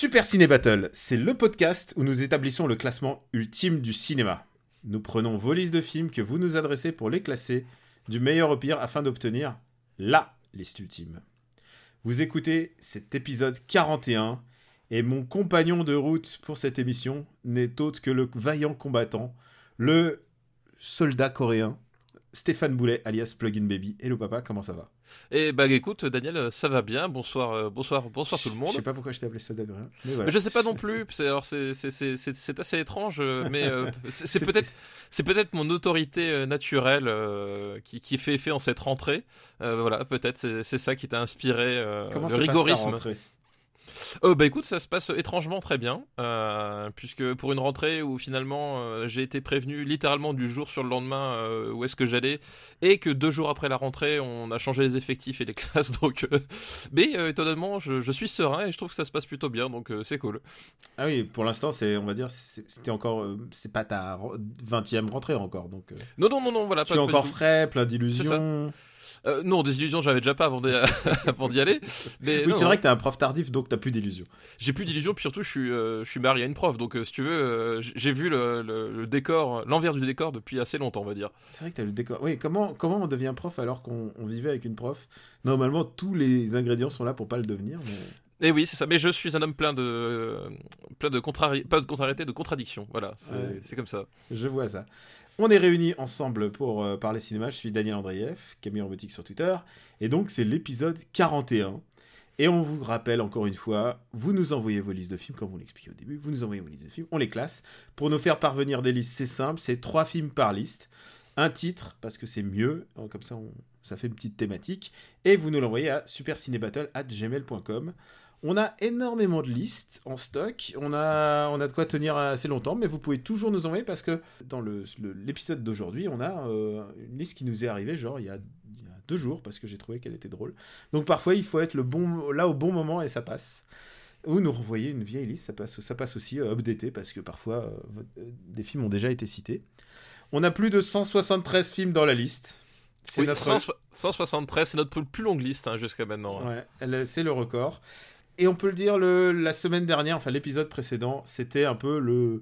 Super Ciné Battle, c'est le podcast où nous établissons le classement ultime du cinéma. Nous prenons vos listes de films que vous nous adressez pour les classer du meilleur au pire afin d'obtenir LA liste ultime. Vous écoutez cet épisode 41 et mon compagnon de route pour cette émission n'est autre que le vaillant combattant, le soldat coréen, Stéphane Boulet alias Plugin Baby. Hello papa, comment ça va? Et bah écoute Daniel, ça va bien. Bonsoir, euh, bonsoir, bonsoir tout le monde. Je sais pas pourquoi je t'ai appelé. Mais Mais voilà. je sais pas non plus. C'est alors c'est c'est c'est c'est- c'est assez étrange, euh, mais euh, c'est peut-être c'est peut-être mon autorité naturelle euh, qui qui fait effet en cette rentrée. Euh, voilà, peut-être c'est c'est ça qui t'a inspiré Comment le rigorisme. Euh, bah écoute, ça se passe étrangement très bien, euh, puisque pour une rentrée où finalement euh, j'ai été prévenu littéralement du jour sur le lendemain euh, où est-ce que j'allais, et que deux jours après la rentrée, on a changé les effectifs et les classes, donc... mais étonnamment, je, je suis serein et je trouve que ça se passe plutôt bien, donc c'est cool. Ah oui, pour l'instant, c'est, on va dire, c'était encore, c'est pas ta re- 20e rentrée encore, donc Non, non, non, non, voilà. tu es encore frais, plein d'illusions. Euh, non, des illusions, j'avais déjà pas avant d'y aller. Mais Oui, c'est vrai que t'es un prof tardif, donc t'as plus d'illusions. J'ai plus d'illusions, puis surtout, je suis, euh, je suis marié à une prof, donc euh, si tu veux, j'ai vu le, le- le décor, l'envers du décor depuis assez longtemps, on va dire. C'est vrai que t'as le décor. Oui, comment, comment on devient prof alors qu'on on vivait avec une prof? Normalement, tous les ingrédients sont là pour pas le devenir. Mais... Et oui, c'est ça. Mais je suis un homme plein de, euh, plein de contrari... pas de contrariété, de contradictions. Voilà, c'est Ouais. c'est comme ça. Je vois ça. On est réunis ensemble pour euh, parler cinéma. Je suis Daniel Andreev, Camille Robotique sur Twitter. Et donc, c'est l'épisode 41. Et on vous rappelle encore une fois, vous nous envoyez vos listes de films, comme on l'expliquait au début. Vous nous envoyez vos listes de films, on les classe. Pour nous faire parvenir des listes, c'est simple c'est trois films par liste. Un titre, parce que c'est mieux. Comme ça, ça fait une petite thématique. Et vous nous l'envoyez à supercinébattle.gmail.com. On a énormément de listes en stock. On a, on a de quoi tenir assez longtemps, mais vous pouvez toujours nous envoyer parce que dans le- le- l'épisode d'aujourd'hui, on a euh, une liste qui nous est arrivée, genre il y a, il y a deux jours, parce que j'ai trouvé qu'elle était drôle. Donc parfois, il faut être le bon, là au bon moment et ça passe. Ou nous renvoyer une vieille liste, ça passe, ça passe aussi euh, updaté parce que parfois euh, euh, des films ont déjà été cités. On a plus de 173 films dans la liste. C'est Oui, notre 100 173, c'est notre plus longue liste hein, jusqu'à maintenant. Ouais, elle- c'est le record. Et on peut le dire, le, la semaine dernière, enfin l'épisode précédent, c'était un peu le,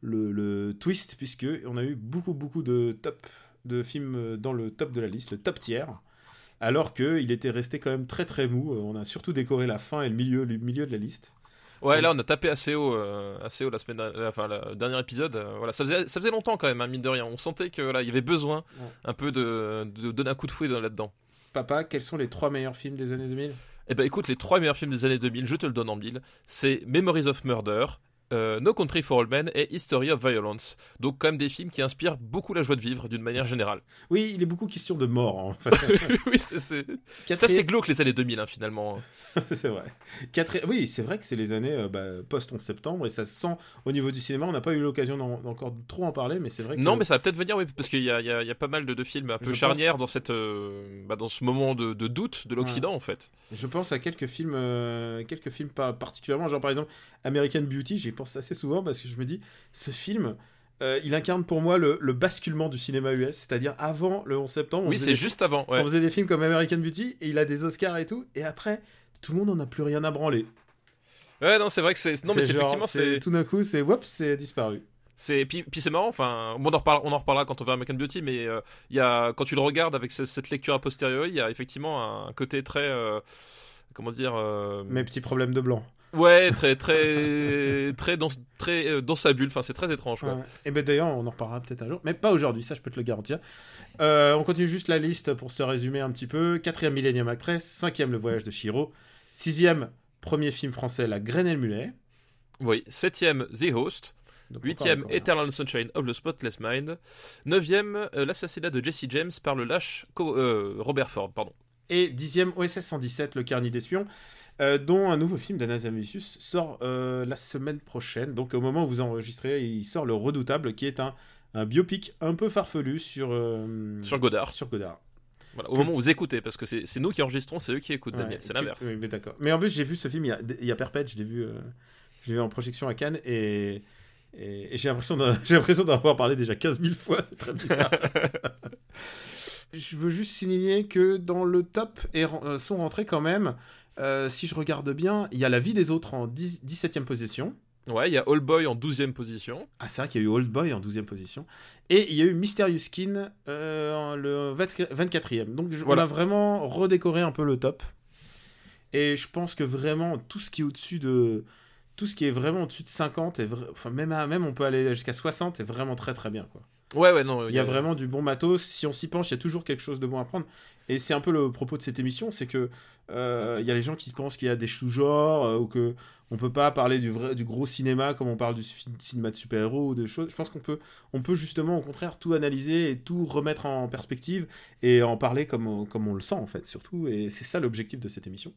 le, le twist, puisque on a eu beaucoup, beaucoup de top de films dans le top de la liste, le top tiers, alors qu'il était resté quand même très très mou. On a surtout décoré la fin et le milieu, le milieu de la liste. Ouais, là on a tapé assez haut, euh, assez haut la semaine, dernière- enfin le dernier épisode. euh, voilà, ça faisait, ça faisait longtemps quand même, hein, mine de rien. On sentait que voilà, il y avait besoin Ouais. un peu de, de donner un coup de fouet dans- là-dedans. Papa, quels sont les trois meilleurs films des années 2000 Eh ben écoute, les trois meilleurs films des années 2000, je te le donne en mille, c'est Memories of Murder, euh, No Country for All Men et History of Violence. Donc quand même des films qui inspirent beaucoup la joie de vivre d'une manière générale. Oui, il est beaucoup question de mort. En fait. oui, c'est Quatrième- assez glauque les années 2000 hein, finalement. c'est vrai. Quatri- Oui, c'est vrai que c'est les années euh, bah, post-11 septembre et ça se sent au niveau du cinéma. On n'a pas eu l'occasion d'en- d'encore trop en parler, mais c'est vrai que. Non, mais ça va peut-être venir, oui, parce qu'il y a, y y pas mal de, de films un peu Je charnières dans, cette, euh, bah, dans ce moment de, de doute de l'Occident en fait. Je pense à quelques films, quelques films pas particulièrement, genre par exemple American Beauty, j'y pense assez souvent parce que je me dis, ce film, euh, il incarne pour moi le, le basculement du cinéma US, c'est-à-dire avant le 11 septembre. on Oui, c'est juste avant. ouais. On faisait des films comme American Beauty et il a des Oscars et tout, et après, tout le monde n'en a plus rien à branler. Ouais, non, c'est vrai que c'est. Non, mais C'est c'est genre, effectivement, c'est. Tout d'un coup, c'est, whoops, c'est disparu. C'est puis, puis c'est marrant. Enfin, on en reparlera, on en reparlera quand on verra American Beauty, mais euh, y a quand tu le regardes avec ce- cette lecture a posteriori, il y a effectivement un côté très euh, comment dire. euh, Mes petits problèmes de blanc. Ouais, très très très dans très euh, dans sa bulle. Enfin, c'est très étrange. Quoi. Ouais. Et ben d'ailleurs, on en reparlera peut-être un jour, mais pas aujourd'hui, ça je peux te le garantir. Euh, on continue juste la liste pour se résumer un petit peu. Quatrième Millennium Actress, cinquième Le Voyage de Shiro, sixième premier film français La Graine et le Mulet. Oui. Septième, The Host. Donc, Huitième, encore, Eternal Sunshine of the Spotless Mind. Neuvième, euh, l'assassinat de Jesse James par le lâche Co- euh, Robert Ford. Pardon. Et dixième OSS 117, Le Carnet d'espions. Euh, dont un nouveau film d'Anna Zamisius sort euh, la semaine prochaine. Donc au moment où vous enregistrez, il sort Le Redoutable, qui est un, un biopic un peu farfelu sur, euh, Sur Godard. Sur Godard. Voilà, au moment où vous écoutez, parce que c'est nous qui enregistrons, c'est eux qui écoutent, Ouais, Daniel. C'est l'inverse. Oui, mais d'accord. Mais en plus, j'ai vu ce film il y a, il y a Perpète, je l'ai vu, vu en projection à Cannes et, et, et j'ai l'impression d'en- avoir parlé déjà 15 000 fois, c'est très bizarre. je veux juste souligner que dans le top sont rentrés quand même, euh, si je regarde bien, il y a La vie des autres en 10 17e position. Ouais, il y a All Boy en 12ème position. Ah, c'est vrai qu'il y a eu Old Boy en 12e position. Et il y a eu Mysterious Skin euh, en le 20 24e. Donc je- Voilà. on a vraiment redécoré un peu le top. Et je pense que vraiment tout ce qui est au-dessus de. Tout ce qui est vraiment au-dessus de 50, est vra- enfin, même, à- même on peut aller jusqu'à 60, est vraiment très très bien. Quoi. Ouais, ouais, non. Il y a vraiment du bon matos. Si on s'y penche, il y a toujours quelque chose de bon à prendre. Et c'est un peu le propos de cette émission, c'est que euh, il y a les gens qui pensent qu'il y a des sous-genres euh, ou que on peut pas parler du vrai, du gros cinéma comme on parle du cinéma de super-héros ou de choses. Je pense qu'on peut, on peut justement au contraire tout analyser et tout remettre en perspective et en parler comme comme on le sent en fait surtout. Et c'est ça l'objectif de cette émission.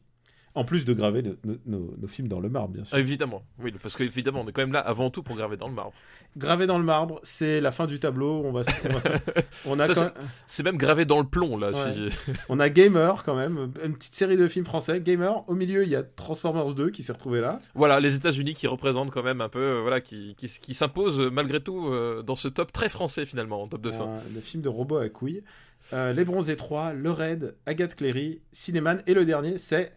En plus de graver nos, nos- nos- nos films dans le marbre, bien sûr. Ah, évidemment, oui, parce qu'évidemment, on est quand même là avant tout pour graver dans le marbre. Gravé dans le marbre, c'est la fin du tableau. On va, s- on, va- on a Ça, quand- C'est même gravé dans le plomb, là. Ouais. si- On a Gamer quand même, une petite série de films français. Gamer, au milieu il y a Transformers 2 qui s'est retrouvé là. Voilà, les États-Unis qui représentent quand même un peu, euh, voilà, qui, qui, qui s'imposent euh, malgré tout euh, dans ce top très français finalement, en top de fin. Le film de robots à couilles. Euh, Les Bronzés 3, Le Raid, Agathe Cléry, Cinéman et le dernier c'est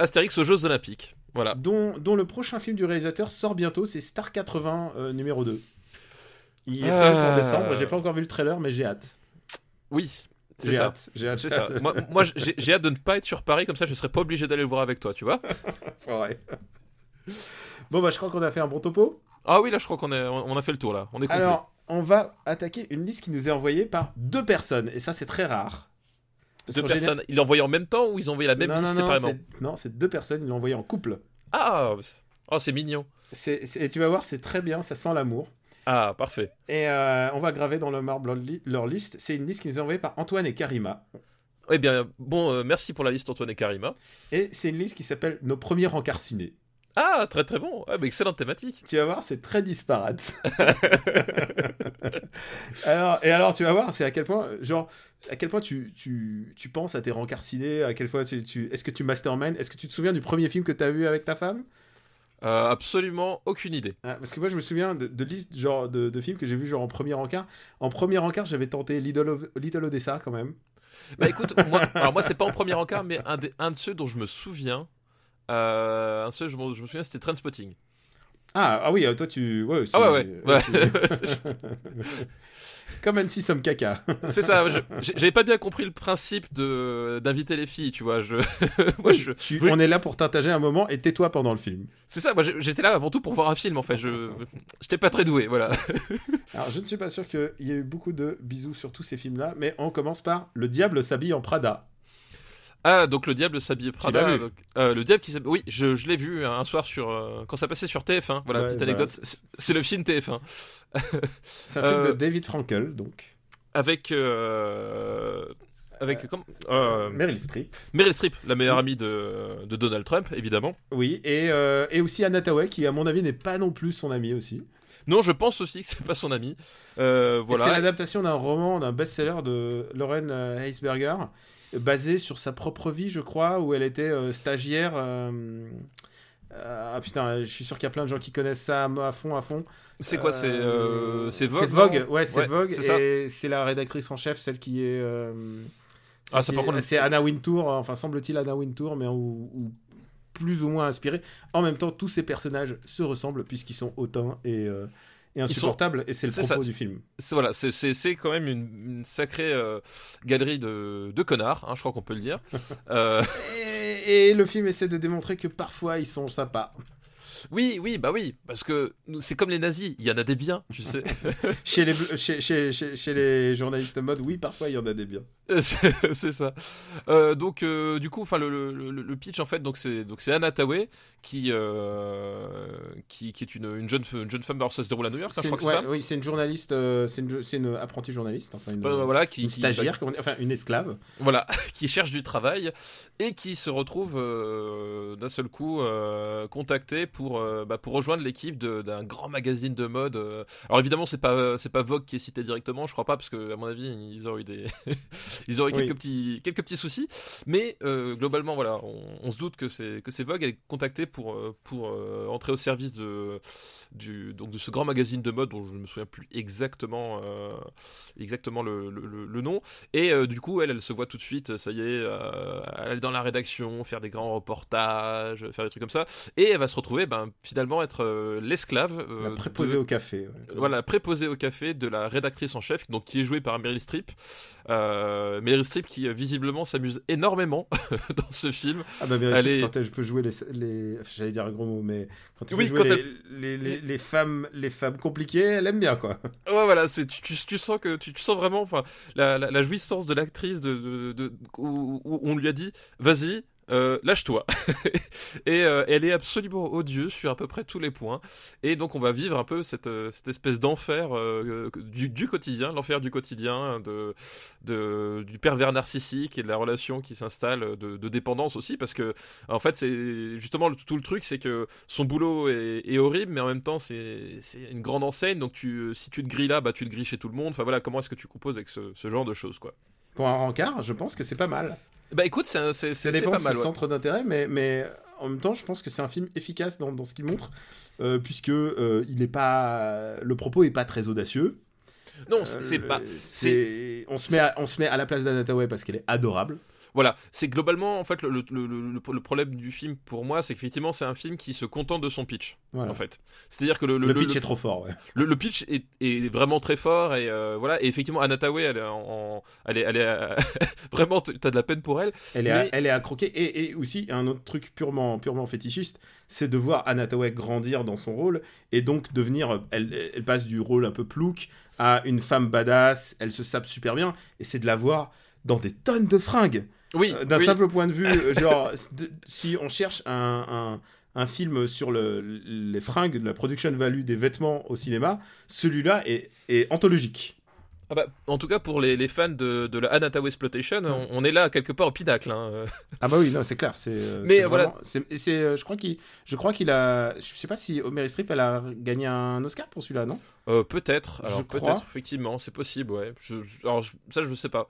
Astérix aux Jeux Olympiques. Voilà. dont, dont le prochain film du réalisateur sort bientôt, c'est Star 80 euh, numéro 2. Il est prévu Ah. pour décembre, j'ai pas encore vu le trailer mais j'ai hâte. Oui, J'ai hâte, j'ai hâte. Ça. moi, moi, j'ai hâte de ne pas être sur Paris, comme ça je serais pas obligé d'aller le voir avec toi, tu vois. Ouais. Bon bah je crois qu'on a fait un bon topo. Ah oui, là je crois qu'on on a fait le tour là. On est complet. Alors, on va attaquer une liste qui nous est envoyée par deux personnes et ça c'est très rare. Deux personnes, ils l'ont envoyé en même temps ou ils ont envoyé la même non, liste non, séparément non, c'est deux personnes, ils l'ont envoyé en couple. Ah, oh, c'est mignon. Et tu vas voir, c'est très bien, ça sent l'amour. Ah, parfait. Et euh, on va graver dans le marbre leur, li- leur liste. C'est une liste qui nous est envoyée par Antoine et Karima. Eh bien, bon, euh, merci pour la liste Antoine et Karima. Et c'est une liste qui s'appelle Nos premiers rencarts ciné. Ah, très très bon. Ah, bah, excellente thématique. Tu vas voir, c'est très disparate. alors, et alors, tu vas voir, c'est à quel point, genre, à quel point tu, tu, tu penses à tes rencarts ciné, à quel point tu, tu- est-ce que tu mastermind, est-ce que tu te souviens du premier film que tu as vu avec ta femme? Euh, absolument aucune idée. Ah, Parce que moi, je me souviens de, de listes genre de, de films que j'ai vu genre en premier encart. En premier encart, j'avais tenté Little, of- Little Odessa quand même. Bah écoute, moi, alors moi c'est pas en premier encart, mais un, des, un de ceux dont je me souviens, un de ceux je me, souviens, c'était Trainspotting. Ah, ah oui, euh, toi tu. Ouais, Ah ouais, ouais. euh, ouais. tu- Comme Annecy Somme Caca. c'est ça. J'avais pas bien compris le principe de d'inviter les filles, tu vois. Je, moi, je, Tu- oui. On est là pour t'interroger un moment et tais-toi pendant le film. c'est ça. Moi, j'étais là avant tout pour voir un film, en fait. Je, j'étais pas très doué, voilà. Alors, je ne suis pas sûr qu'il y ait eu beaucoup de bisous sur tous ces films-là, mais on commence par Le diable s'habille en Prada. Ah, donc le diable s'habille Prada. donc, euh, le diable qui s'habille. Oui, je, je l'ai vu un soir sur euh, quand ça passait sur TF1. Voilà, Ouais, petite voilà. anecdote. C'est- le film TF1 C'est un film Euh, de David Frankel, donc. avec euh, avec comme euh, Meryl Streep. Meryl Streep, la meilleure amie de, de Donald Trump, évidemment. Oui, et, euh, et aussi Anna Tawai, qui à mon avis n'est pas non plus son amie aussi. Non, je pense aussi que c'est pas son ami. Euh, Et C'est voilà. l'adaptation d'un roman, d'un best-seller de Lauren euh, Heisberger, basé sur sa propre vie, je crois, où elle était euh, stagiaire. euh, euh, ah putain, je suis sûr qu'il y a plein de gens qui connaissent ça à, fond, à fond. C'est quoi C'est c'est Vogue. C'est Vogue, ouais, c'est Ouais, Vogue. c'est et c'est la rédactrice en chef, celle qui est. Ah, ça, qui par est- contre, c'est Anna Wintour, enfin semble-t-il Anna Wintour, mais ou, ou plus ou moins inspiré. En même temps, tous ces personnages se ressemblent puisqu'ils sont hautains et, euh, et insupportables, et c'est le propos ça. du film. C'est- Voilà, c'est- c'est c'est quand même une, une sacrée euh, galerie de, de connards, hein, je crois qu'on peut le dire. Euh, Et, et le film essaie de démontrer que parfois ils sont sympas. oui, oui, bah oui, parce que c'est comme les nazis, il y en a des biens, tu sais. chez, les, chez, chez, chez, chez les journalistes mode, oui, parfois il y en a des biens. c'est ça. Euh, donc euh, du coup, enfin le, le, le, pitch en fait, donc c'est donc c'est Anna Tawai qui, euh, qui qui est une, une jeune une jeune femme. Alors ça se déroule à New York, hein, je crois que ouais, ça. Oui, c'est une journaliste, c'est une, apprentie journaliste, enfin une, voilà, qui, une qui- stagiaire, dire, enfin une esclave. voilà, qui cherche du travail et qui se retrouve d'un seul coup euh, contacté pour bah, pour rejoindre l'équipe de- d'un grand magazine de mode. Alors évidemment, c'est pas c'est pas Vogue qui est cité directement, je crois pas, parce que à mon avis, ils auraient eu des ils auraient Oui. quelques petits quelques petits soucis. Mais euh, globalement, voilà, on, on se doute que c'est que c'est Vogue. Elle est contactée pour euh, pour euh, entrer au service de du donc de ce grand magazine de mode dont je ne me souviens plus exactement euh, exactement le, le, le- le nom. Et du coup, elle, elle se voit tout de suite, ça y est, euh, aller dans la rédaction, faire des grands reportages, faire des trucs comme ça. Et elle va se retrouver, ben, finalement, être l'esclave. la préposée de- au café. ouais. Voilà, préposée au café de la rédactrice en chef, donc qui est jouée par Meryl Streep. Euh, Meryl Streep qui euh, visiblement s'amuse énormément dans ce film. Ah bah Elle sûr, est- quand elle peut jouer les, les j'allais dire un gros mot, mais quand elle Oui, peut jouer quand les, les, les, les femmes, les femmes compliquées, elle aime bien quoi. Ouais, voilà, c'est tu, tu, tu sens que tu, tu sens vraiment, enfin, la, la, la jouissance de l'actrice de, de, de- où, où on lui a dit, vas-y. Euh, lâche-toi. Et euh, elle est absolument odieuse sur à peu près tous les points. Et donc on va vivre un peu cette, euh, cette espèce d'enfer du, quotidien l'enfer du quotidien de, du pervers narcissique et de la relation qui s'installe de, dépendance aussi. Parce que en fait c'est justement le- tout le truc c'est que son boulot est, horrible mais en même temps c'est une grande enseigne. Donc tu si tu te grilles là bah tu te grilles chez tout le monde. Enfin voilà comment est-ce que tu composes avec ce, ce genre de choses quoi? Pour un rencard, je pense que c'est pas mal. Bah écoute c'est Ça dépend pas de mal ouais. centres d'intérêt, mais, mais en même temps, je pense que c'est un film efficace dans, dans ce qu'il montre, euh, puisque euh, il est pas, le propos est pas très audacieux. non c'est Euh, pas on se met, à, on se met à la place d'Anna Tawai parce qu'elle est adorable. Voilà, c'est globalement en fait le, le, le, problème du film pour moi, c'est qu'effectivement c'est un film qui se contente de son pitch Voilà. en fait. C'est-à-dire que le, pitch est trop fort. Ouais. le- le pitch est, est vraiment très fort et euh, voilà. Et effectivement, Anna Tawai, elle est, en, elle est, elle est euh, vraiment, t'as de la peine pour elle. Elle est, à, elle est à croquer. Et, et aussi, un autre truc purement, purement fétichiste, c'est de voir Anna Tawai grandir dans son rôle et donc devenir. Elle, elle passe du rôle un peu plouc à une femme badass. Elle se sape super bien et c'est de la voir dans des tonnes de fringues. Oui, Euh, D'un oui. simple point de vue, euh, genre, de- si on cherche un, un, un film sur le, les fringues, la production value des vêtements au cinéma, celui-là est, est anthologique. Ah bah, en tout cas pour les, les fans de, de la Anna Tawai exploitation, on, on est là quelque part au pinacle. hein. Ah bah oui, non, c'est clair. C'est, euh, Mais voilà. vraiment- c'est, et c'est, je crois qu'il, je crois qu'il a, je sais pas si Meryl Streep elle a gagné un Oscar pour celui-là, non? Euh, peut-être, alors Je crois. peut-être effectivement, c'est possible, ouais. Je, je- alors je- ça je sais pas.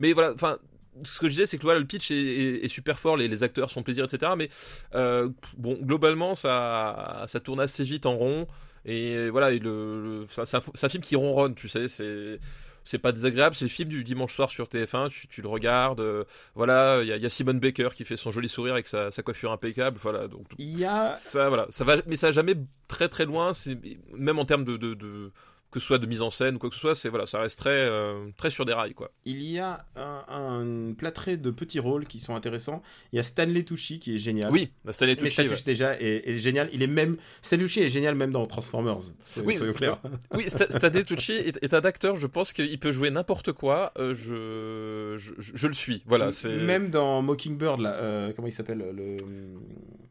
Mais voilà, enfin, ce que je disais, c'est que voilà, le pitch est, est- est super fort, les, les acteurs sont plaisir, etc. Mais euh, bon, globalement, ça, ça tourne assez vite en rond. Et voilà, et le, c'est un film qui ronronne, tu sais, c'est. C'est pas désagréable, c'est le film du dimanche soir sur TF1, tu, tu le regardes, euh, voilà, il y, a- il y a Simone Baker qui fait son joli sourire avec sa, sa coiffure impeccable, voilà, donc Il y a, ça voilà ça va mais ça va jamais très très loin même en termes de, de, de- que ce soit de mise en scène ou quoi que ce soit c'est voilà ça reste très euh, très sur des rails quoi il y a un, un plâtré de petits rôles qui sont intéressants. Il y a Stanley Tucci qui est génial. oui la Stanley Mais Tucci Stanley ouais. Tucci déjà est, est génial. Il est même, Stanley Tucci est génial même dans Transformers. Soyons, Oui, soyons clairs. oui Sta- Stanley Tucci est, est un acteur je pense qu'il peut jouer n'importe quoi euh, je, je, je- je le suis voilà c'est Même dans Mockingbird là, euh, comment il s'appelle le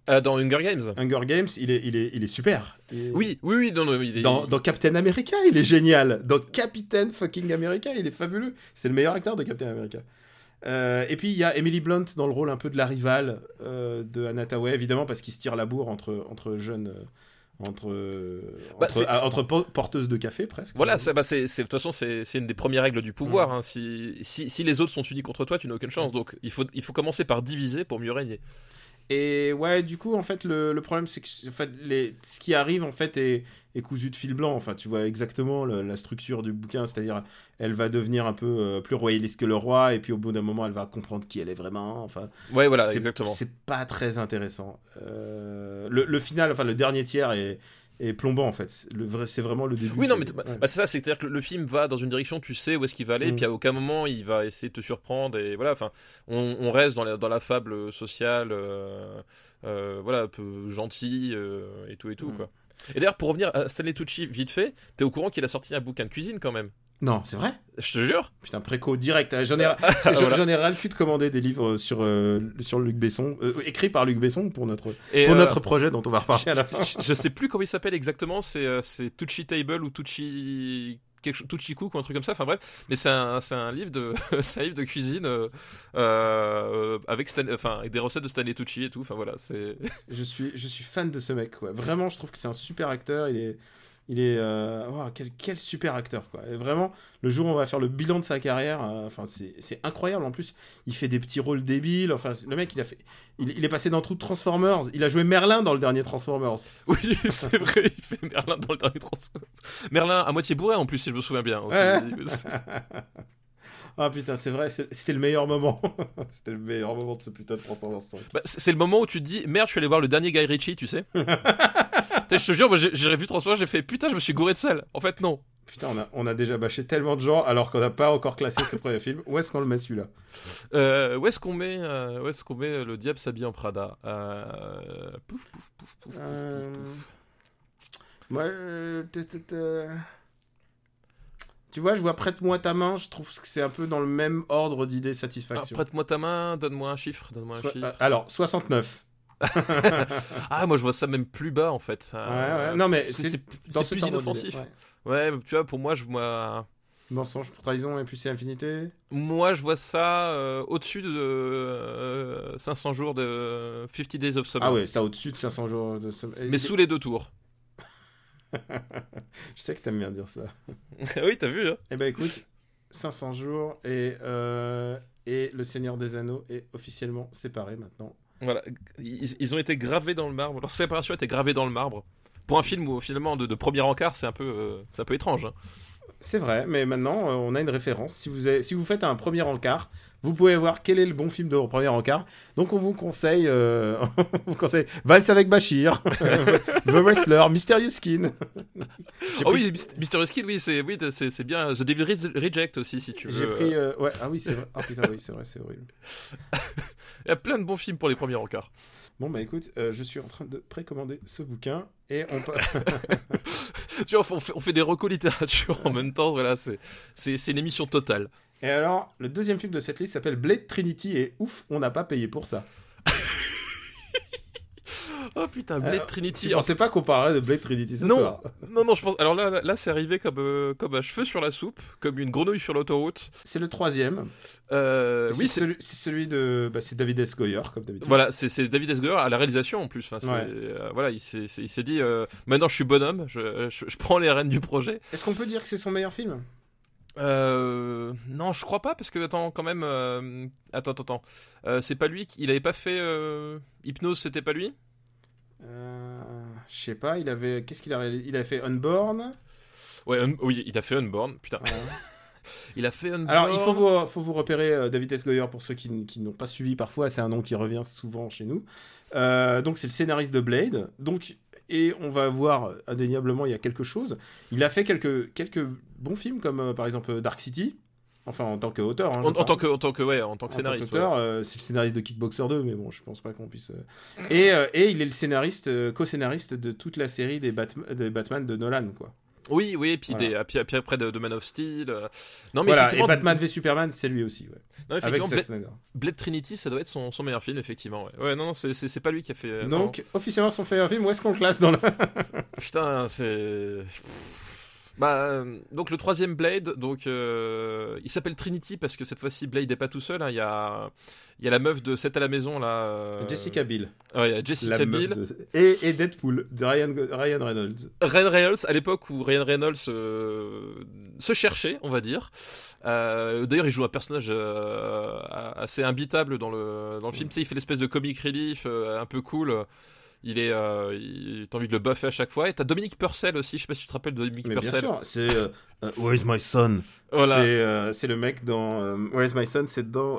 Euh, dans Hunger Games Hunger Games, il est, il est, il est super. Oui oui oui non, non, il est- Dans, dans Captain America, il est génial. Dans Captain fucking America, il est fabuleux. C'est le meilleur acteur de Captain America. Euh, et puis il y a Emily Blunt dans le rôle un peu de la rivale euh, de Anna Tawai, évidemment parce qu'il se tire la bourre entre entre jeunes, entre Bah, entre, ah, entre porteuses de café presque. Voilà, ça, bah, c'est, de toute façon, c'est, une des premières règles du pouvoir. hein. Si, si, si les autres sont unis contre toi, tu n'as aucune chance. Donc, il faut, il faut commencer par diviser pour mieux régner. Et ouais, du coup, en fait, le, le problème, c'est que en fait, les, ce qui arrive, en fait, est, est cousu de fil blanc. Enfin, tu vois exactement le- la structure du bouquin, c'est-à-dire, elle va devenir un peu euh, plus royaliste que le roi, et puis au bout d'un moment, elle va comprendre qui elle est vraiment. Enfin, Ouais, voilà, exactement. C'est pas très intéressant. Euh, le, le final, enfin, le dernier tiers est, est plombant, en fait. Le vrai, c'est vraiment le début. Oui, non, mais bah, ouais. bah, c'est ça, c'est-à-dire que le film va dans une direction, tu sais où est-ce qu'il va aller, Mm. puis à aucun moment il va essayer de te surprendre, et voilà, enfin, on, on reste dans la, dans la fable sociale, euh, euh, voilà, un peu gentil, euh, et tout et tout, Mm. quoi. Et d'ailleurs, pour revenir à Stanley Tucci, vite fait, t'es au courant qu'il a sorti un bouquin de cuisine quand même Non, c'est vrai Je te jure. Putain, préco direct. Euh, J'en ai, parce que j'en- Voilà. j'en ai ras le cul de commander des livres sur, euh, sur Luc Besson, euh, écrits par Luc Besson pour notre, Et, pour euh, notre projet dont on va reparler à la fin. je, je sais plus comment il s'appelle exactement. C'est euh, Tucci Table ou Tucci quelque ou un truc comme ça. Enfin bref, mais c'est un, un livre de, un livre de cuisine euh, euh, avec, Stan- enfin avec des recettes de Stanley Tucci et tout. Enfin voilà, c'est. Je suis, je suis fan de ce mec, quoi. Vraiment, je trouve que c'est un super acteur. Il est, il est, euh, oh, quel, quel super acteur, quoi. Et vraiment, le jour où on va faire le bilan de sa carrière, euh, enfin, c'est, incroyable. En plus, il fait des petits rôles débiles. Enfin, le mec, il a fait, il, il est passé dans tout Transformers. Il a joué Merlin dans le dernier Transformers. Oui, c'est vrai. Il fait Merlin dans le dernier transfert. Merlin à moitié bourré en plus, si je me souviens bien. Ouais. Ah putain, c'est vrai, c'était le meilleur moment. c'était le meilleur moment de ce putain de Transformers 5. Bah, c'est c'est le moment où tu te dis merde, je suis allé voir le dernier Guy Ritchie, tu sais. Je te jure, moi j'ai j'ai vu Transformers, j'ai fait putain, je me suis gouré de sel. En fait, non. Putain, on a, on a déjà bâché tellement de gens alors qu'on n'a pas encore classé ce premier film. Où est-ce qu'on le met celui-là? Euh, où est-ce qu'on met, euh, où est-ce qu'on met le diable s'habille en Prada? Euh... Pouf, pouf, pouf, pouf, pouf, pouf, pouf. Moi, euh, t- tu vois, je vois prête-moi ta main. Je trouve que c'est un peu dans le même ordre d'idée Ah, satisfaction. Prête-moi ta main, donne-moi un chiffre, donne-moi un chiffre. alors, 69. Ah, moi je vois ça même plus bas en fait. Ouais, Euh, ouais. Non, mais c'est plus inoffensif. ouais. Ouais, tu vois, pour moi je vois, Mensonge pour trahison et puis c'est infinité. moi je vois ça euh, au-dessus de euh, 500 jours de 50 Days of Summer. Ah ouais, ça au-dessus de 500 jours de sommeil. Mais sous les deux tours. Je sais que t'aimes bien dire ça. oui, t'as vu, hein Eh ben écoute, 500 jours et, euh, et Le Seigneur des Anneaux est officiellement séparé maintenant. Voilà, ils, ont été gravés dans le marbre. Leur séparation a été gravée dans le marbre. Pour un film où finalement de, premier encart, c'est un peu, euh, un peu étrange. hein. C'est vrai, mais maintenant euh, on a une référence. Si vous, si vous faites un premier encart, vous pouvez voir quel est le bon film de premier encart. Donc on vous conseille, euh, on vous conseille Valse avec Bachir, The Wrestler, Mysterious Skin. Oh pris- oui, Myst- Mystery Skin, oui, c'est oui, c'est bien. The Devil Re- Reject aussi, si tu veux. J'ai pris, euh, ouais, ah oui c'est vrai. Ah putain oui c'est vrai, c'est horrible. Il y a plein de bons films pour les premiers encarts. Bon bah écoute, euh, je suis en train de précommander ce bouquin et on tu vois, on fait, on fait des recos littérature en même temps. Voilà, c'est une émission totale. Et alors, le deuxième film de cette liste s'appelle Blade Trinity et ouf, on n'a pas payé pour ça. Oh putain, Blade Euh, Trinity. Tu pensais pas qu'on parlerait de Blade Trinity ce Non. soir Non, non, je pense. Alors là, là, là, c'est arrivé comme euh, comme un cheveu sur la soupe, comme une grenouille sur l'autoroute. C'est le troisième. Euh, oui, c'est celui, de. Bah, c'est David S. Goyer, comme d'habitude. Voilà, c'est David S. Goyer à la réalisation en plus. Enfin, c'est- Ouais. euh, voilà, il s'est dit maintenant je suis bonhomme, je, je, je prends les rênes du projet. Est-ce qu'on peut dire que c'est son meilleur film? Euh, non, je crois pas parce que attends quand même. euh, attends, attends, attends. Euh, c'est pas lui. qui- Il avait pas fait euh, Hypnose, c'était pas lui? euh, Je sais pas, il avait. Qu'est-ce qu'il a réalisé Il a fait Unborn? Ouais, Un- oui, il a fait Unborn. Putain, il a fait Unborn. Alors, il faut vous, faut vous repérer David S. Goyer pour ceux qui, qui n'ont pas suivi parfois, c'est un nom qui revient souvent chez nous. Donc, c'est le scénariste de Blade. Donc, et on va voir euh, indéniablement, il y a quelque chose. Il a fait quelques, quelques bons films, comme euh, par exemple Dark City. Enfin, en tant qu'auteur. hein, En, tant que, en tant que, ouais, en tant que En scénariste. euh, c'est le scénariste de Kickboxer 2, mais bon, je pense pas qu'on puisse. Et, et il est le scénariste, co-scénariste de toute la série des, Batm- des Batman de Nolan, quoi. Oui, oui, et puis, Voilà. des, puis, puis après de, de Man of Steel. euh. Non, mais Voilà, et Batman v Superman, c'est lui aussi, ouais. non, Avec Blade, Trinity, ça doit être son, son meilleur film, effectivement. Ouais, ouais non, non, c'est- pas lui qui a fait. euh, non. Donc, officiellement, son meilleur film, où est-ce qu'on le classe dans la. Putain, c'est. Bah, euh, donc le troisième Blade, donc euh, il s'appelle Trinity parce que cette fois-ci Blade n'est pas tout seul. hein, Il y a, il y a la meuf de 7 à la maison là. euh, Jessica Biel. Ouais, il y a Jessica Biel. de- et, et Deadpool, de Ryan, Ryan Reynolds. Ryan Reynolds à l'époque où Ryan Reynolds euh, se cherchait, on va dire. D'ailleurs, il joue un personnage assez imbitable dans le dans le film. Tu sais, il fait l'espèce de comic relief un peu cool. Il est, euh, t'as envie de le buffer à chaque fois. Et t'as Dominique Purcell aussi. Je sais pas si tu te rappelles de Dominique Mais bien Purcell. sûr, c'est euh, euh, Where's My Son? Voilà. C'est euh, c'est le mec dans Where's My Son, c'est dans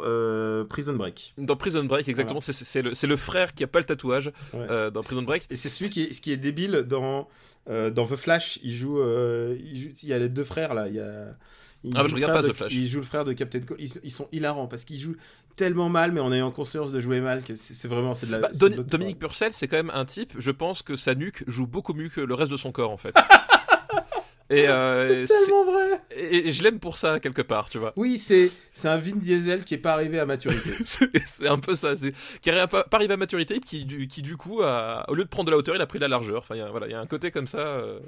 Prison Break. Dans Prison Break, exactement. C'est- C'est le, c'est le frère qui a pas le tatouage Ouais. dans Prison Break. Et c'est celui qui est, ce qui est débile dans, dans The Flash. Il joue, il joue- il y a les deux frères là. Il y a, il Ah, je regarde pas de- The Flash. Il joue le frère de Captain Cole. Ils, ils sont hilarants parce qu'ils jouent tellement mal, mais en ayant conscience de jouer mal que c'est vraiment c'est de la. Bah, Don- de Dominique Purcell, c'est quand même un type. Je pense que sa nuque joue beaucoup mieux que le reste de son corps, en fait. Et, euh, C'est tellement vrai. et, je l'aime pour ça quelque part, tu vois. Oui, c'est c'est un Vin Diesel qui est pas arrivé à maturité. c'est un peu ça, c'est qui arrive pas, pas arrivé à maturité, et qui du, qui du coup, a, au lieu de prendre de la hauteur, il a pris de la largeur. Enfin, il y a, voilà, il y a un côté comme ça. euh,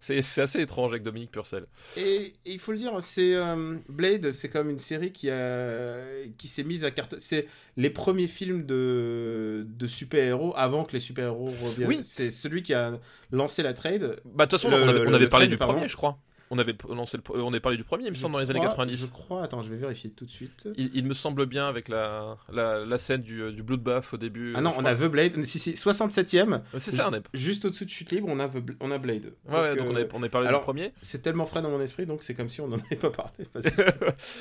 c'est c'est assez étrange avec Dominique Purcell. Et, et il faut le dire, c'est euh, Blade, c'est comme une série qui a qui s'est mise à carte. C'est les premiers films de de super-héros avant que les super-héros reviennent. Oui. C'est celui qui a lancé la trade. Bah de toute façon, Le- on avait, on parlé du pardon. premier, je crois. On avait lancé le, on avait parlé du premier, il me Je semble, dans les années crois- 90. Je crois. Attends, je vais vérifier tout de suite. Il, il me semble bien avec la, la, la scène du, du bloodbath au début. Ah non, euh, je on crois. a The Blade. Si, si, 67ème. C'est ça, on a... Juste au-dessous de Chute Libre, on a, The on a Blade. Ouais, ouais, donc euh, on avait, on parlé alors- du premier. C'est tellement frais dans mon esprit, donc c'est comme si on n'en avait pas parlé.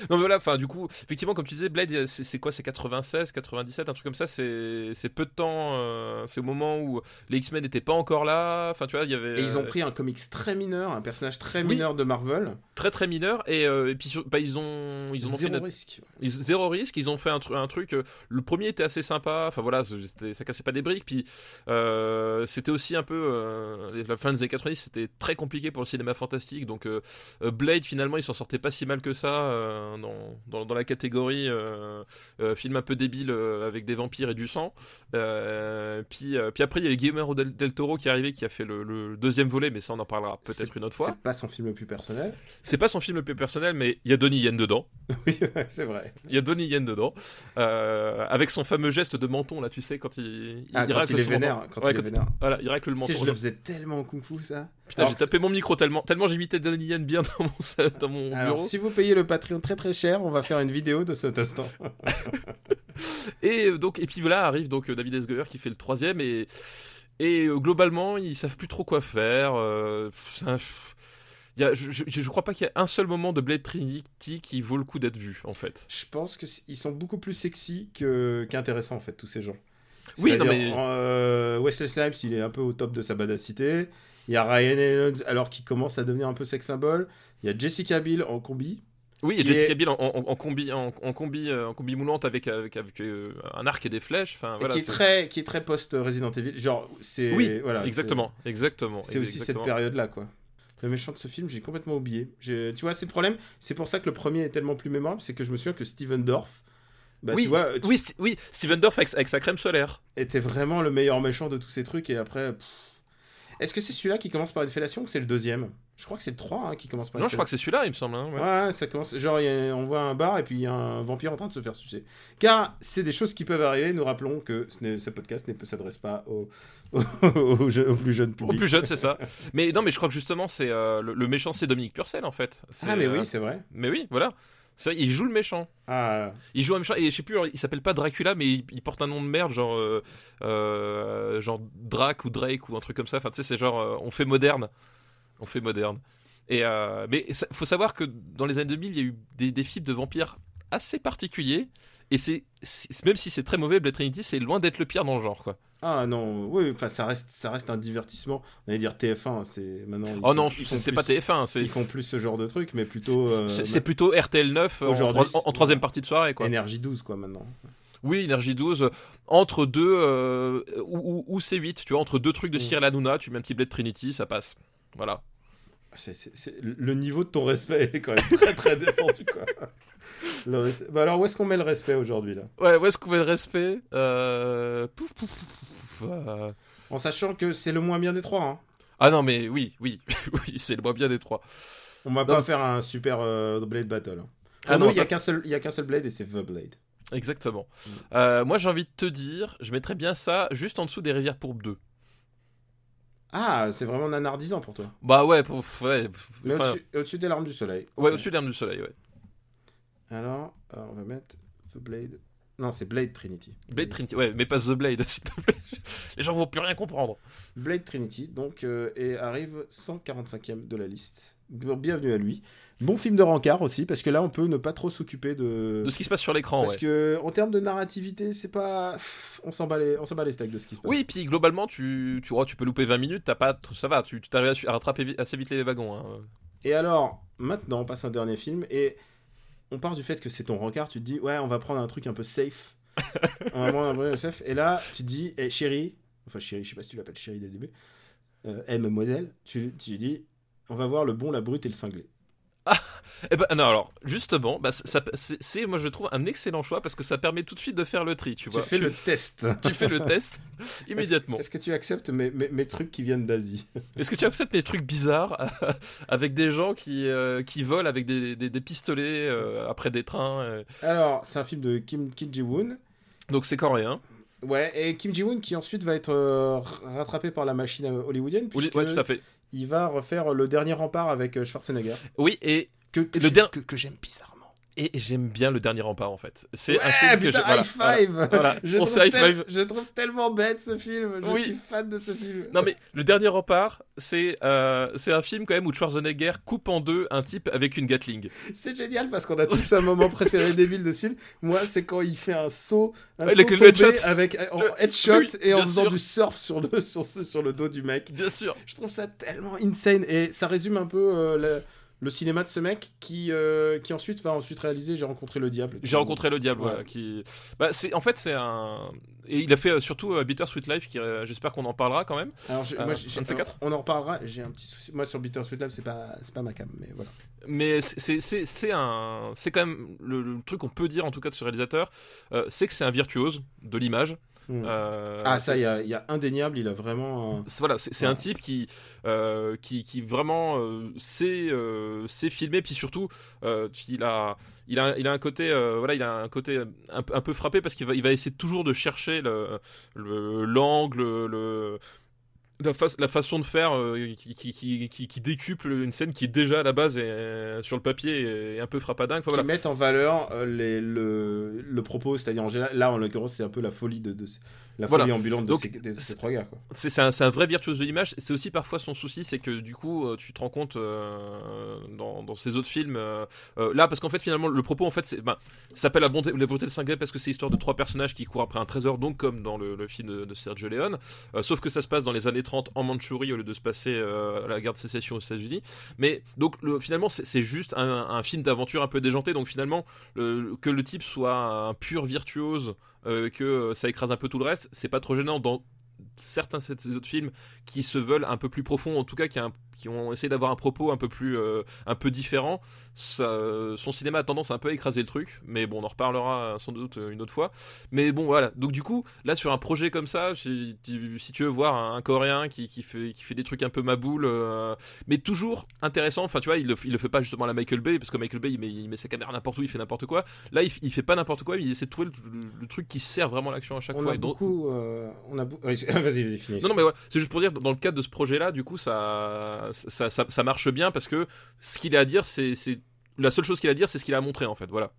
Non mais voilà, enfin du coup, effectivement, comme tu disais, Blade, c'est quoi C'est 96, 97, un truc comme ça. C'est peu de temps. euh, c'est au moment où les X-Men n'étaient pas encore là. Enfin, tu vois, il y avait Et ils ont euh, pris un comics très mineur, un personnage très Oui. mineur de Marvel. très très mineur et, euh, et puis bah, ils ont ils ont fait Zéro une- risque. ils- zéro risque. Ils ont fait un, tru- un truc. euh, le premier était assez sympa. Enfin voilà, ça cassait pas des briques. Puis euh, c'était aussi un peu la fin des années 90. C'était très compliqué pour le cinéma fantastique. Donc Blade finalement, il s'en sortait pas si mal que ça dans, dans, dans la catégorie film un peu débile avec des vampires et du sang. Puis puis après il y a Guillermo del, del Toro qui est arrivé, qui a fait le, le deuxième volet, mais ça on en parlera peut-être une autre fois. C'est pas son film le plus personnel. C'est pas son film le plus personnel, mais il y a Donnie Yen dedans. oui, c'est vrai. Il y a Donnie Yen dedans, euh, avec son fameux geste de menton là, tu sais, quand il, Ah, quand il est vénère. menton. Quand Ouais, il est vénère. Voilà, il racle le Tu menton. sais, je le faisais tellement en kung fu ça. Putain, j'ai tapé mon micro tellement, tellement j'imitais Donnie Yen bien dans mon, dans mon Alors, bureau. si vous payez le Patreon très très cher, on va faire une vidéo de cet instant. Et euh, donc, et puis voilà, arrive donc euh, David S. Goyer qui fait le troisième et et globalement ils savent plus trop quoi faire. euh, un- il je, je, je crois pas qu'il y a un seul moment de Blade Trinity qui vaut le coup d'être vu en fait. Je pense qu'ils sont beaucoup plus sexy qu'intéressants en fait tous ces gens. Oui, non, mais- euh, Wesley Snipes, il est un peu au top de sa badacité. Il y a Ryan Reynolds, alors qu'il commence à devenir un peu sex symbole. Il y a Jessica Biel en combi. Oui, et Jessica est- Biel en, en, en combi, en, en combi, euh, en combi moulante avec avec, avec euh, un arc et des flèches. Enfin voilà. qui est très qui est très post Resident Evil. Genre c'est Oui, voilà, exactement, exactement. C'est aussi exactement. cette période-là, quoi. Le méchant de ce film, j'ai complètement oublié. Tu vois, c'est le problème. C'est pour ça que le premier est tellement plus mémorable, c'est que je me souviens que Steven Dorff, bah, oui, tu vois, tu- oui, oui, Steven Dorff avec, avec sa crème solaire. était vraiment le meilleur méchant de tous ces trucs. Et après, est-ce que c'est celui-là qui commence par une fellation ou c'est le deuxième? Je crois que c'est le 3 hein, qui commence par Non, je crois que c'est celui-là, il me semble. hein, ouais. Ouais, ça commence. Genre, a- on voit un bar et puis il y a un vampire en train de se faire sucer. Car c'est des choses qui peuvent arriver. Nous rappelons que ce, podcast ne s'adresse pas aux, aux, jeunes- aux plus jeunes Au publics. plus jeune, c'est ça. Mais non, mais je crois que justement, c'est euh, le, le méchant, c'est Dominique Purcell en fait. Ah, mais euh, oui, c'est vrai. mais oui, voilà. Vrai, il joue le méchant. Ah, Il joue un méchant et je sais plus, il s'appelle pas Dracula, mais il, il porte un nom de merde, genre euh, euh, genre Drac ou Drake ou un truc comme ça. Enfin, tu sais, c'est genre euh, on fait moderne, on fait moderne. Et euh, mais ça- faut savoir que dans les années 2000, il y a eu des, des films de vampires assez particuliers. Et c'est même si c'est très mauvais, Blade Trinity, c'est loin d'être le pire dans le genre, quoi. Ah non, oui, enfin ça reste, ça reste un divertissement. On allait dire TF1, c'est maintenant. Oh font- non, c'est pas TF1, c'est Ils font plus ce genre de truc, mais plutôt euh, c'est- c'est plutôt RTL 9 en, Aujourd'hui, troi- en- troisième partie de soirée, quoi. Énergie 12 quoi maintenant. Oui, Énergie 12, euh, entre deux, euh, ou, ou, ou C8, tu vois, entre deux trucs de Mm. Cyril Hanouna, tu mets un petit Blade Trinity, ça passe. Voilà. Le niveau de ton respect est quand même très très descendu quoi. Le res- bah alors où est-ce qu'on met le respect aujourd'hui là? Ouais, où est-ce qu'on met le respect? Euh... pouf, pouf, pouf, euh, En sachant que c'est le moins bien des trois. Hein. Ah non, mais oui, oui, oui, c'est le moins bien des trois. On va Non, pas faire un super euh, Blade Battle. hein. Ah Ah non, il y a qu'un seul, Blade et c'est The Blade. Exactement. Mm. Moi, j'ai envie de te dire, je mettrais bien ça juste en dessous des Rivières Pourpres 2. Ah, c'est vraiment nanardisant pour toi. Bah ouais, pour, ouais, Mais au-dessus, au-dessus des larmes du soleil. ouais, au-dessus de l'Arme du Soleil, ouais. Alors, euh, on va mettre The Blade. Non, c'est Blade Trinity. Blade Trinity, ouais, mais pas The Blade, s'il te plaît. Les gens vont plus rien comprendre. Blade Trinity, donc, euh, et arrive 145e de la liste. Bienvenue à lui. Bon film de rencard aussi, parce que là, on peut ne pas trop s'occuper de. De ce qui se passe sur l'écran, Parce ouais. que, en termes de narrativité, c'est pas. On s'en bat, les... bat les steaks de ce qui se passe. Oui, puis globalement, tu, tu, oh, tu peux louper 20 minutes, t'as pas, ça va, tu t'arrives à, rattraper assez vite les wagons. hein. Et alors, maintenant, on passe à un dernier film, et on part du fait que c'est ton rencard, tu te dis, ouais, on va prendre un truc un peu safe. on va prendre un truc safe, et là, tu te dis, eh, chérie, enfin chérie, je sais pas si tu l'appelles chérie dès le début, euh, eh, mademoiselle, tu, tu dis, on va voir le bon, la brute et le cinglé. Eh ben, non, alors, justement, bah, ça, c'est, moi je trouve un excellent choix parce que ça permet tout de suite de faire le tri, tu vois. Tu fais le test. Tu fais le test immédiatement. Est-ce, que tu acceptes mes, mes, mes trucs qui viennent d'Asie? Est-ce que tu acceptes mes trucs bizarres avec des gens qui, euh, qui volent avec des, des, des pistolets euh, après des trains euh? Alors, c'est un film de Kim, Kim Ji-woon. Donc c'est coréen. Ouais, et Kim Ji-woon qui ensuite va être rattrapé par la machine hollywoodienne. Oui, ouais, tout à fait. Il va refaire le dernier rempart avec Schwarzenegger. Oui, et Que, que, der- que, que j'aime bizarrement. Et j'aime bien le dernier rempart en fait. C'est Ouais, un film que putain, j'ai- voilà, high five voilà, voilà. Je, On trouve high five. je trouve tellement bête ce film. Je Oui. suis fan de ce film. Non mais le dernier rempart, c'est euh, c'est un film quand même où Schwarzenegger coupe en deux un type avec une Gatling. C'est génial parce qu'on a tous un moment préféré débile de ce film. Moi, c'est quand il fait un saut, un Avec saut le headshot. avec en Le- headshot oui, et en faisant sûr. du surf sur le sur, ce- sur le dos du mec. Bien sûr. Je trouve ça tellement insane et ça résume un peu euh, le, le cinéma de ce mec qui euh, qui ensuite va ensuite réaliser J'ai rencontré le diable. J'ai rencontré le diable, voilà, qui, bah, c'est, en fait, c'est un, et il a fait euh, surtout euh, Bitter Sweet Life, qui, euh, j'espère qu'on en parlera quand même. Alors Euh, moi, j'ai- on en reparlera. J'ai un petit souci. Moi sur Bitter Sweet Love, c'est pas c'est pas ma cam, mais voilà. Mais c'est, c'est, un, c'est quand même le, le truc qu'on peut dire en tout cas de ce réalisateur, c'est que c'est un virtuose de l'image. Mm. Euh, ah ça, il y a, il y a indéniable. Il a vraiment. un- c'est- voilà, c'est, c'est Ouais. un type qui, euh, qui, qui vraiment euh, sait, euh, sait filmer, puis surtout, euh, il a, il a, il a un côté, euh, voilà, il a un côté un, un peu frappé parce qu'il va, il va essayer toujours de chercher le, le- l'angle, le, la, fa- la façon de faire euh, qui, qui, qui, qui, qui décuple une scène qui déjà à la base est, euh, sur le papier est un peu frappadingue. Enfin, qui voilà. mettent en valeur euh, les, le, le propos, c'est-à-dire là en l'occurrence, c'est un peu la folie de, de- la Voilà. folie ambulante de, Donc, ces, de ces trois gars. C'est un, vrai virtuose de l'image. C'est aussi parfois son souci, c'est que du coup, euh, tu te rends compte euh, dans, dans ces autres films, euh, là, parce qu'en fait, finalement, le propos, en fait, ben, s'appelle la bonté, la beauté de cinglé parce que c'est l'histoire de trois personnages qui courent après un trésor, donc comme dans le, le film de, de Sergio Leone, Euh, sauf que ça se passe dans les années 30 en Mandchourie au lieu de se passer à la guerre de sécession aux États-Unis. Mais donc, le, finalement, c'est juste un, un film d'aventure un peu déjanté. Donc, finalement, le- que le type soit un pur virtuose, euh, que euh, ça écrase un peu tout le reste, c'est pas trop gênant dans certains de ces autres films qui se veulent un peu plus profonds, en tout cas qui, a un- qui ont essayé d'avoir un propos un peu plus, euh, un peu différent. Ça, euh, son cinéma a tendance à un peu à écraser le truc, mais bon, on en reparlera sans doute une autre fois. Mais bon, voilà. Donc du coup, là sur un projet comme ça, si, tu- si tu veux voir un, un Coréen qui, qui fait, qui fait des trucs un peu maboule, euh, mais toujours intéressant. Enfin, tu vois, il le, il le fait pas justement à la Michael Bay, parce que Michael Bay, il met, il met sa caméra n'importe où, il fait n'importe quoi. Là, il, il fait pas n'importe quoi, mais il essaie de trouver le, le- le truc qui sert vraiment l'action à chaque On fois. a donc- beaucoup. on a ouais, Vas-y, vas-y, finis. non, non, mais voilà, c'est juste pour dire, dans le cadre de ce projet-là, du coup, ça, ça, ça, ça marche bien parce que ce qu'il a à dire, c'est, la seule chose qu'il a à dire, c'est ce qu'il a à montrer en fait. Voilà.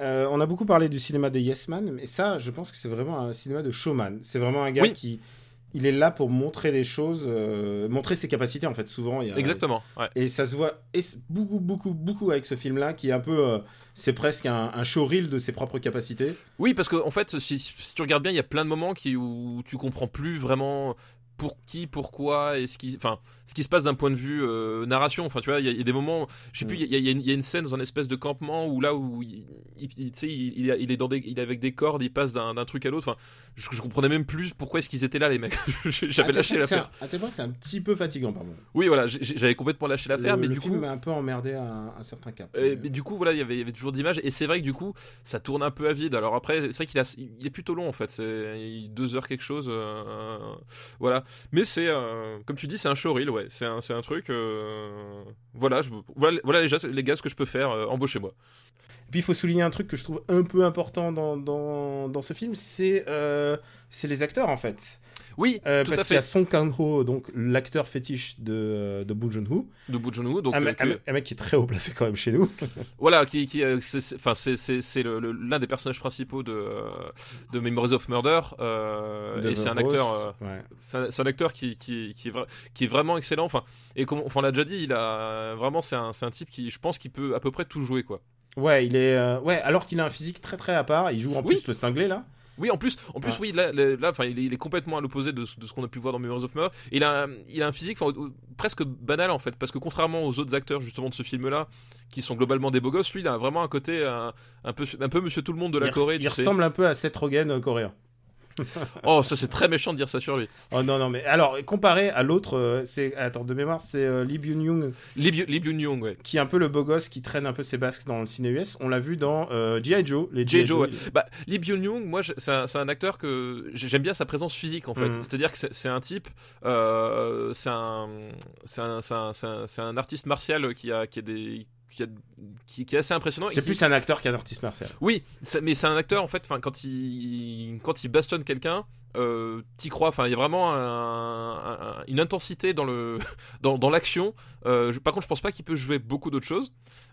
Euh, on a beaucoup parlé du cinéma des Yes Man, mais ça, je pense que c'est vraiment un cinéma de showman. C'est vraiment un gars Oui. qui. Il est là pour montrer des choses, euh, montrer ses capacités en fait. Souvent, il y a, Exactement. Ouais. Et ça se voit et beaucoup, beaucoup, beaucoup avec ce film-là, qui est un peu. euh, c'est presque un, un showreel de ses propres capacités. Oui, parce qu'en en fait, si, si tu regardes bien, il y a plein de moments qui, où tu comprends plus vraiment pour qui, pourquoi, et ce qui, enfin, ce qui se passe d'un point de vue euh, narration. Enfin, tu vois, il y, a- il y a des moments, je sais plus, il y, a- y une- il y a une scène dans un espèce de campement où là où il, il- il- est- il est dans des, il est avec des cordes, il passe d'un truc à l'autre. Enfin, je, je comprenais même plus pourquoi est-ce qu'ils étaient là, les mecs. J'avais tel lâché l'affaire. À tel point que c'est un petit peu fatigant, pardon. Oui, voilà, j'avais complètement lâché l'affaire, mais le du film coup. m'a un peu emmerdé à un, un certain cap. Euh, Mais, du coup, voilà, il y avait- il y avait toujours d'images, et c'est vrai que du coup, ça tourne un peu à vide. Alors après, c'est vrai qu'il a- il est plutôt long en fait, c'est deux heures quelque chose, euh, voilà. Mais c'est, comme tu dis, c'est un showreel, ouais. C'est un, truc, euh, voilà, voilà, les, gars, ce que je peux faire, euh, embauchez-moi. Et puis il faut souligner un truc que je trouve un peu important dans ce film, c'est euh, c'est les acteurs en fait. Oui, Euh, tout parce qu'il y a. Song Kang-ho, donc l'acteur fétiche de, de Bong Joon-ho, De Bong Joon-ho, donc un, euh, mec- un que- mec- un mec qui est très haut placé quand même chez nous. voilà, qui, qui, euh, c'est- enfin, c'est, l'un des personnages principaux de, euh, de Memories of Murder, euh, De et c'est un acteur. euh, Ouais. c'est un, acteur qui, qui, qui, est vra- qui est vraiment excellent. Enfin, et comme enfin, on l'a déjà dit, il a vraiment c'est un, c'est un type qui, je pense, qu'il peut à peu près tout jouer quoi. Ouais, il est. euh, ouais, alors qu'il a un physique très très à part. Il joue en Oui. plus le cinglé là. Oui, en plus, en plus, Ouais. oui, là, là, là, enfin, il est, il est complètement à l'opposé de, ce- de ce qu'on a pu voir dans Memories of Murder. Il a, un- il a un physique presque banal en fait, parce que contrairement aux autres acteurs justement de ce film-là, qui sont globalement des beaux gosses, lui, il a vraiment un côté un, un peu, un peu Monsieur Tout le Monde de la il, Corée. il sais. ressemble un peu à Seth Rogen euh, coréen. oh, ça c'est très méchant de dire ça sur lui. Oh non, non, mais alors, comparé à l'autre, euh, c'est. Attends, de mémoire, c'est euh, Lee Byung-young, Lee Lee Byung-young, ouais. qui est un peu le beau gosse qui traîne un peu ses basques dans le ciné US. On l'a vu dans euh, G.I. Joe. Les. G.I. Joe, ouais. Bah, Lee Byung-young, moi, c'est un, acteur que j'ai- j'aime bien sa présence physique en fait. Mhm. C'est-à-dire que c'est un type, euh, c'est un, un, c'est un, c'est un- c'est un artiste martial qui a, qui a des, qui, a- qui- qui est assez impressionnant. C'est plus un acteur qu'un artiste martial. Oui, mais c'est un acteur en fait. Quand il, quand il bastonne quelqu'un. Euh, t'y crois, enfin il y a vraiment un- un- une intensité dans le dans, dans l'action. Euh, par contre, je pense pas qu'il peut jouer beaucoup d'autres choses,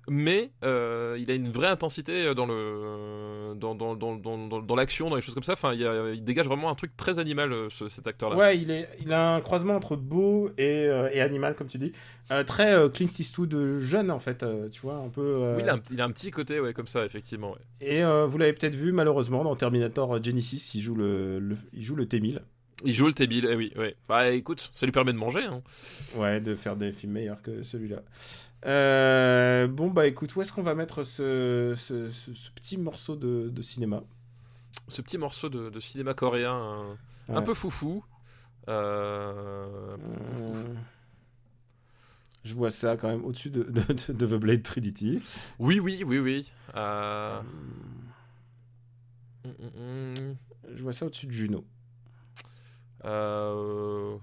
mais euh, il a une vraie intensité dans le dans dans, dans, dans, dans- l'action, dans les choses comme ça. Enfin, il, y a- il dégage vraiment un truc très animal euh, ce- cet acteur-là. Ouais, il, est, il a un croisement entre beau et, euh, et animal, comme tu dis. Euh, très euh, Clint Eastwood jeune, en fait, euh, tu vois, un peu. euh, Oui, il a, un, il a un petit côté ouais comme ça effectivement. ouais. Et euh, vous l'avez peut-être vu, malheureusement, dans Terminator Genesis, il joue le, le- il joue le T-1000. Il joue le T-Bill, eh oui, ouais. Bah écoute, ça lui permet de manger. Hein. Ouais, de faire des films meilleurs que celui-là. Euh, bon, bah écoute, où est-ce qu'on va mettre ce, ce- ce- ce petit morceau de, de cinéma? Ce petit morceau de, de cinéma coréen, un, peu foufou. Euh, Euh, Je vois ça quand même au-dessus de, de, de- de The Blade Trinity. Oui, oui, oui, oui. Mm, mm, mm. Je vois ça au-dessus de Juno. Euh,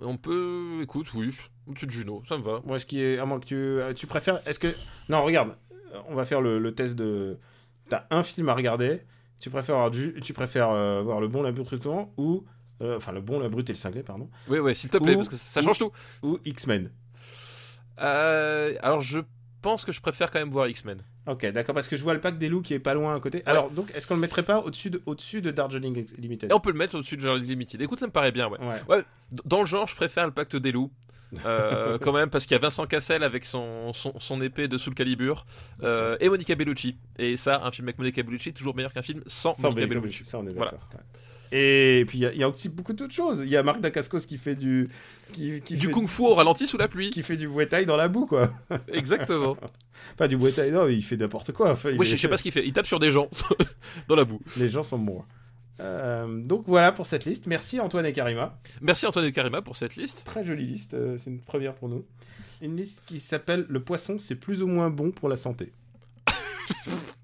On peut. Écoute, oui, au-dessus de Juno, ça me va. Moi, ce qui est. À moins que tu. euh, Tu préfères. Est-ce que. Non, regarde. euh, On va faire le, le test de. T'as un film à regarder. Tu préfères, avoir du- tu préfères euh, voir Le Bon, la Brute et le Truand ou. euh, Enfin, Le Bon, la Brute et le Cinglé, pardon. Oui, ouais, s'il te plaît, Ou- parce que ça ou- change tout. Ou X-Men. Alors, je pense que je préfère quand même voir X-Men. Ok, d'accord, parce que je vois le pack des loups qui est pas loin à côté. Alors, donc, est-ce qu'on le mettrait pas au-dessus de, au-dessus de Darjeeling Limited? On peut le mettre au-dessus de Genre Limited. Écoute, ça me paraît bien, ouais. Ouais. Dans le genre, je préfère le pacte des loups. Euh, quand même parce qu'il y a Vincent Cassel avec son, son, son épée de Soul Calibur euh, et Monica Bellucci et ça un film avec Monica Bellucci est toujours meilleur qu'un film sans, Sans Monica Bellucci, Bellucci ça on est d'accord. Et puis il y a- il y, a aussi beaucoup d'autres choses. Il y a Marc Dacascos qui fait du qui, qui du fait, kung fu au ralenti sous la pluie qui fait du Muay Thai dans la boue quoi. exactement Enfin du Muay Thai non, il fait n'importe quoi. Enfin, je sais pas ce qu'il fait il tape sur des gens dans la boue Les gens sont bons. Euh, donc voilà pour cette liste. Merci Antoine et Karima. merci Antoine et Karima pour cette liste Très jolie liste. euh, C'est une première pour nous. Une liste qui s'appelle Le poisson, c'est plus ou moins bon pour la santé.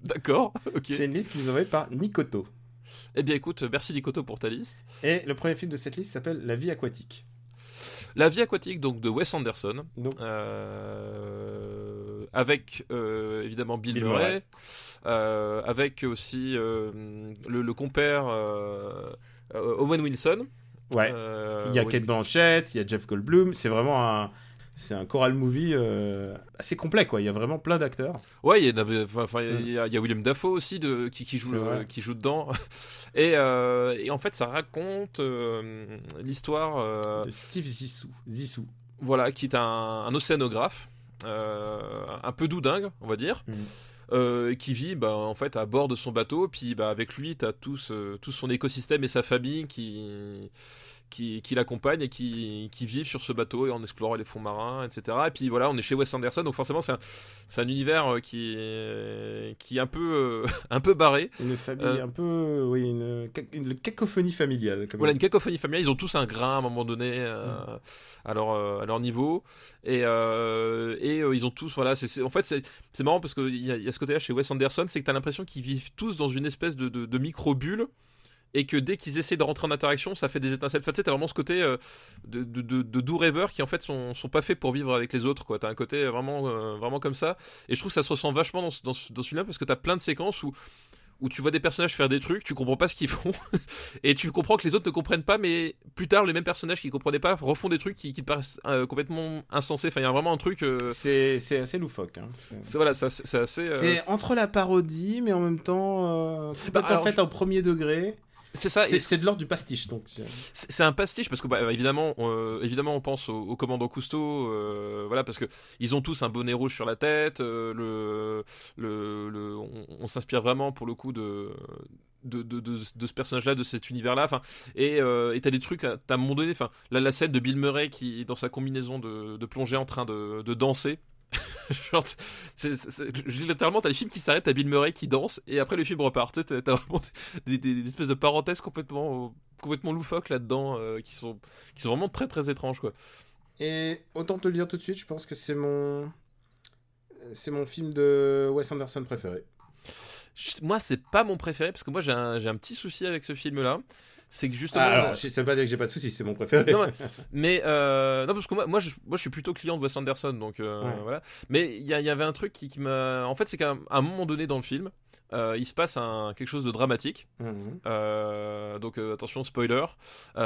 d'accord ok C'est une liste qui nous est envoyée par Nikoto. Eh bien écoute merci Nikoto pour ta liste Et le premier film de cette liste s'appelle La vie aquatique. La vie aquatique donc de Wes Anderson Euh, avec euh, évidemment Bill, Bill Murray, Murray. euh, avec aussi euh, le, le compère Owen Wilson. ouais. Euh, Il y a Owen- Kate Blanchett, il y a Jeff Goldblum. C'est vraiment un. C'est un choral movie euh, assez complet, quoi. Il y a vraiment plein d'acteurs. Ouais, il y, a, il y William Dafoe aussi de, qui, qui, joue le- qui joue dedans. Et, euh, et en fait, ça raconte euh, l'histoire, De Steve Zissou. Zissou. voilà, qui est un, un océanographe, un peu doudingue, on va dire. Euh, qui vit bah, en fait à bord de son bateau puis bah, avec lui tu as tout, ce- tout son écosystème et sa famille qui qui, qui l'accompagnent et qui, qui vivent sur ce bateau et en explorant les fonds marins etc et puis voilà on est chez Wes Anderson donc forcément c'est un, c'est un univers euh, qui est, qui est un peu euh, un peu barré Une famille Euh, un peu. Oui, une, une cacophonie familiale. Comme voilà une cacophonie familiale ils ont tous un grain à un moment donné euh, à, leur, à leur niveau et, et ils ont tous voilà c'est c'est- en fait c'est c'est marrant parce qu'il y, y a ce côté là chez Wes Anderson c'est que tu as l'impression qu'ils vivent tous dans une espèce de, de, de micro-bulle et que dès qu'ils essaient de rentrer en interaction ça fait des étincelles enfin, tu sais t'as vraiment ce côté euh, de, de, de, de doux rêveurs qui en fait sont, sont pas faits pour vivre avec les autres quoi t'as un côté vraiment euh, vraiment comme ça et je trouve que ça se ressent vachement dans, ce- dans, ce- dans celui-là parce que t'as plein de séquences où où tu vois des personnages faire des trucs, tu comprends pas ce qu'ils font, et tu comprends que les autres ne comprennent pas, mais plus tard, les mêmes personnages qui comprenaient pas refont des trucs qui, qui te paraissent euh, complètement insensés. Enfin, il y a vraiment un truc. euh, C'est assez loufoque. hein. c'est voilà, ça, assez. euh, C'est entre la parodie, mais en même temps, euh, complètement alors, fait je- au premier degré. C'est ça. C'est de l'ordre du pastiche, donc. C'est un pastiche parce que bah, évidemment, euh, évidemment, on pense au, au commandant Cousteau, euh, voilà, parce que ils ont tous un bonnet rouge sur la tête. euh, le, le, le- on, on s'inspire vraiment pour le coup de de, de, de, de ce personnage-là, de cet univers-là. Enfin, et euh, t'as des trucs, t'as à un moment donné, enfin, là, la scène de Bill Murray qui dans sa combinaison de, plongée en train de danser. Genre, c'est- je dis littéralement, t'as les films qui s'arrêtent, t'as Bill Murray qui danse, et après le film repart. Tu sais, t'as, vraiment des, des- des espèces de parenthèses complètement, complètement loufoques là-dedans, euh, qui, sont, qui sont vraiment très très étranges, quoi. Et autant te le dire tout de suite, je pense que c'est mon. C'est mon film de Wes Anderson préféré. Moi, c'est pas mon préféré, parce que moi, j'ai un, j'ai un petit souci avec ce film-là. C'est que justement. Ah, alors, ça veut pas dire que j'ai pas de soucis, c'est mon préféré. Non, mais euh, non parce que moi, moi, je, moi je suis plutôt client de Wes Anderson donc euh, Ouais. voilà mais il y, y avait un truc qui, qui m'a en fait c'est qu'à un, moment donné dans le film euh, il se passe un, quelque chose de dramatique Mhm. Donc attention spoiler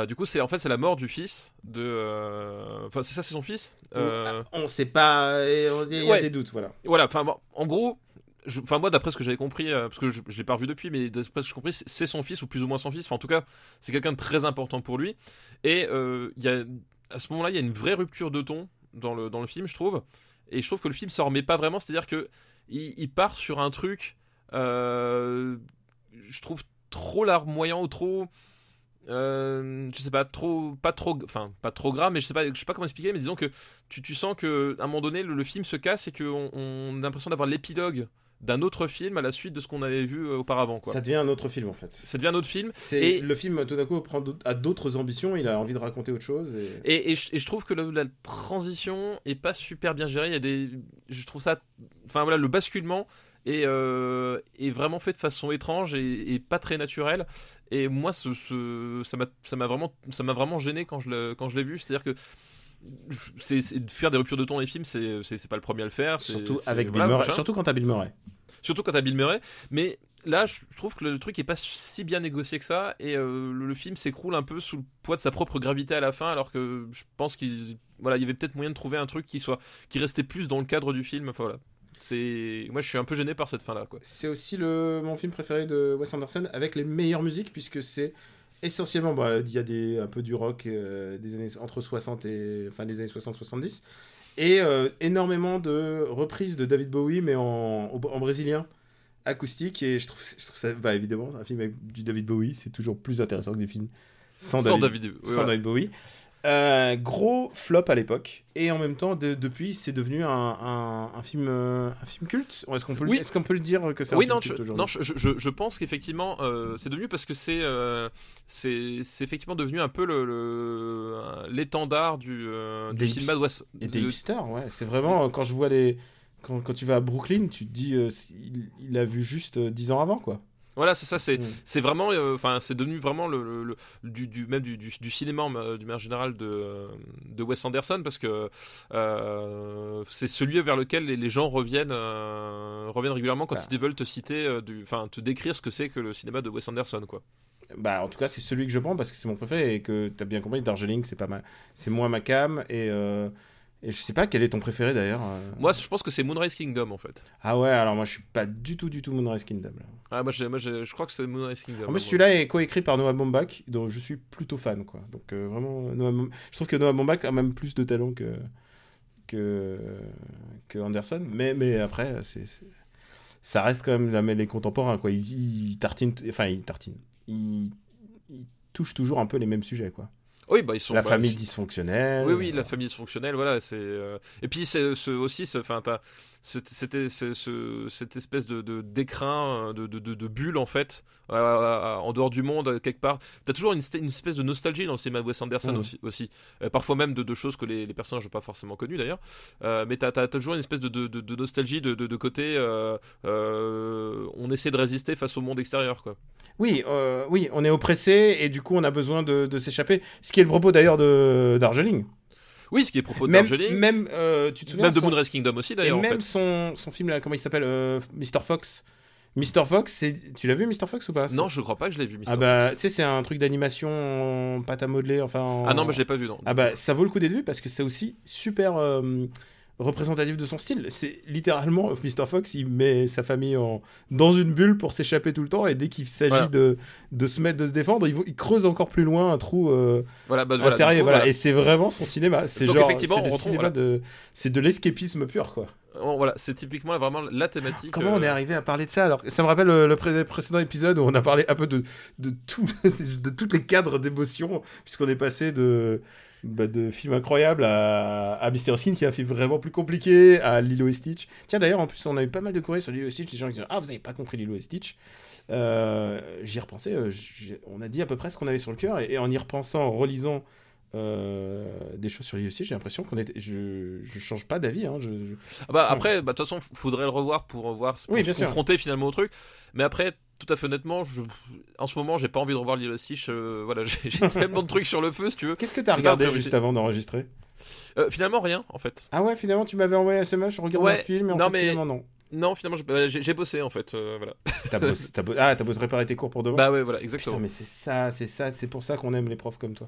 du coup c'est en fait c'est la mort du fils de enfin c'est ça c'est son fils? Euh, On sait pas, il y a Ouais. des doutes, voilà. voilà enfin bon, en gros Enfin moi d'après ce que j'avais compris euh, parce que je, je l'ai pas revu depuis mais d'après ce que j'ai compris c'est- son fils ou plus ou moins son fils. Enfin en tout cas c'est quelqu'un de très important pour lui. Et euh, y a à ce moment-là il y a une vraie rupture de ton dans le dans le film je trouve. Et je trouve que le film s'en remet pas vraiment. C'est-à-dire que il, part sur un truc euh, je trouve trop larmoyant ou trop euh, je sais pas trop pas trop enfin pas trop gras mais je sais pas je sais pas comment expliquer mais disons que tu, tu sens que à un moment donné le, le film se casse et qu'on on a l'impression d'avoir l'épilogue d'un autre film à la suite de ce qu'on avait vu euh, auparavant quoi. Ça devient un autre film en fait. Ça devient un autre film Et- le film tout d'un coup prend a d'autres ambitions, il a envie de raconter autre chose. Et... Et, et je, et je trouve que la transition est pas super bien gérée. Il y a des, je trouve ça, enfin voilà, le basculement est, euh, est vraiment fait de façon étrange et, pas très naturelle. Et moi, ce, ce- ça m'a, vraiment, ça m'a vraiment gêné quand je l'ai, quand je l'ai vu. C'est-à-dire que c'est, faire des ruptures de ton dans les films, c'est, pas le premier à le faire. Surtout avec Bill voilà, Murray. Surtout quand t'as Bill Murray. Surtout quand t'as Bill Murray. Mais là, je trouve que le truc est pas si bien négocié que ça. Et euh, le, film s'écroule un peu sous le poids de sa propre gravité à la fin. Alors que je pense qu'il voilà, il y avait peut-être moyen de trouver un truc qui soit qui restait plus dans le cadre du film. Enfin voilà. C'est moi je suis un peu gêné par cette fin là. C'est aussi le, mon film préféré de Wes Anderson avec les meilleures musiques puisque c'est essentiellement bah, il y a des un peu du rock euh, des années entre 60 et enfin des années 60 70 et euh, énormément de reprises de David Bowie mais en, en brésilien acoustique et je trouve, je trouve ça bah, évidemment un film avec du David Bowie c'est toujours plus intéressant que des films sans, Sans David, David. sans. David Bowie Gros flop à l'époque et en même temps de- depuis c'est devenu un, un, un film euh, un film culte est-ce qu'on peut, le- Oui. est-ce qu'on peut le dire que c'est Oui, un film non, culte je, aujourd'hui non, je, je, je pense qu'effectivement, euh, c'est devenu parce que c'est euh, c'est effectivement devenu un peu le- le- l'étendard du, euh, du cinéma. Et des de- hipsters, ouais. C'est vraiment, quand je vois les. Quand, quand tu vas à Brooklyn, tu te dis, euh, il, il a vu juste euh, 10 ans avant, quoi. Voilà, c'est ça, c'est Mm. c'est vraiment, euh, enfin, c'est devenu vraiment le, le- le- du, du même du, du, du cinéma euh, du manière générale de euh, de Wes Anderson parce que euh, c'est celui vers lequel les, les gens reviennent euh, reviennent régulièrement quand Bah. ils veulent te citer, enfin, te décrire ce que c'est que le cinéma de Wes Anderson, quoi. Bah, en tout cas, c'est celui que je prends parce que c'est mon préféré et que t'as bien compris, Darjeeling, c'est pas mal. C'est moi ma cam et. Et je sais pas quel est ton préféré d'ailleurs. euh. Moi, je pense que c'est Moonrise Kingdom en fait. Ah ouais, alors moi je suis pas du tout, du tout Moonrise Kingdom. là. Ah, moi, je crois que c'est Moonrise Kingdom. En plus, Moi. celui-là est coécrit par Noah Baumbach, dont je suis plutôt fan, quoi. Donc euh, vraiment, Noah je trouve que Noah Baumbach a même plus de talent que que que Anderson, mais mais après, c'est ça reste quand même les contemporains, quoi. Ils, ils tartinent, enfin ils tartinent, ils, ils touchent toujours un peu les mêmes sujets, quoi. Oui, bah ils sont. la bah, famille dysfonctionnelle. Oui, oui, la famille dysfonctionnelle, voilà, c'est. euh, Et puis c'est ce- aussi, enfin, t'as c'était cette espèce de de- d'écrin, euh, de, de, de, de bulle en fait, euh, en dehors du monde euh, quelque part. T'as toujours une, espèce de nostalgie dans le cinéma de Wes Anderson Mhm. aussi, aussi. Euh, parfois même de, choses que les, les personnages n'ont pas forcément connues d'ailleurs. Euh, mais t'as as, toujours une espèce de, nostalgie de, côté. on essaie de résister face au monde extérieur, quoi. Oui, oui, on est oppressé et du coup on a besoin de, s'échapper. Ce qui est le propos d'ailleurs de Darjeeling. Oui, ce qui est propos de Même, Darjeeling, même euh, tu te souviens même de son- Moonrise Kingdom aussi Et d'ailleurs. en même fait. son, son film là, comment il s'appelle euh, Mr. Fox. Mr. Fox, tu l'as vu Mr. Fox ou pas? Non, je crois pas que je l'ai vu. Mr. Ah bah, Fox. tu sais, c'est un truc d'animation en pâte à modeler, enfin. en- Ah non, mais je l'ai pas vu non. Ah bah, ça vaut le coup d'être vu parce que c'est aussi super euh, représentatif de son style. C'est littéralement Mr. Fox, il met sa famille en... dans une bulle pour s'échapper tout le temps et dès qu'il s'agit Voilà. de... de se mettre, de se défendre, il, il creuse encore plus loin un trou euh, Voilà, bah, voilà, intérieur. du coup, voilà. voilà. Et c'est vraiment son cinéma. C'est genre, effectivement, c'est on le retrouve- cinéma voilà. de, c'est de l'escapisme pur quoi. Oh, voilà, c'est typiquement vraiment la thématique. Comment on est euh, arrivé à parler de ça alors? Ça me rappelle le, le pré- précédent épisode où on a parlé un peu de, de, tout, de tous les cadres d'émotion, puisqu'on est passé de, bah, de films incroyables à, à Skin, qui est un film vraiment plus compliqué, à Lilo et Stitch. Tiens, d'ailleurs, en plus, on a eu pas mal de courriers sur Lilo et Stitch, les gens qui disent Ah, vous avez pas compris Lilo et Stitch. Euh, J'y repensais, euh, on a dit à peu près ce qu'on avait sur le cœur, et en y repensant, en relisant. Euh, des choses sur Stitch, j'ai l'impression qu'on était. Je, je change pas d'avis. Hein, je, je- Ah bah après, bah, de toute façon, faudrait le revoir pour voir, pour Oui, se sûr. confronter finalement au truc. Mais après, tout à fait honnêtement, je... en ce moment, j'ai pas envie de revoir Stitch. euh, voilà, j'ai tellement de trucs sur le feu, si tu veux. Qu'est-ce que t'as regardé juste avant d'enregistrer? Euh, finalement, rien, en fait. Ah ouais, finalement, tu m'avais envoyé un SMS, je regarde Ouais, un film, et en non, fait, mais- finalement, non. Non, finalement, j'ai- bossé, en fait. euh, voilà. T'as bossé, t'as bo- Ah, t'as bossé préparer tes cours pour demain? Bah ouais, voilà, Putain, exactement. mais c'est ça, c'est ça, c'est pour ça qu'on aime les profs comme toi.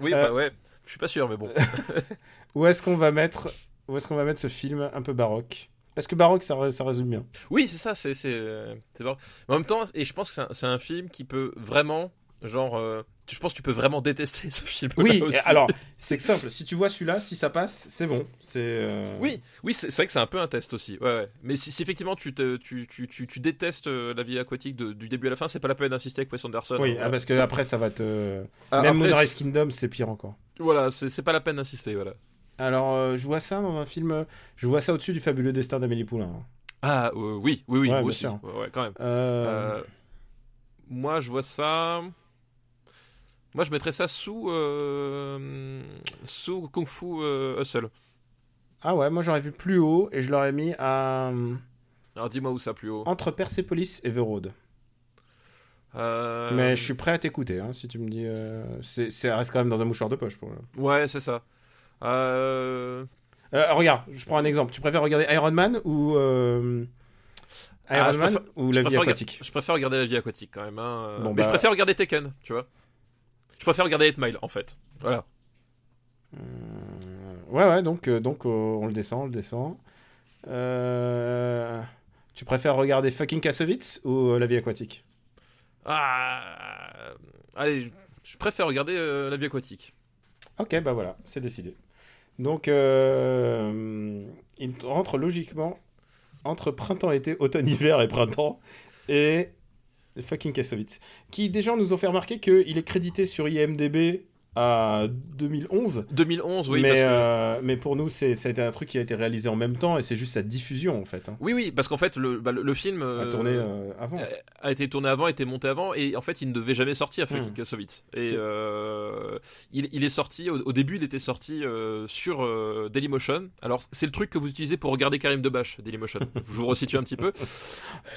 Oui, Euh, enfin, ouais, je suis pas sûr, mais bon. Où est-ce qu'on va mettre, où est-ce qu'on va mettre ce film un peu baroque? Parce que baroque, ça, ça résume bien. Oui, c'est ça, c'est c'est euh, en même temps, et je pense que c'est un, c'est un film qui peut vraiment, genre, euh, je pense que tu peux vraiment détester ce film. Oui, aussi. alors, c'est simple. Si tu vois celui-là, si ça passe, c'est bon. C'est. euh, Oui, oui, c'est vrai que c'est un peu un test aussi. Ouais, ouais. Mais si, si effectivement tu, te, tu, tu, tu, tu détestes euh, la vie aquatique de- du début à la fin, c'est pas la peine d'insister avec Wes Anderson. Oui, hein, ah, parce que après, ça va te. Ah, Même après, Moonrise Kingdom, c'est pire encore. Voilà, c'est pas la peine d'insister, voilà. Alors, euh, je vois ça dans un film. Je vois ça au-dessus du fabuleux destin d'Amélie Poulain. hein. Ah, oui, oui, oui, Ouais, aussi. sûr. Ouais, quand même. Moi, je vois ça. Moi, je mettrais ça sous, euh, sous Kung Fu euh, Hustle. Ah ouais, moi j'aurais vu plus haut et je l'aurais mis à. Alors, dis-moi où ça plus haut. Entre Persepolis et The Road. Euh, Mais je suis prêt à t'écouter, hein, si tu me dis. euh, c'est, ça reste quand même dans un mouchoir de poche pour. Ouais, c'est ça. Euh, Euh, regarde, je prends un exemple. Tu préfères regarder Iron Man ou. euh, Ah, Iron Man préfère- ou La vie aquatique? Je préfère regarder la vie aquatique quand même. hein. Bon, Mais je bah- préfère regarder Taken, tu vois. Préfère regarder 8 Mile en fait. Voilà. Euh, Ouais, ouais, donc, euh, donc euh, on le descend, on le descend. Euh, Tu préfères regarder fucking Kassovitz ou euh, La vie aquatique? Ah, allez, je préfère regarder euh, la vie aquatique. Ok, bah voilà, c'est décidé. Donc, euh, il rentre logiquement entre printemps-été, automne-hiver et printemps, et fucking Kassovitz. Qui, gens nous ont fait remarquer qu'il est crédité sur IMDB à 2011, 2011, oui, mais, parce que... euh, mais pour nous, c'est, ça a été un truc qui a été réalisé en même temps, et c'est juste sa diffusion, en fait. hein. Oui, oui, parce qu'en fait, le, bah, le, le film A euh, tourné euh, avant. a été tourné avant, été monté avant, et en fait, il ne devait jamais sortir, Fucking Hmm. Kassovitz. Et euh, il, il est sorti, au, au début, il était sorti sur Dailymotion. Alors, c'est le truc que vous utilisez pour regarder Karim Debache, Dailymotion. je vous resitue un petit peu.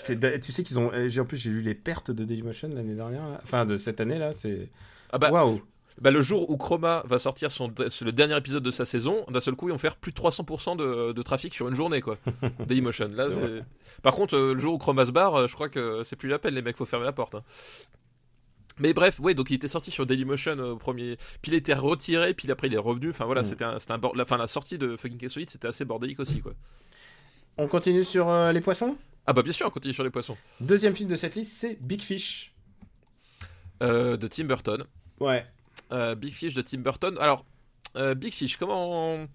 Tu sais qu'ils ont. j'ai- En plus, j'ai lu les pertes de Dailymotion l'année dernière, là. enfin de cette année là. C'est. Ah bah, Waouh! Bah, le jour où Chroma va sortir son, le dernier épisode de sa saison, d'un seul coup, ils vont faire plus de 300% de, de trafic sur une journée, quoi. Dailymotion. Là, Par contre, euh, le jour où Chroma se barre, euh, je crois que c'est plus la peine, les mecs, faut fermer la porte. hein. Mais bref, ouais, donc il était sorti sur Dailymotion euh, au premier, puis il était retiré, puis après il est revenu. Enfin voilà, Mm. c'était un, bord- la, enfin, la sortie de Fucking Castle c'était assez bordélique aussi, quoi. On continue sur euh, les poissons? Ah bah bien sûr, on continue sur les poissons. Deuxième film de cette liste, c'est Big Fish. Euh, de Tim Burton. Ouais. Euh, Big Fish de Tim Burton. Alors, euh, Big Fish, comment.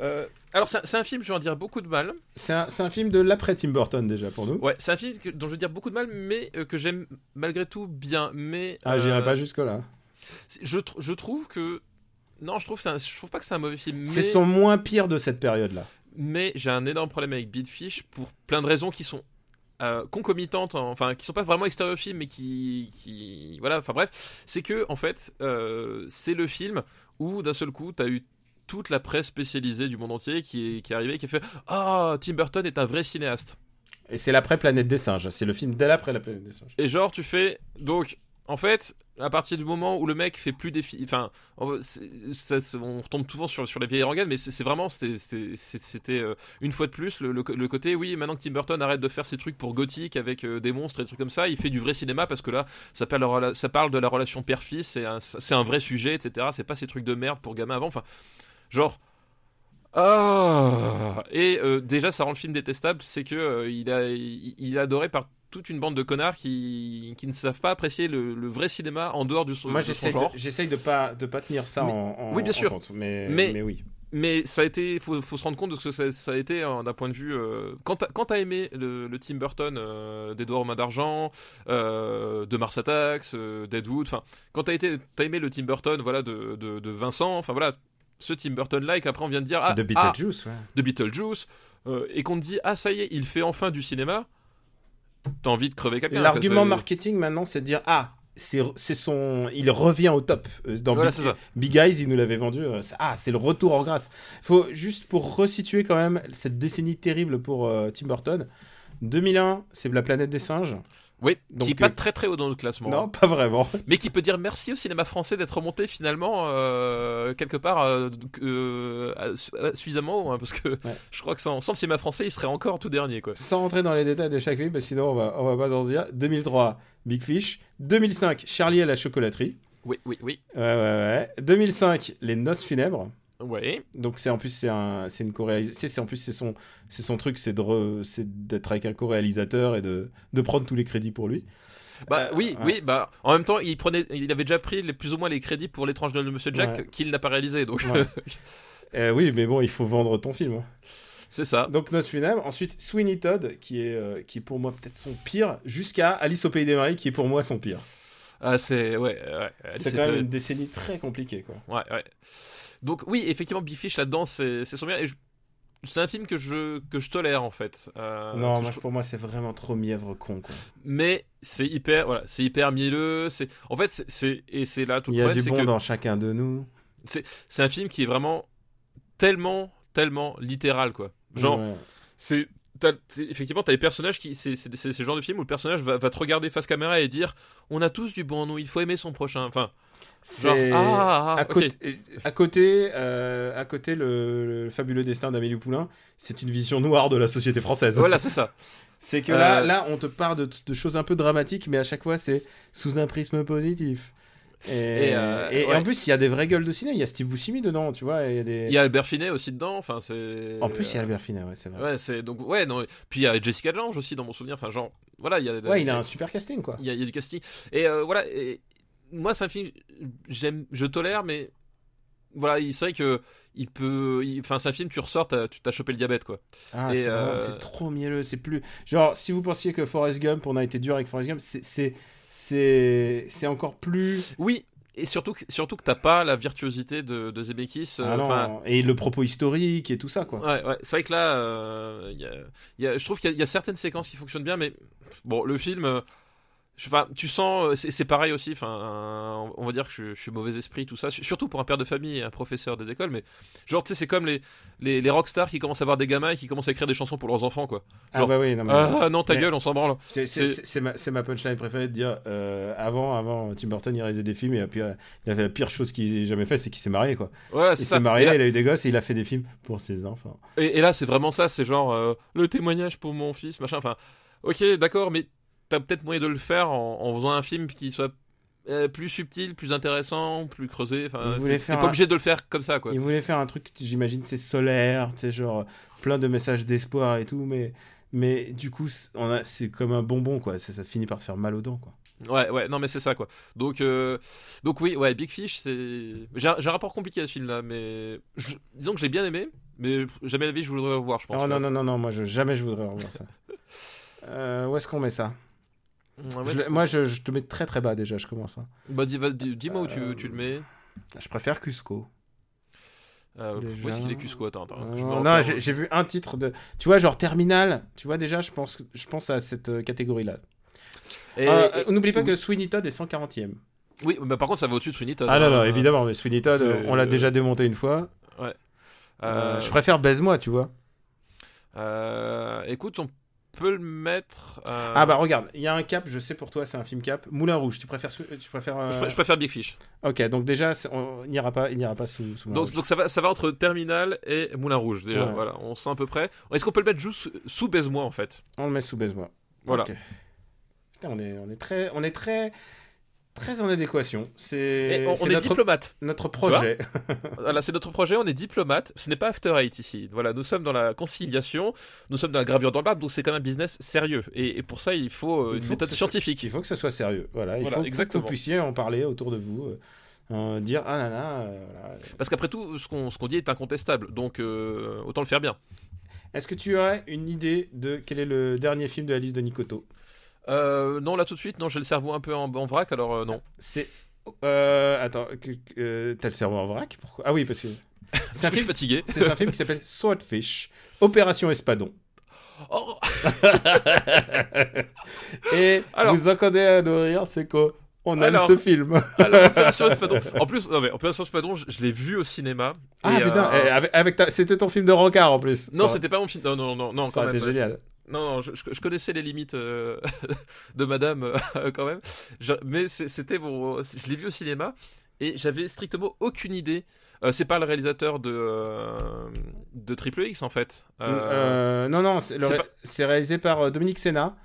euh, alors, c'est un- film, je vais en dire beaucoup de mal. C'est un, film de l'après Tim Burton déjà pour nous. Ouais, c'est un film que- dont je vais dire beaucoup de mal, mais euh, que j'aime malgré tout bien. Mais Ah, euh, j'irai pas jusque là. Je, tr- je trouve que non, je trouve un- je trouve pas que c'est un mauvais film. Mais, C'est son moins pire de cette période là. mais j'ai un énorme problème avec Big Fish pour plein de raisons qui sont euh, concomitantes, enfin qui sont pas vraiment extérieures au film, mais qui, qui voilà, enfin bref, c'est que en fait euh, c'est le film où d'un seul coup t'as eu toute la presse spécialisée du monde entier qui est, qui est arrivée qui a fait ah Tim Burton est un vrai cinéaste. Et c'est l'après Planète des singes. C'est le film dès l'après la Planète des singes. Et genre, tu fais. Donc, en fait, à partir du moment où le mec fait plus des films. Enfin, on retombe souvent sur, sur les vieilles organes, mais c'est vraiment. C'était euh, une fois de plus le, le- côté. Oui, maintenant que Tim Burton arrête de faire ses trucs pour gothique avec euh, des monstres et trucs comme ça, il fait du vrai cinéma parce que là, ça parle, de la relation père-fils, c'est un, un vrai sujet, etc. C'est pas ces trucs de merde pour gamins avant. Enfin, genre. Ah Et euh, déjà, ça rend le film détestable, c'est que il, a, il, il adoré par toute une bande de connards qui, qui ne savent pas apprécier le, le vrai cinéma en dehors du son, Moi de son j'essaye de, genre. j'essaye de pas de pas tenir ça Mais- en, en- oui, bien en sûr. compte. Mais, Mais- mais oui. mais ça a été, faut, faut se rendre compte de ce que ça, ça a été hein, d'un point de vue. euh, quand t'as aimé le, le Tim Burton euh, d'Edouard aux mains d'argent, euh, de Mars Attacks, euh, d'Ed Wood, enfin, quand t'as été, t'as aimé le Tim Burton, voilà, de, de, de Vincent, enfin voilà, ce Tim Burton-like. Après, on vient de dire ah, de ah, Beetlejuice, ouais. de Beetlejuice, euh, et qu'on te dit ah ça y est, il fait enfin du cinéma. T'as envie de crever quelqu'un. L'argument marketing maintenant, c'est de dire ah, c'est son, il revient au top. Euh, Dans Voilà, Big, Eyes, il nous l'avait vendu. euh, ah, c'est le retour en grâce. Faut juste pour resituer quand même cette décennie terrible pour euh, Tim Burton. 2001, c'est la planète des singes. Oui, Donc, qui est pas euh, très très haut dans notre classement. Non, pas vraiment. mais qui peut dire merci au cinéma français d'être remonté finalement euh, quelque part euh, suffisamment haut, hein, parce que Ouais. je crois que sans, sans le cinéma français il serait encore tout dernier quoi. Sans rentrer dans les détails de chaque film, parce que sinon on va, on va pas en dire. 2003, Big Fish. 2005, Charlie et la chocolaterie. Oui, oui, oui. Ouais, ouais, ouais. 2005, Les Noces funèbres. Ouais. Donc c'est en plus c'est un c'est une. C'est en plus c'est son c'est son truc, c'est de re- c'est d'être avec un co-réalisateur et de de prendre tous les crédits pour lui. Bah Euh, oui, ouais. oui, bah en même temps, il prenait il avait déjà pris les, plus ou moins les crédits pour l'étrange de Monsieur Jack Ouais. qu'il n'a pas réalisé donc Ouais. Euh, oui, mais bon, il faut vendre ton film. hein. c'est ça. Donc Noces funèbres. Ensuite Sweeney Todd, qui est euh, qui est pour moi peut-être son pire, jusqu'à Alice au pays des merveilles, qui est pour moi son pire. Ah c'est ouais, ouais. C'est quand même une décennie très compliquée, quoi. Ouais, ouais. Donc oui, effectivement, Big Fish là-dedans, c'est son bien. Et je- c'est un film que je que je tolère en fait. Euh, non, moi, je- pour moi, c'est vraiment trop mièvre con, quoi. mais c'est hyper voilà, c'est hyper mielleux. C'est en fait c'est- et c'est là tout Il y a problème, du bon que dans chacun de nous. c'est un film qui est vraiment tellement tellement littéral quoi. Genre Ouais. c'est effectivement t'as des personnages qui c'est ce genre de film où le personnage va, va te regarder face caméra et dire on a tous du bon en nous, il faut aimer son prochain. Enfin C'est ah, ah, à, ok. côté, à côté, euh, à côté le, le fabuleux destin d'Amélie Poulain, c'est une vision noire de la société française. Voilà c'est ça. C'est que là, Euh, là, on te parle de, de choses un peu dramatiques, mais à chaque fois, c'est sous un prisme positif. Et, Et, euh, et- et ouais. en plus, il y a des vraies gueules de ciné. Il y a Steve Buscemi dedans, tu vois. il y a des... Y a Albert Finet aussi dedans. Enfin c'est En plus, il y a Albert Finet, ouais, c'est vrai. Ouais, c'est donc ouais non. Puis il y a Jessica Lange aussi dans mon souvenir. Enfin genre voilà il y a Ouais, il a un super casting, quoi. il y, a, il y a du casting et voilà. Et moi c'est un film j'aime je tolère mais voilà il c'est vrai que il peut enfin c'est un film tu ressors tu t'as chopé le diabète quoi. Ah, c'est euh, c'est trop mielleux. C'est plus. Genre, si vous pensiez que Forrest Gump, on a été dur avec Forrest Gump, c'est- c'est. Encore plus. Oui. Et surtout, que- surtout que t'as pas la virtuosité de, de Zemeckis. euh, Ah et le propos historique et tout ça, quoi. Ouais, ouais. c'est vrai que là, euh, il y a- il y a- je trouve qu'il y, y a certaines séquences qui fonctionnent bien, mais bon, le film, enfin, tu sens, euh, c'est pareil aussi. Enfin, on va dire que je, je suis mauvais esprit, tout ça. Su- Surtout pour un père de famille et un professeur des écoles, mais genre, tu sais, c'est comme les, les, les rockstars qui commencent à avoir des gamins et qui commencent à écrire des chansons pour leurs enfants, quoi. Ah Genre, bah oui, non, mais. Ah non, ta Mais- gueule, on s'en branle. C'est- ma, ma punchline préférée de dire euh, avant, avant Tim Burton il réalisait des films et puis euh, il a fait la pire chose qu'il ait jamais fait c'est qu'il s'est marié quoi. Ouais, Il s'est marié, là, il a eu des gosses et il a fait des films pour ses enfants. et- et là, c'est vraiment ça. C'est genre euh, le témoignage pour mon fils, machin. Enfin, ok, d'accord, mais t'as peut-être moyen de le faire en, en faisant un film qui soit euh, plus subtil, plus intéressant, plus creusé. Enfin, t'es pas un- obligé de le faire comme ça, quoi. Il voulait faire un truc j'imagine c'est solaire, tu sais genre plein de messages d'espoir et tout mais mais du coup c'est- on a c'est comme un bonbon quoi, ça, ça finit par te faire mal aux dents quoi. Ouais, ouais, non, mais c'est ça, quoi. Donc, euh, donc oui, ouais, Big Fish, c'est. J'ai un rapport compliqué à ce film-là, mais je- disons que j'ai bien aimé, mais jamais la vie je voudrais revoir, je pense. Oh non non non non, moi je, jamais je voudrais revoir ça. Euh, où est-ce qu'on met ça? Ouais, ouais, Je Moi je, je te mets très très bas déjà, je commence. hein. Bah, dis- va- dis- dis-moi où Euh, tu, tu le mets. Je préfère Cusco. Euh, où est-ce qu'il est Cusco? Attends, attends. Euh, non, j'ai vu un titre de. Tu vois, genre Terminal. Tu vois, déjà, je pense, je pense à cette euh, catégorie-là. Et- Euh, euh, N'oublie pas oui. que Sweeney Todd est 140ème. Oui, mais par contre, ça va au-dessus de Sweeney Todd. Ah non, hein. non, évidemment, mais Sweeney Todd, on l'a déjà démonté une fois. Euh, je préfère Baise-moi, tu vois. euh, écoute, on peut le mettre. euh, Ah bah regarde, il y a un cap, je sais pour toi, c'est un film cap. Moulin Rouge, tu préfères. Tu préfères euh, je, pr- je préfère Big Fish. Ok, donc déjà, on il n'ira pas, il n'ira pas sous, sous Moulin Donc, Rouge. donc ça, va, ça va entre Terminal et Moulin Rouge, déjà. Ouais. Voilà, on sent à peu près. Est-ce qu'on peut le mettre juste sous, Baise-moi, en fait? On le met sous Baise-moi. Voilà. Putain, on est, on est très, on est très, très en adéquation. C'est, on, est notre, diplomate. notre projet. Voilà, c'est notre projet, on est diplomate. Ce n'est pas After Eight ici. Voilà, nous sommes dans la conciliation, nous sommes dans la gravure dans le donc c'est quand même un business sérieux. Et, et pour ça, il faut euh, Il une méthode que soit- scientifique. Il faut que ce soit sérieux. Voilà, il Voilà, faut que exactement. vous puissiez en parler autour de vous. euh, Euh, dire ah là là, euh, voilà. Parce qu'après tout, ce qu'on ce qu'on dit est incontestable, donc euh, autant le faire bien. Est-ce que tu as une idée de quel est le dernier film de la liste de Nikoto? Euh, non, là tout de suite, non, j'ai le cerveau un peu en, en vrac, alors euh, non. C'est. Euh, attends, euh, t'as le cerveau en vrac? Pourquoi? Ah oui, parce que. C'est un, film- fatigué. c'est un film qui s'appelle Swordfish, Opération Espadon. Oh, Et Alors- vous entendez de rire, c'est qu'on on aime Alors- ce film. alors, Opération Espadon. En plus, non, mais Opération Espadon, je, je l'ai vu au cinéma. Ah putain, euh, eh, avec, avec ta- c'était ton film de rencard en plus. Non, Ça- c'était pas mon film. Non, non, non, non, Ça quand même. été génial. Non, non, je, connaissais les limites euh, de Madame euh, quand même. Je- mais c'était bon. Je l'ai vu au cinéma et j'avais strictement aucune idée. Euh, c'est pas le réalisateur de de Triple X en fait. Non, non, c'est ré- pas- réalisé par Dominique Senna.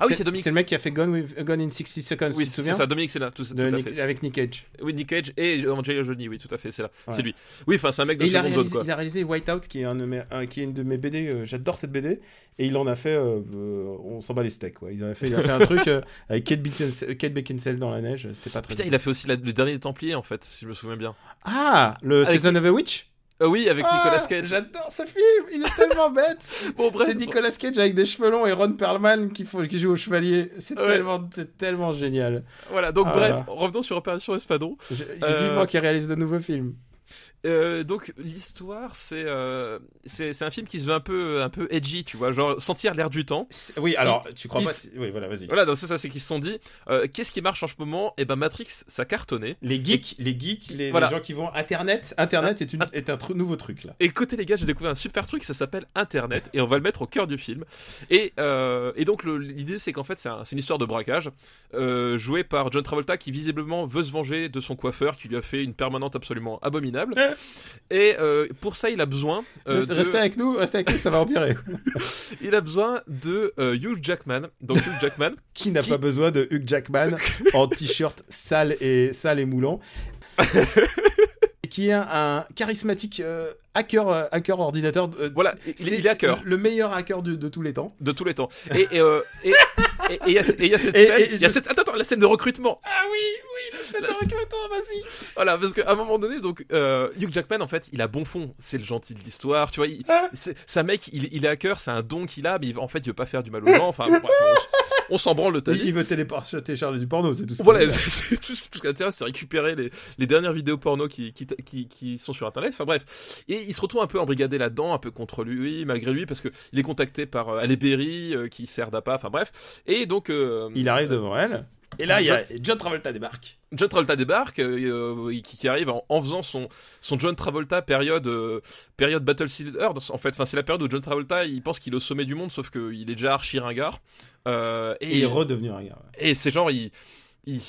Ah oui, c'est Dominique. C'est le mec qui a fait Gone, with- Gone in 60 Seconds, Oui, tu te c'est souviens ça, Dominique Senna, tout, tout De à fait. Avec Nick Cage. Oui, Nick Cage et Angelina Jolie, oui, tout à fait, c'est là, Ouais. c'est lui. Oui, enfin, c'est un mec de Et il a, zone quoi. il a réalisé Whiteout, qui est, un de mes, un- qui est une de mes BD. euh, J'adore cette BD. Et il en a fait. euh, euh, on s'en bat les steaks, quoi. Il a fait, il a fait un truc euh, avec Kate Beckinsale, Kate Beckinsale dans la neige. C'était pas très Putain, bien. il a fait aussi la- le dernier des Templiers en fait, si je me souviens bien. Ah Le Avec- Season of a Witch? Euh, oui, avec Ah, Nicolas Cage. J'adore ce film Il est tellement bête Bon, bref. C'est Nicolas Cage avec des cheveux longs et Ron Perlman qui, faut, qui joue au chevalier. C'est Ouais. tellement, génial. Voilà, donc Ah bref, revenons sur Opération Espadon. Je, Euh, Vivement qu'il réalise de nouveaux films. Euh, donc l'histoire, c'est euh, c'est un film qui se veut un peu un peu edgy, tu vois, genre sentir l'air du temps. Oui, alors, tu crois il pas... si- Oui, voilà, vas-y. Voilà, donc c'est ça, c'est qu'ils se sont dit, euh, qu'est-ce qui marche en ce moment? Et ben Matrix, ça cartonnait. Les geeks, les geeks, les, Voilà. les gens qui vont Internet, Internet est, une, est un tru- nouveau truc là. Et côté les gars, j'ai découvert un super truc, ça s'appelle Internet, et on va le mettre au cœur du film. Et, euh, et donc l'idée, c'est qu'en fait, c'est un- une histoire de braquage, jouée par John Travolta, qui visiblement veut se venger de son coiffeur, qui lui a fait une permanente absolument abominable. Et euh, pour ça, il a besoin, euh, Restez, de, restez avec nous, restez avec nous, ça va empirer. il a besoin de euh, Hugh Jackman. Donc Hugh Jackman, Qui n'a Qui- pas besoin de Hugh Jackman en t-shirt sale et sale et moulant qui est un, un charismatique euh, hacker, euh, hacker ordinateur. euh, voilà, il, est hacker Le meilleur hacker de, de tous les temps. de tous les temps. Et et euh, et- et- et il y a- cette Et- scène, y a cette, attends, attends, la scène de recrutement. Ah oui, oui, le scène La- de recrutement, vas-y. Voilà, parce qu'à un moment donné, donc euh, Hugh Jackman, en fait, il a bon fond. C'est le gentil de l'histoire, tu vois. il- Ah. un mec, il, il est hacker, c'est un don qu'il a, mais il- en fait, il veut pas faire du mal aux gens. Enfin, bon, bref, on, s'en branle de ta Il, vie. il veut télécharger du porno, c'est tout ce qu'il Voilà, c'est tout, tout ce qui intéresse, c'est récupérer les, les dernières vidéos porno qui, qui, qui, qui sont sur Internet. Enfin bref, et il se retrouve un peu embrigadé là-dedans, un peu contre lui, malgré lui, parce que il est contacté par euh, Berry, euh, qui sert d'appât. Enfin bref, et donc euh, Il arrive devant elle. Et là, il y a John Travolta débarque. John Travolta débarque, euh, qui, qui arrive en, en faisant son, son John Travolta période, euh, période Battlefield Earth. En fait, enfin, c'est la période où John Travolta, il pense qu'il est au sommet du monde, sauf qu'il est déjà archi ringard. Euh, Et, et, il est redevenu ouais. et c'est genre, il, il,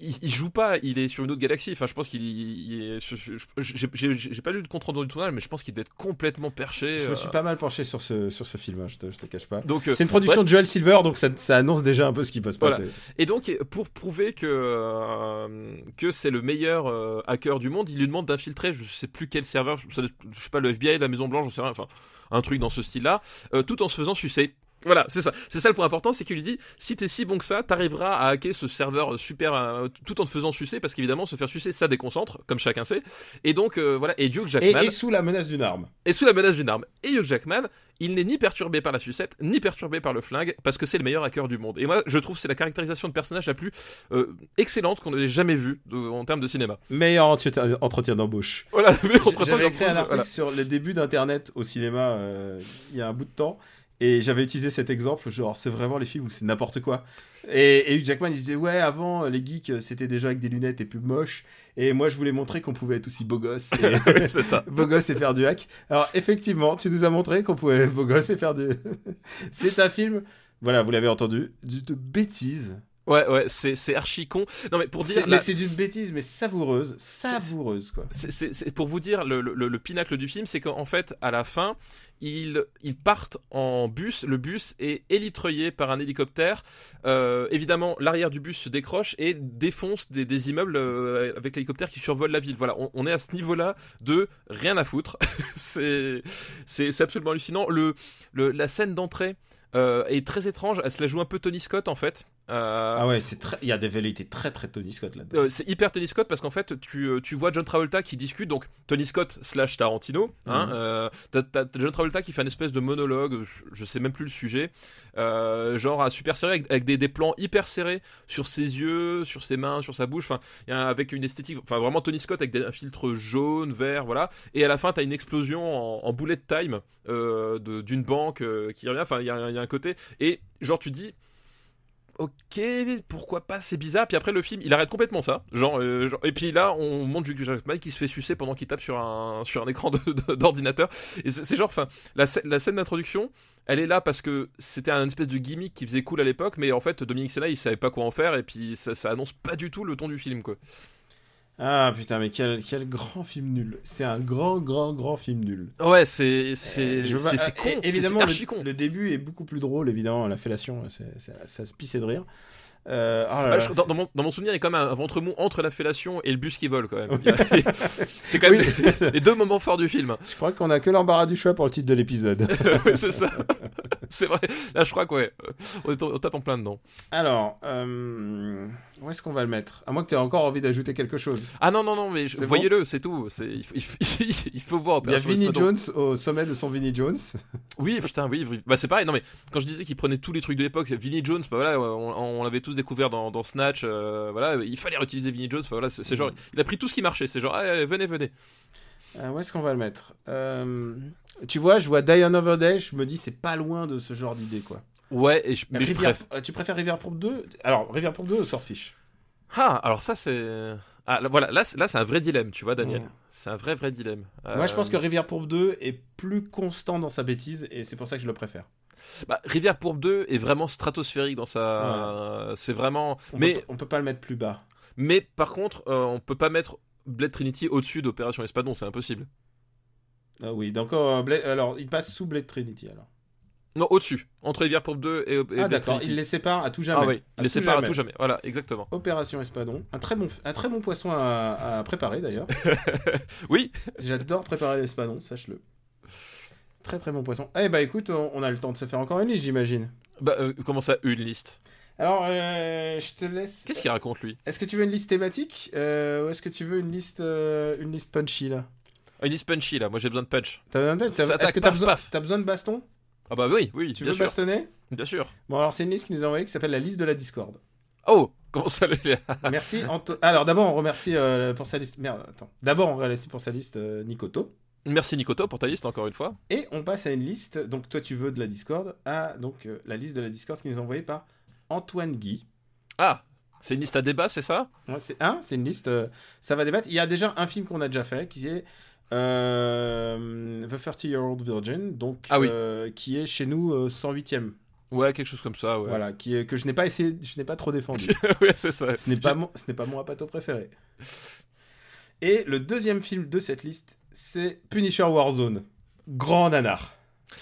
il, il joue pas, il est sur une autre galaxie. Enfin, je pense qu'il il est. je- je- je- J'ai pas lu de compte rendu du tournage, mais je pense qu'il devait être complètement perché. Je me euh, suis pas mal penché sur ce, sur ce film, hein, je, te, je te cache pas. Donc, euh, C'est une production de Joel Silver, donc ça, ça annonce déjà un peu ce qui peut se Voilà. passer. Et donc, pour prouver que, euh, que c'est le meilleur euh, hacker du monde, il lui demande d'infiltrer, je sais plus quel serveur, je sais je pas, le FBI, la Maison Blanche, j'en sais rien, enfin, un truc dans ce style-là, euh, tout en se faisant sucer. Voilà, c'est ça. C'est ça le point important, c'est qu'il lui dit si t'es si bon que ça, t'arriveras à hacker ce serveur super euh, tout en te faisant sucer, parce qu'évidemment, se faire sucer, ça déconcentre, comme chacun sait. Et donc, euh, voilà. Et Et, Jackman et sous la menace d'une arme. est sous la menace d'une arme. Et Hugh Jackman, il n'est ni perturbé par la sucette, ni perturbé par le flingue, parce que c'est le meilleur hacker du monde. Et moi, je trouve que c'est la caractérisation de personnage la plus euh, excellente qu'on ait jamais vue de- en termes de cinéma. Meilleur entretien, entretien d'embauche. Voilà, J'avais écrit un article voilà. sur les débuts d'Internet au cinéma euh, il y a un bout de temps. Et j'avais utilisé cet exemple, genre c'est vraiment les films où c'est n'importe quoi. Et, et Hugh Jackman il disait ouais avant les geeks euh, c'était déjà avec des lunettes et plus moche. Et moi je voulais montrer qu'on pouvait être aussi beau gosse. Et... Oui, c'est ça. beau gosse et faire du hack. Alors effectivement tu nous as montré qu'on pouvait être beau gosse et faire du... c'est un film, voilà vous l'avez entendu, du- de bêtises. Ouais, ouais, c'est c'est archi con. Non, mais pour dire. Mais la- c'est d'une bêtise mais savoureuse, savoureuse quoi. c'est- c'est c'est- pour vous dire le, le, le pinacle du film, c'est qu'en fait, à la fin, ils, ils partent en bus. Le bus est élitreuillé par un hélicoptère. Euh, évidemment, l'arrière du bus se décroche et défonce des, des immeubles euh, avec l'hélicoptère qui survole la ville. Voilà, on, on est à ce niveau-là de rien à foutre. c'est c'est c'est absolument hallucinant. Le, le la scène d'entrée. euh, est très étrange, elle se la joue un peu Tony Scott en fait. Euh, Ah ouais, c'est très... il y a des velléités très très Tony Scott là-dedans. euh, c'est hyper Tony Scott parce qu'en fait tu, euh, tu vois John Travolta qui discute donc Tony Scott slash Tarantino hein, Mhm. euh, t'as, John Travolta qui fait une espèce de monologue je, je sais même plus le sujet genre à super serré avec, avec des, des plans hyper serrés sur ses yeux sur ses mains sur sa bouche enfin avec une esthétique enfin vraiment Tony Scott avec des, un filtre jaune vert voilà et à la fin t'as une explosion en, en bullet time d'une banque qui revient enfin il y, a- il y a un côté et genre tu dis ok, pourquoi pas, c'est bizarre. Puis après, le film, il arrête complètement ça. Genre, euh, et puis là, on montre Hugh Jackman qui se fait sucer pendant qu'il tape sur un, sur un écran d'ordinateur. Et c'est genre, enfin, la, scè- la scène d'introduction, elle est là parce que c'était un espèce de gimmick qui faisait cool à l'époque, mais en fait, Dominique Sena, il savait pas quoi en faire, et puis ça, ça annonce pas du tout le ton du film, quoi. Ah putain, mais quel, quel grand film nul. C'est un grand, grand, grand film nul. Ouais, c'est c'est Euh, con, euh, c'est- Évidemment, archi le, con. le début est beaucoup plus drôle, évidemment, la fellation, ça se pissait de rire. Euh, oh là là, dans, dans mon, dans mon souvenir, il y a quand même un ventre mou entre la fellation et le bus qui vole, quand même. C'est quand même Oui. les, les deux moments forts du film. Je crois qu'on a que l'embarras du choix pour le titre de l'épisode. c'est ça. c'est vrai. Là, je crois que ouais, on, on tape en plein dedans. Alors, euh, où est-ce qu'on va le mettre? À moins que tu aies encore envie d'ajouter quelque chose. Ah non, non, non, mais je- voyez-le, c'est tout. Il, faut, il faut- voir. Il y a Vinnie. Jones au sommet de son Vinnie Jones. Oui, putain, oui. Bah, c'est pareil. Non, mais quand je disais qu'il prenait tous les trucs de l'époque, Vinnie Jones, bah voilà, on, on l'avait tous découvert dans, dans Snatch. euh, voilà, il fallait réutiliser Vinnie Jones. Enfin, voilà, c'est, c'est genre, il a pris tout ce qui marchait. C'est genre, allez, venez, venez. Euh, où est-ce qu'on va le mettre? Euh, Tu vois, je vois Die Another Day, je me dis c'est pas loin de ce genre d'idée quoi. Ouais, et je, mais je Rivière- préfère. euh, Tu préfères Rivière Pourpre 2 Alors, Rivière Pourpre 2 ou Swordfish Ah, alors ça, c'est. Ah, là, voilà, là, c'est- là, c'est un vrai dilemme, tu vois, Daniel. C'est un vrai, vrai dilemme. Moi, je pense que Euh, Rivière Pourpre 2 est plus constant dans sa bêtise et c'est pour ça que je le préfère. Bah, Rivière Pourpre 2 est vraiment stratosphérique dans sa. C'est vraiment. On, mais, peut, on peut pas le mettre plus bas. mais par contre, euh, on peut pas mettre Blade Trinity au-dessus d'Opération Espadon, c'est impossible. Ah oui, donc euh, Blade- alors il passe sous Blade Trinity alors. Non, au-dessus. Entre Rivière Pourpre 2 et, et ah d'accord, il les sépare à tout jamais. Ah oui, il les sépare à jamais. tout jamais. Voilà, exactement. Opération Espadon, un très bon, un très bon poisson à, à préparer d'ailleurs. Oui, J'adore préparer l'espadon, sache-le. Très très bon poisson. Eh bah écoute, on, on a le temps de se faire encore une liste, j'imagine. bah, euh, comment ça, une liste? Alors, euh, je te laisse. Qu'est-ce qu'il raconte lui? Est-ce que tu veux une liste thématique? Euh, ou est-ce que tu veux une liste, euh, une liste punchy là? Ah, Une liste punchy là, moi j'ai besoin de punch. T'as besoin de, attaque, Est-ce que t'as besoin, besoin de baston? Ah bah oui, oui, Tu bien veux sûr. bastonner Bien sûr. Bon alors c'est une liste qui nous a envoyé qui s'appelle la liste de la Discord. Oh, comment ça Merci. Anto- Alors d'abord on remercie euh, pour sa liste. Merde, attends. D'abord on remercie pour sa liste euh, Nikoto. Merci Nikoto pour ta liste encore une fois. Et on passe à une liste, donc toi tu veux de la Discord, à donc euh, la liste de la Discord qui nous est envoyée par Antoine Guy. Ah, c'est une liste à débat, c'est ça? Ouais, c'est un, c'est une liste, euh, ça va débattre. Il y a déjà un film qu'on a déjà fait qui est euh, The 30 Year Old Virgin, donc Ah oui. euh, qui est chez nous euh, 108e. Ouais, quelque chose comme ça, ouais. Voilà, qui est, que je n'ai pas essayé, je n'ai pas trop défendu. ouais, c'est ça. ce n'est pas mon, ce n'est pas mon apato préféré. Et le deuxième film de cette liste, c'est Punisher Warzone. Grand nanar.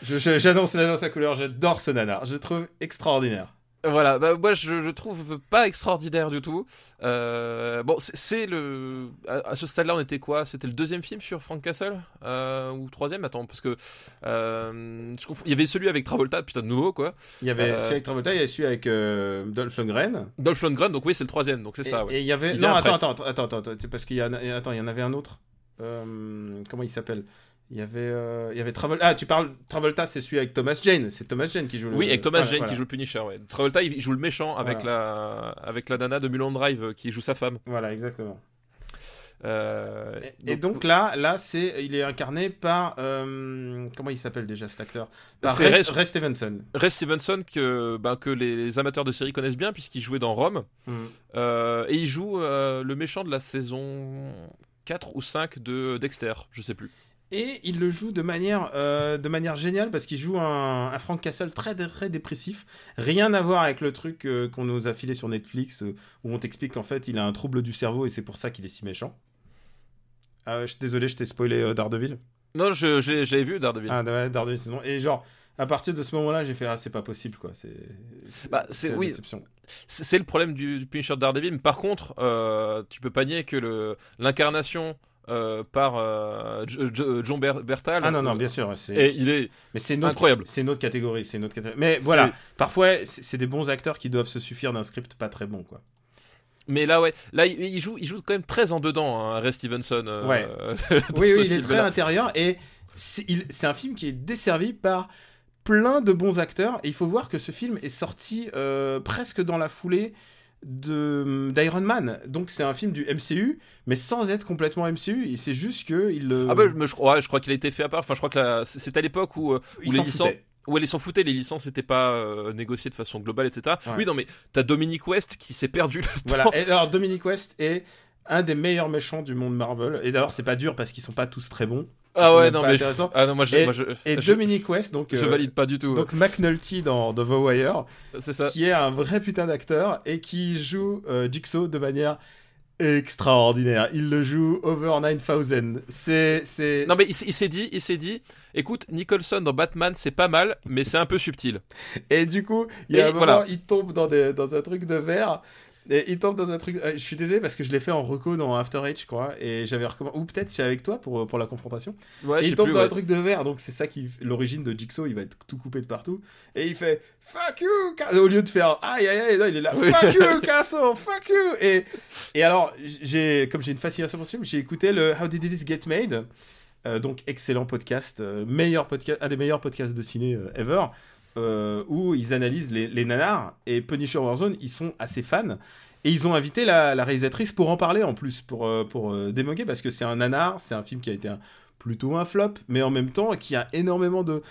J'annonce j'annonce la couleur, j'adore ce nanar. Je le trouve extraordinaire. Voilà, bah, moi je le trouve pas extraordinaire du tout. Euh, bon, c'est- le. À, à ce stade-là, on était quoi? C'était le deuxième film sur Frank Castle? Euh, Ou troisième? Attends, parce que. euh, je Il y avait celui avec Travolta, putain de nouveau quoi. Il y avait Euh, celui avec Travolta, il y avait celui avec Dolph Lundgren. Dolph Lundgren, donc oui, c'est le troisième, donc c'est ça, ouais. et il y avait. Il non, attends, attends, attends, attends, parce qu'il y, en a- attends, il y en avait un autre. Comment il s'appelle? Il y avait, euh, il y avait Travolta. Ah, tu parles Travolta, c'est celui avec Thomas Jane. C'est Thomas Jane qui joue le. Oui, avec Thomas Voilà, Jane voilà. qui joue le Punisher, ouais. Travolta, il joue le méchant avec, la, avec la nana de Mulholland Drive euh, qui joue sa femme. Voilà, exactement. Euh, Et, et donc là, là, c'est, il est incarné par euh, comment il s'appelle déjà cet acteur? Par Ray, Ray- Ray Stevenson. Ray Stevenson, que, ben, que les, les amateurs de série connaissent bien, puisqu'il jouait dans Rome. Euh, et il joue le méchant de la saison 4 ou 5 de Dexter, je sais plus. Et il le joue de manière, euh, de manière géniale parce qu'il joue un, un Frank Castle très, très dépressif. Rien à voir avec le truc euh, qu'on nous a filé sur Netflix euh, où on t'explique qu'en fait il a un trouble du cerveau et c'est pour ça qu'il est si méchant. Ah, je suis désolé, je t'ai spoilé Daredevil. Non, je- j'ai- j'avais vu Daredevil. Ah, ouais, Daredevil saison. Et genre, à partir de ce moment-là, j'ai fait Ah, c'est pas possible quoi. C'est, c'est, Bah, c'est- oui. déception. C'est le problème du, du Punisher de Daredevil. Mais par contre, tu peux pas nier que le- l'incarnation euh, par euh, J- John Ber- Bertal. Ah non, non, bien sûr. c'est- il est Mais c'est incroyable. C'est une autre catégorie. C'est. Mais voilà, parfois, c'est des bons acteurs qui doivent se suffire d'un script pas très bon, quoi. Mais là, ouais, là, il joue, il joue quand même très en dedans, hein, Ray Stevenson. euh, Ouais. Oui, il est très film-là. intérieur et c'est un film qui est desservi par plein de bons acteurs. Et il faut voir que ce film est sorti euh, presque dans la foulée d'Iron Man. Donc c'est un film du MCU, mais sans être complètement MCU. C'est juste que il. euh, Ah bah, je, me- je crois, ouais, je crois qu'il a été fait à part. Enfin, je crois que c'est à l'époque où, euh, il où les licences, foutait. où les s'en foutaient, les licences n'étaient pas euh, négociées de façon globale, etc. Ouais. Oui, non, mais t'as Dominic West qui s'est perdu. Voilà. Et alors Dominic West est un des meilleurs méchants du monde Marvel. Et d'ailleurs c'est pas dur parce qu'ils sont pas tous très bons. Ah ouais, non, mais intéressants. ah non, moi, je, Et- moi, je, Et je, Dominic West, donc. je euh, valide pas du tout. Donc McNulty dans The Wire, c'est ça. qui est un vrai putain d'acteur et qui joue euh, Jigsaw de manière extraordinaire. Il le joue over 9000. C'est c'est Non mais il, s'est dit, il s'est dit, écoute, Nicholson dans Batman c'est pas mal, mais c'est un peu subtil. et du coup, il y a un moment, voilà. il tombe dans des dans un truc de verre. Et il tombe dans un truc. euh, Je suis désolé parce que je l'ai fait en reco dans After Eight, je crois. Et j'avais recommandé. Ou peut-être c'est avec toi pour, pour la confrontation. Ouais, et il tombe plus. dans ouais. un truc de verre. Donc c'est ça qui. L'origine de Jigsaw, il va être tout coupé de partout. Et il fait Fuck you Au lieu de faire Aïe aïe aïe, non, il est là Oui. Fuck you Castle Fuck you Et, et alors, comme j'ai une fascination pour ce film, j'ai écouté le How Did This Get Made Euh, donc excellent podcast, euh, meilleur podcast, un des meilleurs podcasts de ciné euh, ever, euh, où ils analysent les, les nanars et Punisher Warzone, ils sont assez fans. Et ils ont invité la, réalisatrice pour en parler en plus, pour, euh, pour euh, démoguer, parce que c'est un nanar, c'est un film qui a été plutôt un flop, mais en même temps qui a énormément de,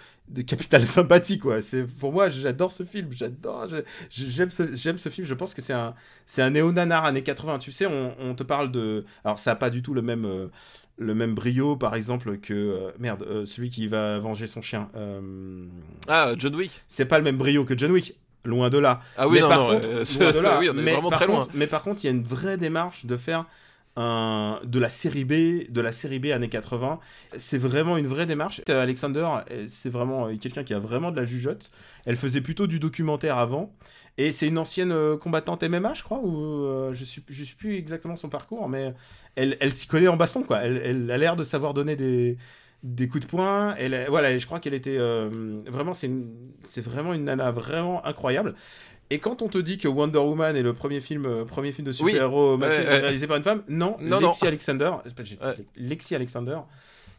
capital sympathie, quoi. Pour moi, j'adore ce film, j'adore, j'aime ce, ce film, je pense que c'est un, c'est un néo-nanar années 80. Tu sais, on, on te parle de... Alors ça n'a pas du tout le même... le même brio, par exemple, que... euh, merde, euh, celui qui va venger son chien. Euh, Ah, John Wick. c'est pas le même brio que John Wick, loin de là. Ah oui, mais non, par non, contre, loin de là, oui, on est mais vraiment par très loin. contre- Mais par contre, il y a une vraie démarche de faire de la série B, de la série B années 80. C'est vraiment une vraie démarche. Euh, Alexander, euh, c'est vraiment euh, quelqu'un qui a vraiment de la jugeote. Elle faisait plutôt du documentaire avant. Et c'est une ancienne combattante MMA, je crois, ou je suis, je sais plus exactement son parcours, mais elle, elle s'y connaît en baston, quoi. Elle, a l'air de savoir donner des, des coups de poing. Elle, voilà, je crois qu'elle était vraiment, c'est vraiment une nana vraiment incroyable. Et quand on te dit que Wonder Woman est le premier film, euh, premier film de super-héros masculin Ouais, ouais. réalisé par une femme, non, Non, Lexi non. Alexander, Ouais. Lexi Alexander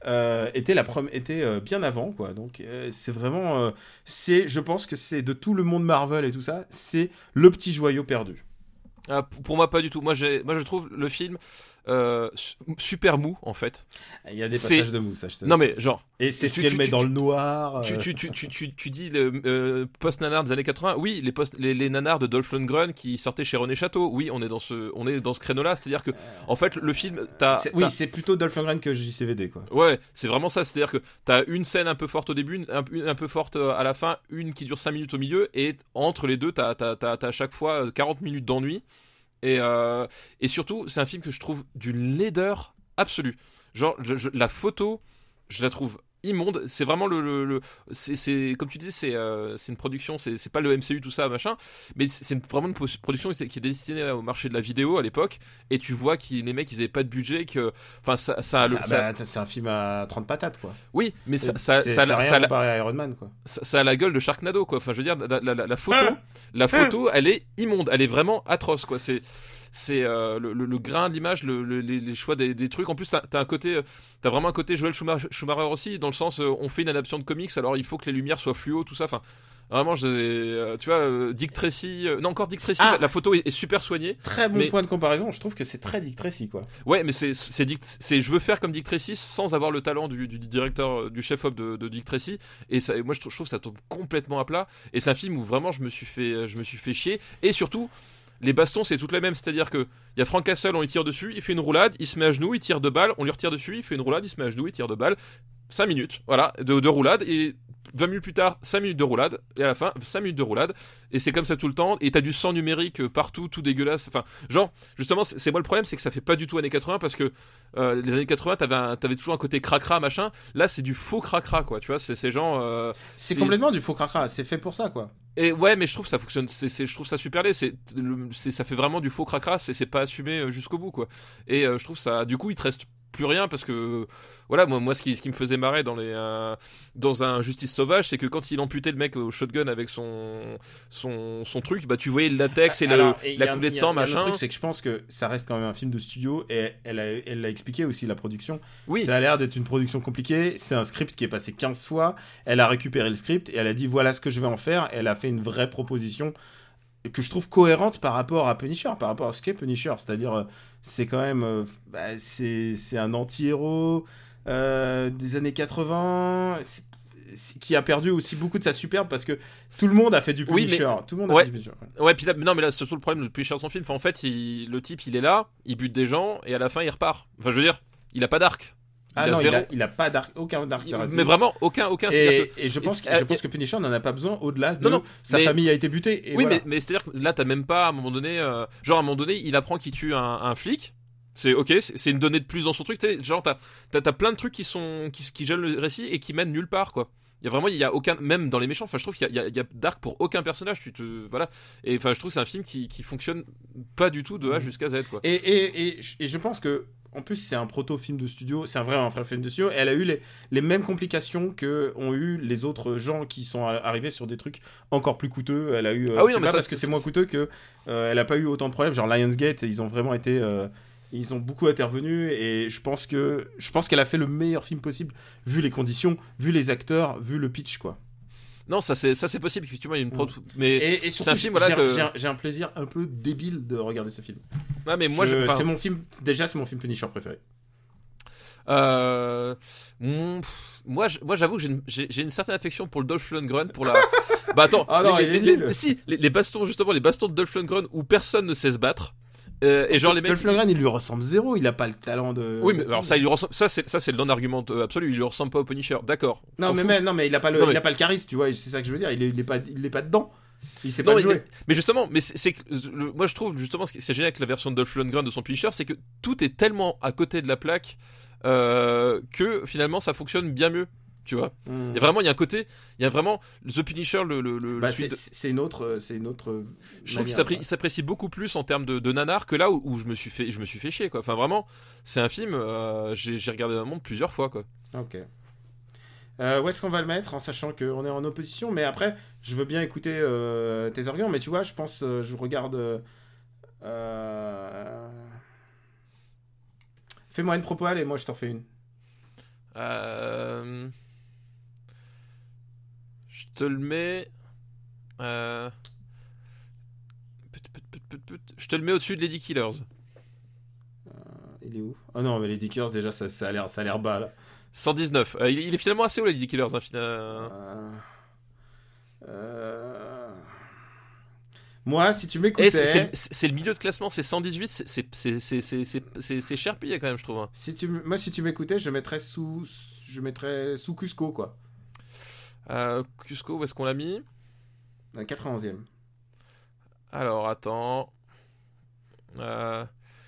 euh, était la était euh, bien avant, quoi. Donc c'est vraiment, c'est, je pense que c'est de tout le monde Marvel et tout ça, c'est le petit joyau perdu. Ah, pour moi, pas du tout. Moi, j'ai, moi, je trouve le film euh, su- super mou, en fait. Il y a des passages de mou, ça. Je te... Non, mais genre, et c'est tu- filmé tu- dans tu- le noir. tu, euh, tu, tu, tu, dis le euh, post-nanar des années 80. Oui, les, post, les, les nanars de Dolph Lundgren qui sortaient chez René Château. Oui, on est dans ce, on est dans ce créneau-là. C'est-à-dire que, en fait, le film, t'as. oui, c'est plutôt Dolph Lundgren que JCVD, quoi. Ouais, c'est vraiment ça. C'est-à-dire que t'as une scène un peu forte au début, un, une un peu forte à la fin, une qui dure 5 minutes au milieu, et entre les deux, t'as, t'as, t'as, t'as à chaque fois euh, 40 minutes d'ennui. Et, euh, et surtout, c'est un film que je trouve d'une laideur absolue. Genre, je- la photo, je la trouve immonde. C'est vraiment le, le, le- c'est, c'est comme tu dis, c'est, euh, c'est une production. C'est, c'est pas le MCU tout ça machin, mais c'est vraiment une production qui est, destinée au marché de la vidéo à l'époque. Et tu vois que les mecs, ils avaient pas de budget, que, enfin, ça, ça, a le- Ça- bah, c'est un film à 30 patates, quoi. oui, mais ça, ça, ça, ça, rien ça- comparé à Iron Man, quoi. ça- ça a la gueule de Sharknado, quoi. Enfin, je veux dire, la, la- la- la photo, la photo, elle est immonde, elle est vraiment atroce, quoi. C'est, c'est euh, le, le- le grain de l'image, le- le- les, les choix des, des trucs. En plus, t'as, t'as un côté, euh, t'as vraiment un côté Joel Schumacher, Schumacher aussi, dans le sens, euh, on fait une adaptation de comics, alors il faut que les lumières soient fluo, tout ça. Enfin, vraiment, je, tu vois, Dick Tracy, non encore Dick Tracy, Ah. la, la photo est, est super soignée. Très bon Mais- point de comparaison. Je trouve que c'est très Dick Tracy, quoi. Ouais, mais c'est c'est Dick- c'est je veux faire comme Dick Tracy sans avoir le talent du, du directeur du chef op de, de Dick Tracy et ça moi je trouve, je trouve que ça tombe complètement à plat et c'est un film où vraiment je me suis fait je me suis fait chier et surtout les bastons c'est toutes les mêmes c'est-à-dire que il y a Frank Castle on lui tire dessus il fait une roulade il se met à genoux il tire deux balles on lui retire dessus il fait une roulade il se met à genoux il tire deux balles. 5 minutes voilà de, de roulade et 20 minutes plus tard 5 minutes de roulade et à la fin 5 minutes de roulade et c'est comme ça tout le temps et t'as du sang numérique euh, partout tout dégueulasse enfin genre justement c'est moi le problème c'est que ça fait pas du tout années 80 parce que euh, les années 80 t'avais t'avais toujours un côté cracra machin là c'est du faux cracra quoi tu vois c'est ces gens euh, C'est complètement du faux cracra. C'est fait pour ça, quoi. et ouais mais je trouve ça fonctionne c'est je trouve ça super laid c'est ça fait vraiment du faux cracra c'est c'est pas assumé jusqu'au bout quoi et euh, je trouve ça du coup il te reste plus rien parce que voilà moi moi ce qui, ce qui me faisait marrer dans les euh, dans un justice sauvage c'est que quand il amputait le mec au shotgun avec son son, son truc bah tu voyais le latex et, le- et la coulée de sang machin truc, c'est que je pense que ça reste quand même un film de studio et elle a, elle l'a expliqué aussi la production. oui Ça a l'air d'être une production compliquée. C'est un script qui est passé 15 fois. Elle a récupéré le script et elle a dit voilà ce que je vais en faire. Elle a fait une vraie proposition que je trouve cohérente par rapport à Punisher, par rapport à ce qu'est Punisher. C'est-à-dire, euh, c'est quand même. euh, bah, c'est c'est un anti-héros euh, des années 80. c'est- c'est- qui a perdu aussi beaucoup de sa superbe parce que tout le monde a fait du Oui, mais- Punisher. Tout le monde a Ouais. fait du Punisher. ouais. ouais puis là non mais là c'est surtout le problème de Punisher son film Enfin, en fait il- le type il est là il bute des gens et à la fin il repart enfin je veux dire il a pas d'arc Ah Il a non, il zéro. a, il a pas d'arc, aucun narrative. mais vraiment aucun aucun que- Et, je pense, que, je pense que Punisher n'en a pas besoin au-delà de Non, non, sa mais- famille a été butée. Et oui, voilà. mais, mais c'est-à-dire que là, t'as même pas à un moment donné, euh, genre à un moment donné, il apprend qu'il tue un, un flic. C'est ok, c'est une donnée de plus dans son truc. tu sais, Genre, t'as t'as- t'as plein de trucs qui sont qui, le récit et qui mènent nulle part, quoi. Il y a vraiment, il y a aucun, même dans les méchants. Enfin, je trouve qu'il y y y a d'arc pour aucun personnage. Tu te, voilà. Et enfin, je trouve que c'est un film qui, qui fonctionne pas du tout de A jusqu'à Z, quoi. Et, et, et, je- et je pense que, en plus, c'est un proto-film de studio, c'est un vrai, un vrai film de studio, et elle a eu les, les mêmes complications que ont eu les autres gens qui sont arrivés sur des trucs encore plus coûteux. Elle a eu. euh, Ah oui, c'est non, mais pas ça, parce que c'est- c'est moins coûteux que euh, elle a pas eu autant de problèmes. Genre Lionsgate, ils ont vraiment été. euh, ils ont beaucoup intervenu et je pense que je pense qu'elle a fait le meilleur film possible vu les conditions, vu les acteurs, vu le pitch quoi. Non, ça c'est ça c'est possible. Effectivement, il y a une prod, mais Et, et surtout, film, voilà, j'ai que- j'ai un, j'ai plaisir un peu débile de regarder ce film. ah, mais moi, Je- je, enfin, c'est mon film. Déjà, c'est mon film Punisher préféré. Euh, pff, moi, moi, j'avoue que j'ai une, j'ai- j'ai certaine affection pour le Dolph Lundgren pour la. bah attends, Ah non, les, il est les- nul. les- si les, les bastons justement, les bastons de Dolph Lundgren où personne ne sait se battre. Euh, et genre les mecs. Il lui ressemble zéro. Il a pas le talent de. Oui, mais alors ça, il lui ressemble. Ça, c'est ça, c'est le non-argument euh, absolu. Il lui ressemble pas au Punisher. D'accord. Non, mais, non, mais il a pas le, Non, mais- il a pas le charisme, tu vois. C'est ça que je veux dire. Il est, il est pas, il est pas dedans. Il sait Non, pas mais, jouer. mais- justement, mais c'est moi je trouve justement ce qui- c'est génial avec la version de Dolph Lundgren de son Punisher, c'est que tout est tellement à côté de la plaque euh, que finalement ça fonctionne bien mieux. Tu vois. Il y a vraiment, il y a un côté, il y a vraiment The Punisher, le, le, le- Bah, c'est de- une autre, c'est une autre. euh, je trouve qu'il s'apprécie beaucoup plus en termes de, de nanar que là où, où je me suis fait, je me suis fait chier quoi. Enfin vraiment, c'est un film, euh, j'ai regardé un monde plusieurs fois quoi. Ok. Euh, où est-ce qu'on va le mettre en sachant qu'on est en opposition Mais après, je veux bien écouter euh, tes arguments. Mais tu vois, je pense, euh, je regarde. euh, euh, Fais-moi une propale et moi je t'en fais une. Euh, te le mets. euh. Je te le mets au-dessus de Lady Killers. Il est où? Oh non, mais les Dickers, déjà, ça, ça a l'air ça a l'air bas là. 119. Euh, il, est- il est finalement assez haut, Lady Killers. hein, Euh, euh, Moi, si tu Eh, m'écoutais. c'est- c'est le milieu de classement, c'est 118. c'est- cher payé quand même, je trouve. hein. Si tu, moi, si tu m'écoutais, je mettrais sous, je mettrais sous Cusco, quoi. Euh, Cusco, où est-ce qu'on l'a mis Un 91e. Alors, attends. Euh,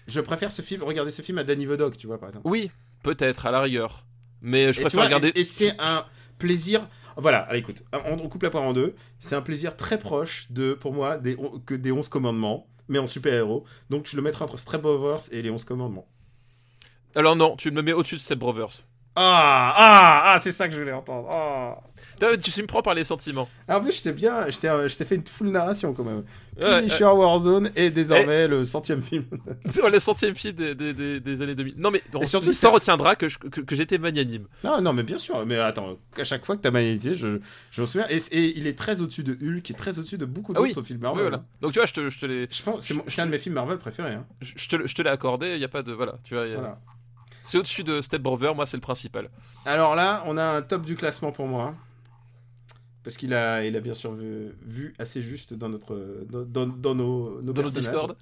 Je préfère ce film, regarder ce film à Danny Vodoc, tu vois, par exemple. Oui, peut-être, à la rigueur. Mais je Et préfère vois, regarder. Et, c'est un plaisir. Voilà, allez, écoute, on, on coupe la poire en deux. C'est un plaisir très proche de, pour moi, des, on- que des 11 commandements, mais en super-héros. Donc, je le mettrais entre Step Brothers et les 11 commandements. Alors, non, tu me mets au-dessus de Step Brothers. Ah, ah, ah, c'est ça que je voulais entendre. Ah. Tu sais, me prends par les sentiments. Ah, en plus, je t'ai bien, je t'ai euh, fait une full narration quand même. Ouais, Punisher Warzone est Eh. désormais le centième film. Le centième film des, des, des, des années 2000. Non, mais Et surtout, l'histoire retiendra que, je- que, que j'étais magnanime. non, non, mais bien sûr. Mais attends, à chaque fois que t'as magnétisé, je, je me souviens. Et, et il est très au-dessus de Hulk, et très au-dessus de beaucoup Ah oui. d'autres films Ouais, Marvel. voilà. hein. Donc, tu vois, je te, je te l'ai Je pense, c'est un de mes films Marvel préférés. hein. je te, je te l'ai accordé, il n'y a pas de. Voilà, tu vois. y a- Voilà. C'est au-dessus de Step Brother, moi, c'est le principal. Alors là, on a un top du classement pour moi. Parce qu'il a, il a bien sûr vu, vu assez juste dans, notre, dans, dans- dans nos, nos Dans notre. Discord.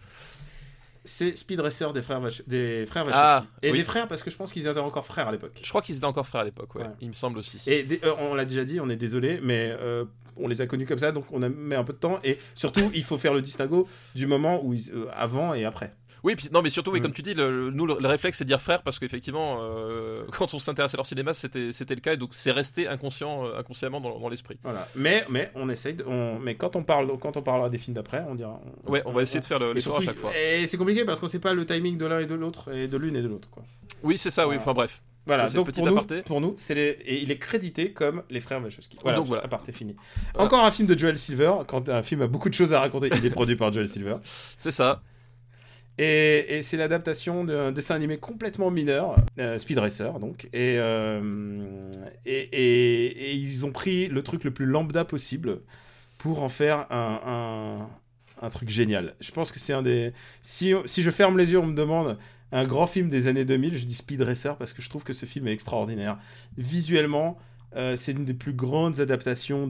C'est Speed Racer des frères, Wach- des frères Ah. Et oui. des frères parce que je pense qu'ils étaient encore frères à l'époque. Je crois qu'ils étaient encore frères à l'époque, ouais. Ouais. Il me semble aussi. Et des- euh, on l'a déjà dit, on est désolé, mais euh, on les a connus comme ça, donc on a mis un peu de temps. Et surtout, il faut faire le distinguo du moment où ils, euh, avant et après. Oui, puis, non, mais surtout, oui, Mm. comme tu dis, le, le- nous, le, le réflexe, c'est de dire frère, parce qu'effectivement, euh, quand on s'intéresse à leur cinéma, c'était c'était le cas, et donc c'est resté inconscient, euh, inconsciemment dans, dans l'esprit. Voilà. Mais, mais on essaye. De, on, mais quand on parle, quand on parlera des films d'après, on dira. Ouais, on va essayer de faire le- Et l'effort à surtout, chaque fois. Et c'est compliqué parce qu'on sait pas le timing de l'un et de l'autre, et de l'une et de l'autre. quoi. Oui, c'est ça, oui. Enfin bref. Voilà, donc petit pour nous, pour nous, c'est les... et il est crédité comme les frères Wachowski. Voilà, Donc voilà. aparté fini. Voilà. Encore un film de Joel Silver. Quand un film a beaucoup de choses à raconter, il est produit par Joel Silver. C'est ça. Et, c'est l'adaptation d'un dessin animé complètement mineur, euh, Speed Racer donc. Et, euh, et, ils ont pris le truc le plus lambda possible pour en faire un, truc génial. Je pense que c'est un des... Si, je ferme les yeux, on me demande un grand film des années 2000, je dis Speed Racer parce que je trouve que ce film est extraordinaire. Visuellement, euh, c'est une des plus grandes adaptations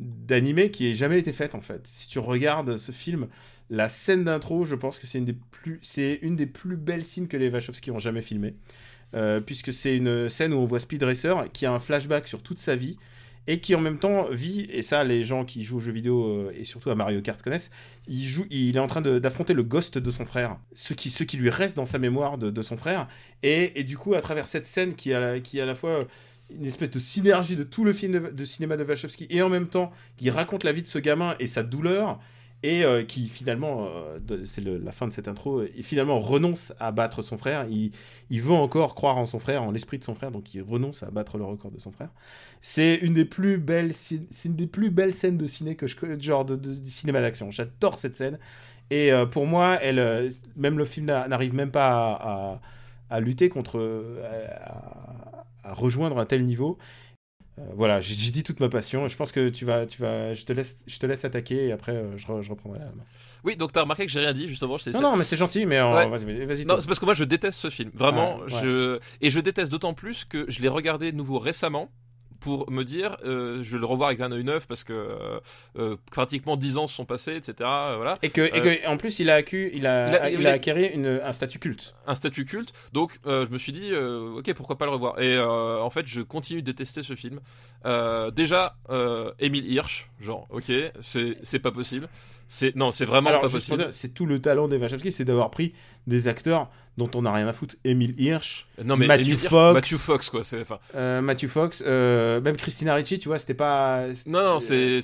d'animé qui ait jamais été faite en fait. Si tu regardes ce film, la scène d'intro, je pense que c'est une des plus, une des plus belles scènes que les Wachowski ont jamais filmé, Euh, puisque c'est une scène où on voit Speed Racer qui a un flashback sur toute sa vie et qui en même temps vit, et ça les gens qui jouent aux jeux vidéo euh, et surtout à Mario Kart connaissent, il, joue, il est en train d'affronter le ghost de son frère, ce qui, ce qui lui reste dans sa mémoire de, son frère, et, du coup à travers cette scène qui, a qui à la fois une espèce de synergie de tout le film de, de cinéma de Wachowski et en même temps qui raconte la vie de ce gamin et sa douleur et euh, qui finalement, euh, c'est la fin de cette intro, euh, finalement renonce à battre son frère. Il, veut encore croire en son frère, en l'esprit de son frère, donc il renonce à battre le record de son frère. C'est une des plus belles, c'est une des plus belles scènes de ciné que je, genre de, cinéma d'action. J'adore cette scène. Et euh, pour moi, elle, même le film n'a- n'arrive même pas à, lutter contre, à rejoindre un tel niveau. Euh, voilà, j'ai dit toute ma passion. Je pense que tu vas, tu vas, je te laisse, je te laisse attaquer et après euh, je, re- je reprendrai la main. Oui, donc t'as remarqué que j'ai rien dit justement. je Non, non, mais c'est gentil, mais en- Ouais. vas-y, vas-y. Non, c'est parce que moi je déteste ce film. Vraiment, ouais. je et je déteste d'autant plus que je l'ai regardé de nouveau récemment pour me dire, euh, je vais le revoir avec un œil neuf parce que euh, euh, pratiquement 10 ans se sont passés, etc. voilà, Et que, et que, en plus, il a, accu, il a, Il a- il a acquéri une, un statut culte. un statut culte. Donc je me suis dit, ok, pourquoi pas le revoir. Et en fait, je continue de détester ce film. Déjà, Émile Hirsch, genre, ok, c'est pas possible. C'est non, c'est vraiment Alors, pas possible. c'est tout le talent des Wachowski, c'est d'avoir pris des acteurs dont on n'a rien à foutre. Emile Hirsch, Non mais Matthew Émile Fox. Matthew Fox quoi. Euh, Matthew Fox, euh, même Christina Ricci, tu vois, c'était pas. Non non, c'est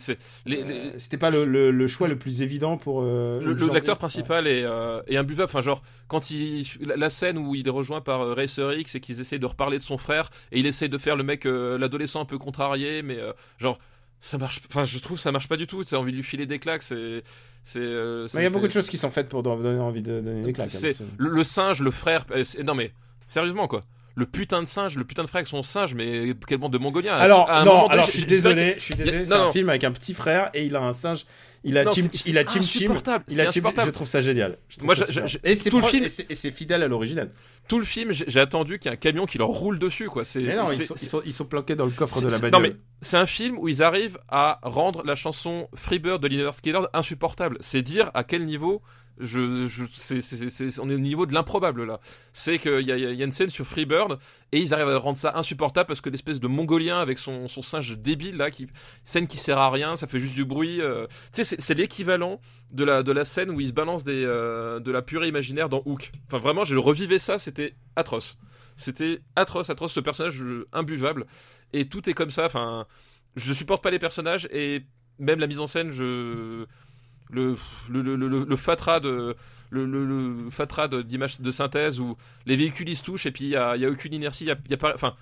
les- euh, C'était pas le, le- le choix le plus évident pour. euh, Le- L'acteur principal est, euh, est imbuvable. Enfin, genre, quand il. La, scène où il est rejoint par euh, Racer X et qu'ils essayent de reparler de son frère et il essaye de faire le mec, euh, l'adolescent un peu contrarié, mais euh, genre. Ça marche, enfin je trouve ça marche pas du tout. Tu as envie de lui filer des claques, c'est, c'est. euh, Mais il y a beaucoup de choses qui sont faites pour don- donner envie de donner des claques. hein, le, le singe, le frère. euh, non mais sérieusement quoi. Le putain de singe, le putain de frère avec son singe, mais quel bande de mongoliens. Alors, À un non, donné, alors je suis désolé, je suis désolé, c'est un film avec un petit frère et il a un singe, il a Non, Chim, il a Chim Chim, insupportable, il c'est a Chim, insupportable. je trouve ça génial. Je Moi, ça je- super. je- et c'est tout le pro- film- et c'est- fidèle à l'original. Tout le film, j'ai attendu qu'il y ait un camion qui leur roule dessus, quoi. C'est, Mais non, ils sont, ils, sont, ils sont planqués dans le coffre de la bagnole. Non mais c'est un film où ils arrivent à rendre la chanson Freebird de Liner Skinner insupportable. C'est dire à quel niveau on est au niveau de l'improbable là. C'est qu'il y a, une scène sur Freebird et ils arrivent à rendre ça insupportable parce que l'espèce de mongolien avec son, singe débile là, scène qui sert à rien, ça fait juste du bruit. euh. C'est, l'équivalent de la scène où ils se balancent euh, de la purée imaginaire dans Hook. Enfin vraiment, je revivais ça, c'était atroce. C'était atroce, atroce, ce personnage imbuvable. Et tout est comme ça. Enfin, je supporte pas les personnages et même la mise en scène, je le le, le, le, fatras de le, le, le fatras de- d'images de synthèse où les véhicules ils se touchent et puis il y a, a aucune inertie, y a, y a pas, enfin.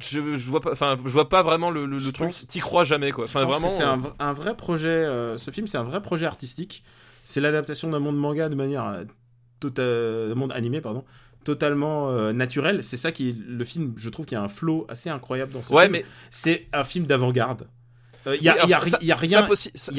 Je, je vois pas, enfin, je vois pas vraiment le, le, truc. T'y crois jamais, quoi. Enfin, vraiment. c'est euh, un, un vrai projet. euh, ce film, c'est un vrai projet artistique. C'est l'adaptation d'un monde manga de manière euh, tota- monde animé, pardon, totalement euh, naturelle. C'est ça qui, le film, je trouve qu'il y a un flow assez incroyable dans ce Ouais, film. mais c'est un film d'avant-garde. Euh, Il y, a-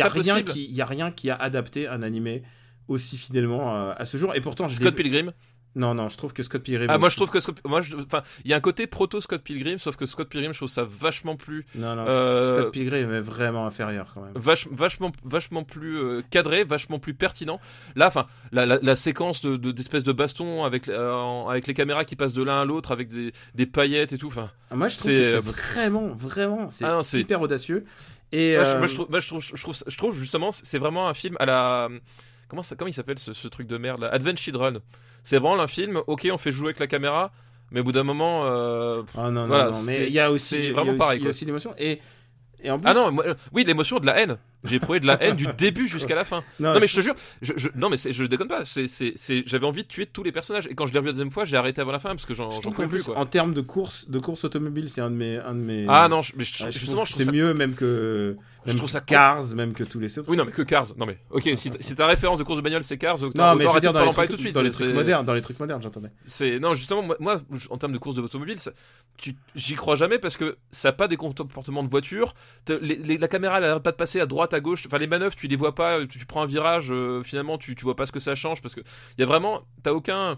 rien, qui, y a rien qui a adapté un animé aussi fidèlement euh, à ce jour. Et pourtant, je Scott Pilgrim? Non, non, je trouve que Scott Pilgrim. Ah, moi je trouve que Scott, moi, je- enfin, il y a un côté proto Scott Pilgrim, sauf que Scott Pilgrim, je trouve ça vachement plus Non, non, Euh, Scott Pilgrim est vraiment inférieur quand même. Vach- vachement, vachement plus euh, cadré, vachement plus pertinent. Là, enfin, la, la, la séquence de de- d'espèces de, baston avec euh, avec les caméras qui passent de l'un à l'autre avec des, des paillettes et tout. Enfin, Ah, Moi, je trouve que c'est euh, vraiment, vraiment, c'est Ah hyper audacieux. Et moi, je, moi, je trouve, moi, je trouve, je trouve, je trouve justement, c'est vraiment un film à la comment ça, comment il s'appelle ce, ce truc de merde là, Advent Children. C'est vraiment un film. Ok, on fait jouer avec la caméra, mais au bout d'un moment, euh, Ah non, non, Voilà, non, c'est- mais il y a aussi, il y a vraiment aussi- pareil, il y a aussi l'émotion. Et, et en plus, ah non, moi, euh, oui, l'émotion de la haine. J'ai éprouvé de la haine du début jusqu'à la fin. Non, Non, mais je- je te jure, je, je- non mais je déconne pas. C'est, c'est, c'est- j'avais envie de tuer tous les personnages et quand je l'ai revu la deuxième fois, j'ai arrêté avant la fin parce que j'en, je j'en plus quoi. en termes de course, de course automobile, c'est un de mes, un de mes. Ah non, mais justement, trouve je c'est ça... mieux même que. Je trouve ça Cars, même que tous les autres. Oui, non, mais que Cars. Non, mais ok, si, si ta référence de course de bagnole c'est Cars, Non, mais je veux dire dans les trucs, tout de suite. dans les trucs modernes, dans les trucs modernes, j'entendais. C'est non justement moi, moi, en termes de course de automobile, ça- tu- j'y crois jamais parce que ça n'a pas des comportements de voiture. T'as- les- les- la caméra elle arrête pas de passer à droite à gauche. Enfin les manœuvres tu les vois pas. Tu, tu prends un virage euh, finalement tu tu vois pas ce que ça change parce que il y a vraiment t'as aucun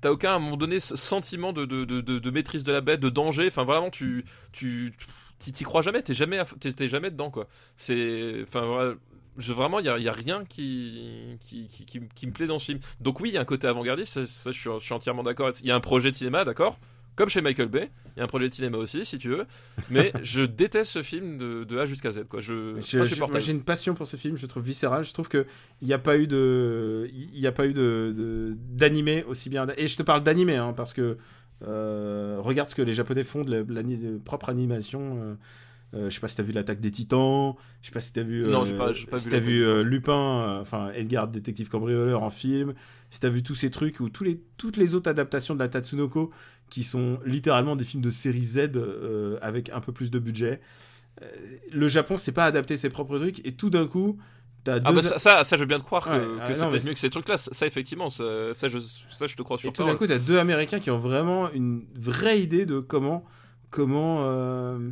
T'as aucun à un moment donné sentiment de, de, de, de- maîtrise de la bête, de danger. Enfin vraiment tu tu t'y crois jamais. T'es jamais t'es t'es jamais dedans quoi. C'est enfin vraiment, il n'y a, y a rien qui qui, qui, qui, qui me plaît dans ce film. Donc oui, il y a un côté avant-gardiste, ça, ça, je, suis, je suis entièrement d'accord. Il y a un projet de cinéma, d'accord Comme chez Michael Bay, il y a un projet de cinéma aussi, si tu veux. Mais je déteste ce film de, de A jusqu'à Z. Quoi. Je, j'ai une passion pour ce film, je le trouve viscéral. Je trouve que il n'y a pas eu de, il y a pas eu de de- d'animé aussi bien. Et je te parle d'animé, hein, parce que euh, regarde ce que les Japonais font de la, de l'ani- de propre animation. euh, euh, je sais pas si t'as vu l'attaque des Titans. Je sais pas si t'as vu. Non, euh, j'ai pas- j'ai pas si vu t'as vu euh. Lupin, euh, enfin Edgar détective cambrioleur en film. Si t'as vu tous ces trucs ou tous les toutes les autres adaptations de la Tatsunoko qui sont littéralement des films de série Z euh, avec un peu plus de budget. Euh, le Japon sait pas adapter ses propres trucs et tout d'un coup t'as Ah deux bah ça, ça, ça, je veux bien te croire que, Ouais, que ah, c'est peut-être mieux que ces trucs-là. Ça, ça, effectivement, ça, je, ça, je te crois sur et tout d'un coup t'as deux Américains qui ont vraiment une vraie idée de comment comment euh,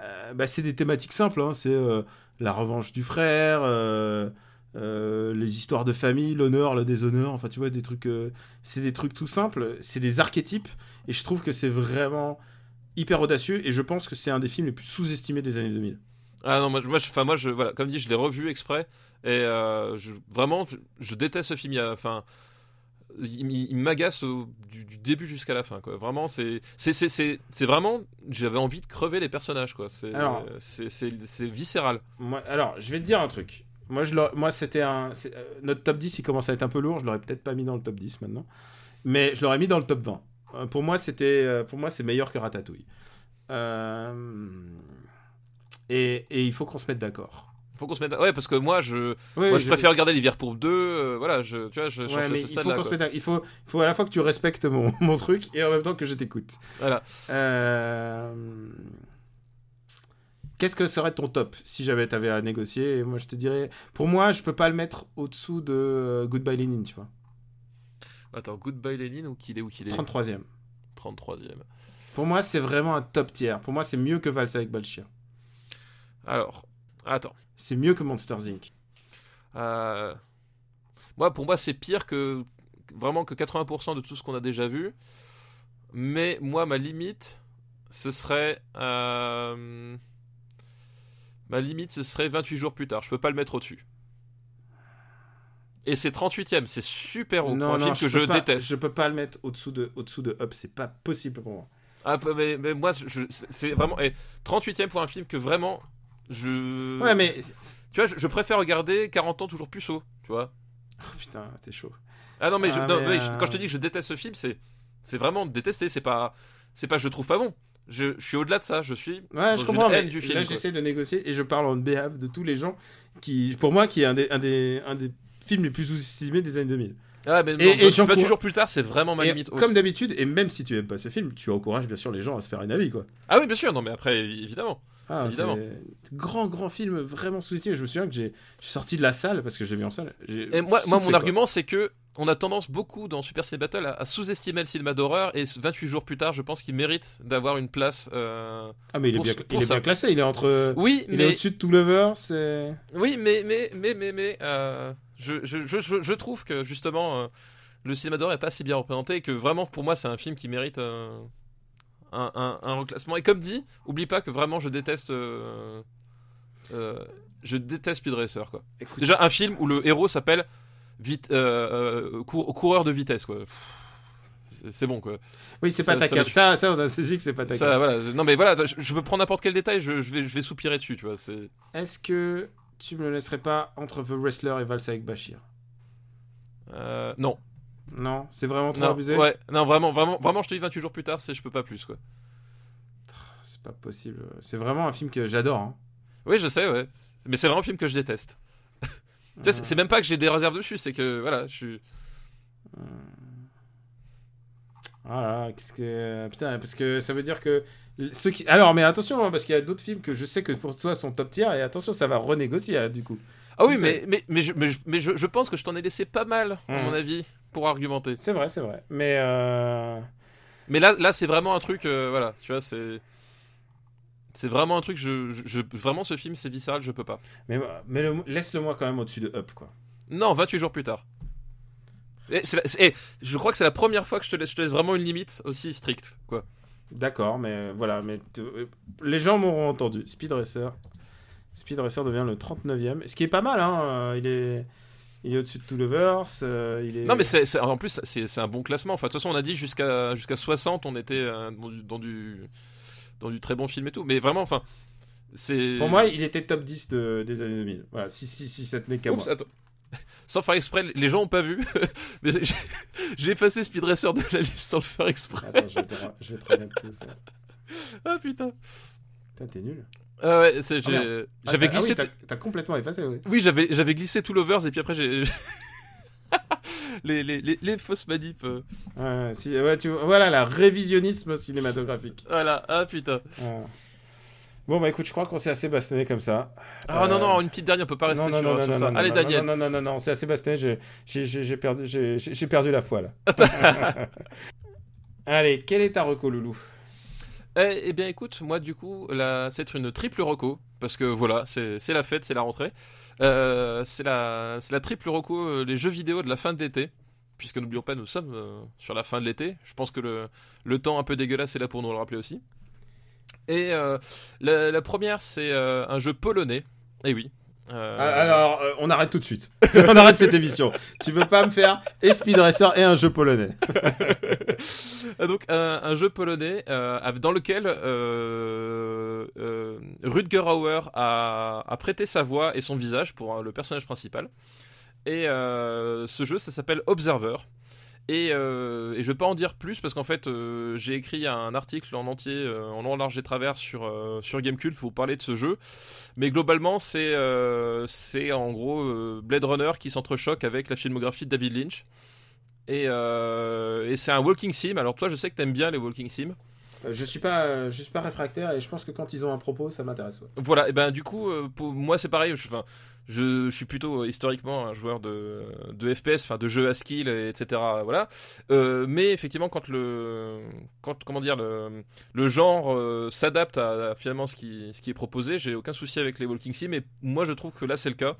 euh, bah, c'est des thématiques simples hein. c'est euh, la revanche du frère euh, euh, les histoires de famille l'honneur le déshonneur enfin tu vois des trucs euh, c'est des trucs tout simples c'est des archétypes et je trouve que c'est vraiment hyper audacieux et je pense que c'est un des films les plus sous-estimés des années 2000 Ah non, moi, je- moi, je, moi, je, voilà, comme dit, je l'ai revu exprès et euh, je, vraiment, je, je déteste ce film. Enfin, il, m'agace du, du début jusqu'à la fin, quoi. Vraiment, c'est, c'est, c'est, vraiment, j'avais envie de crever les personnages, quoi. C'est, Alors- c'est, c'est, c'est viscéral. Moi, alors, je vais te dire un truc. Moi, je moi c'était un. euh, notre top 10, il commence à être un peu lourd. Je l'aurais peut-être pas mis dans le top 10 maintenant. Mais je l'aurais mis dans le top 20. Euh, pour moi, c'était, euh, pour moi, c'est meilleur que Ratatouille. Euh, Et, et il faut qu'on se mette d'accord. Faut qu'on se mette, ouais, parce que moi, je, Oui, moi, je, préfère regarder l'hiver pour deux. euh, voilà, je, tu vois, je, je Ouais, mais ce il faut stade-là, qu'on se quoi. mette d'accord. Il faut, il faut à la fois que tu respectes mon, mon truc et en même temps que je t'écoute. Voilà. Euh, Qu'est-ce que serait ton top si jamais tu avais à négocier Et Moi, je te dirais. Pour moi, je peux pas le mettre au-dessous de euh, Goodbye Lenin, tu vois. Attends, Goodbye Lénine ou qu'il est, où qu'il est 33e. 33ème. Pour moi, c'est vraiment un top tier. Pour moi, c'est mieux que Valsa avec Balchir. Alors, attends. C'est mieux que Monsters Inc. Euh, Moi, pour moi, c'est pire que vraiment que 80% de tout ce qu'on a déjà vu. Mais moi, ma limite, ce serait euh, ma limite, ce serait 28 jours plus tard. Je peux pas le mettre au-dessus. Et c'est 38ème, c'est super haut pour un film que je peux pas- déteste. Je peux pas le mettre au-dessous de, au-dessous de Up. C'est pas possible pour moi. Ah, mais, mais moi, je- c'est vraiment et 38ème pour un film que vraiment je. Ouais, mais. tu vois, je, je préfère regarder 40 ans toujours plus haut, tu vois. Oh, putain, c'est chaud. Ah non mais, je- Ah, non, mais, je- euh, quand je te dis que je déteste ce film, c'est c'est vraiment détester. C'est pas c'est pas je le trouve pas bon. Je, je suis au-delà de ça. Je suis Ouais, dans je comprends, une mais haine du film. là j'essaie de négocier et je parle en behalf de tous les gens qui, pour moi, qui est un des, un des, un des films les plus sous-estimés des années 2000. Ah mais Et- non, et j'en 28 cour- jours plus tard, c'est vraiment ma limite. haute. comme d'habitude, et même si tu aimes pas ce film, tu encourages bien sûr les gens à se faire un avis, quoi. Ah oui, bien sûr. Non mais après évidemment. Ah, Évidemment. grand, grand film, vraiment sous-estimé. Je me souviens que j'ai sorti de la salle parce que je l'ai vu en salle. Et moi, moi mon quoi. argument c'est que on a tendance beaucoup dans Super Ciné Battle à, à sous-estimer le cinéma d'horreur et 28 jours plus tard, je pense qu'il mérite d'avoir une place. euh, Ah, mais il est, bien, il est classé. Il est entre. Oui, Il est mais au-dessus de Two Lovers. C'est. Oui, mais mais mais mais mais euh, je, je, je, je, trouve que justement euh, le cinéma d'horreur est pas si bien représenté et que vraiment pour moi c'est un film qui mérite un, un, un reclassement. Et comme dit, oublie pas que vraiment je déteste euh, euh, je déteste Speed Racer quoi. Écoute, Déjà un film où le héros s'appelle vite euh, euh, cour- coureur de vitesse quoi. C'est- bon quoi. oui, c'est pas ta ça cam. Ça, ça, on a saisi que c'est pas ta Ça, voilà. Non mais voilà, je, je peux prendre n'importe quel détail, je, je vais je vais soupirer dessus, tu vois. Est-ce que tu me laisserais pas entre The Wrestler et Valsa avec Bashir euh, non. Non, c'est vraiment trop Non, abusé? ouais, non, vraiment, vraiment, vraiment, je te dis 28 jours plus tard, c'est je peux pas plus, quoi. C'est pas possible. C'est vraiment un film que j'adore. hein. Oui, je sais, ouais. Mais c'est vraiment un film que je déteste. Tu vois, c'est- même pas que j'ai des réserves dessus, c'est que voilà, je suis. Voilà, qu'est-ce que. Putain, parce que ça veut dire que. Ceux qui... Alors, mais attention, hein, parce qu'il y a d'autres films que je sais que pour toi sont top tier, et attention, ça va renégocier, hein, du coup. Ah oui, mais, mais, mais, je, mais, je, mais je- je pense que je t'en ai laissé pas mal, à mon avis, pour argumenter. C'est vrai, c'est vrai. Mais. Euh... Mais là, là c'est vraiment un truc, euh, voilà, tu vois, c'est. C'est vraiment un truc, je, vraiment ce film c'est viscéral, je peux pas. Mais, mais le- laisse-le moi quand même au-dessus de Up, quoi. Non, 28 jours plus tard. Et je crois que c'est la première fois que je te laisse, je te laisse vraiment une limite aussi stricte, quoi. D'accord, mais euh, voilà, mais euh, les gens m'auront entendu. Speed Racer. Speed Racer devient le 39e. Ce qui est pas mal, hein. euh, Il est, il est au-dessus de Two Lovers. euh, il est... Non, mais c'est, en plus, c'est, un bon classement. Enfin, de toute façon, on a dit jusqu'à, jusqu'à 60, on était dans, du, dans, du, dans du très bon film et tout. Mais vraiment, enfin, c'est. Pour moi, il était top 10 de- des années 2000. Voilà, si, si, si, ça tenait qu'à moi. attends. Sans faire exprès, les gens ont pas vu. mais j'ai, effacé Speed Racer de la liste sans le faire exprès. Attends, je vais te, je vais te remettre tout ça. Ah putain. Putain, t'es nul. Ah ouais, Ah. Ah, j'avais ah glissé. oui, t'as- complètement effacé, oui. Oui, j'avais, j'avais glissé tout lovers et puis après j'ai. Les, les, les, les fausses manips. euh, Ouais, si, ouais, tu, voilà, la révisionnisme cinématographique. Voilà, ah putain. Ouais. Bon, bah écoute, je crois qu'on s'est assez bastonné comme ça. Ah Euh, non, non, une petite dernière, on peut pas rester non, non, sur, non, sur ça. non, Allez, non, Daniel. Non, non, non, non, c'est assez bastonné. j'ai- perdu, perdu la foi là. Allez, quel est ta reco, Loulou? Eh, eh bien, écoute, moi, du coup, là, c'est une triple reco. Parce que voilà, c'est c'est la fête, c'est la rentrée. Euh, c'est la, la triple reco, euh, les jeux vidéo de la fin de l'été. Puisque n'oublions pas, nous sommes euh, sur la fin de l'été. Je pense que le, le temps un peu dégueulasse est là pour nous le rappeler aussi. Et la, la première, c'est un jeu polonais. Eh oui. Euh, Ah, Alors, euh, on arrête tout de suite. on arrête cette émission. Tu veux pas me faire et Speed Racer et un jeu polonais Donc un, un jeu polonais euh, dans lequel Rutger Hauer a, a prêté sa voix et son visage pour euh, le personnage principal. Et ce jeu, ça s'appelle Observer. Et, euh, et je vais pas en dire plus parce qu'en fait, euh, j'ai écrit un article en entier, euh, en long, large et travers sur, sur Gamecult pour parler de ce jeu. Mais globalement, c'est c'est en gros Blade Runner qui s'entrechoque avec la filmographie de David Lynch. Et, et c'est un walking sim. Alors toi, je sais que t'aimes bien les walking sim. Euh, Je suis pas, je suis pas réfractaire et je pense que quand ils ont un propos, ça m'intéresse. ouais. Voilà. Et ben du coup, pour moi, c'est pareil. Je, je, suis plutôt euh, historiquement un joueur de, de FPS, enfin de jeux à skill, et etc. Voilà. Euh, mais effectivement, quand le, quand comment dire le, le genre euh, s'adapte à, finalement ce qui, ce qui est proposé, j'ai aucun souci avec les walking sim. Et moi, je trouve que là, c'est le cas.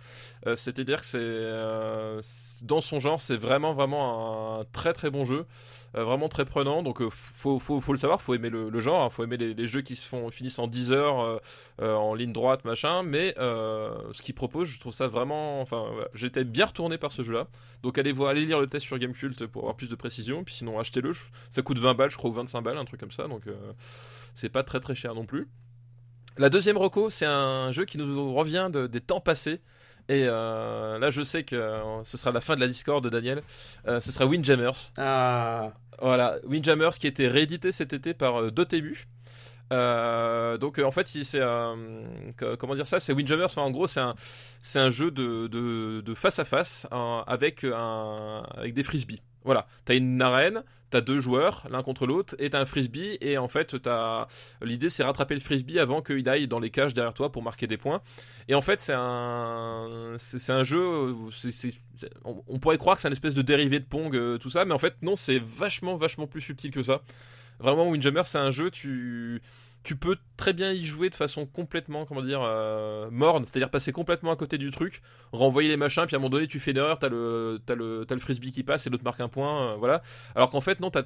C'est-à-dire que c'est dans son genre, c'est vraiment vraiment un très très bon jeu. Vraiment très prenant. Donc, euh, faut, faut, faut le savoir, faut aimer le, le genre, hein, faut aimer les, jeux qui se font finissent en 10 heures en ligne droite, machin. Mais ce qu'il propose, je trouve ça vraiment. Enfin, voilà. j'étais bien retourné par ce jeu-là. Donc, allez voir, allez lire le test sur Gamecult pour avoir plus de précision. Puis sinon, achetez-le. Ça coûte 20 balles, je crois, ou 25 balles, un truc comme ça. Donc, euh, c'est pas très très cher non plus. La deuxième reco, c'est un jeu qui nous revient de- des temps passés. Et euh, là, je sais que euh, ce sera la fin de la Discord de Daniel. Euh, ce sera Windjammers. Ah, Voilà, Windjammers qui a été réédité cet été par Dotemu. Euh, donc euh, en fait c'est euh, comment dire ça? C'est Windjammers en gros c'est un jeu de, face à face hein, avec des frisbees. Voilà. T'as une arène t'as deux joueurs l'un contre l'autre et t'as un frisbee et en fait l'idée c'est rattraper le frisbee avant qu'il aille dans les cages derrière toi pour marquer des points. Et en fait c'est un jeu on, pourrait croire que c'est un espèce de dérivé de Pong euh, tout ça mais en fait non c'est vachement vachement plus subtil que ça vraiment Windjammer c'est un jeu tu tu peux très bien y jouer de façon complètement comment dire euh, morne. C'est-à-dire passer complètement à côté du truc renvoyer les machins puis à un moment donné tu fais une erreur t'as le le le frisbee qui passe et l'autre marque un point euh, voilà. Alors qu'en fait non t'as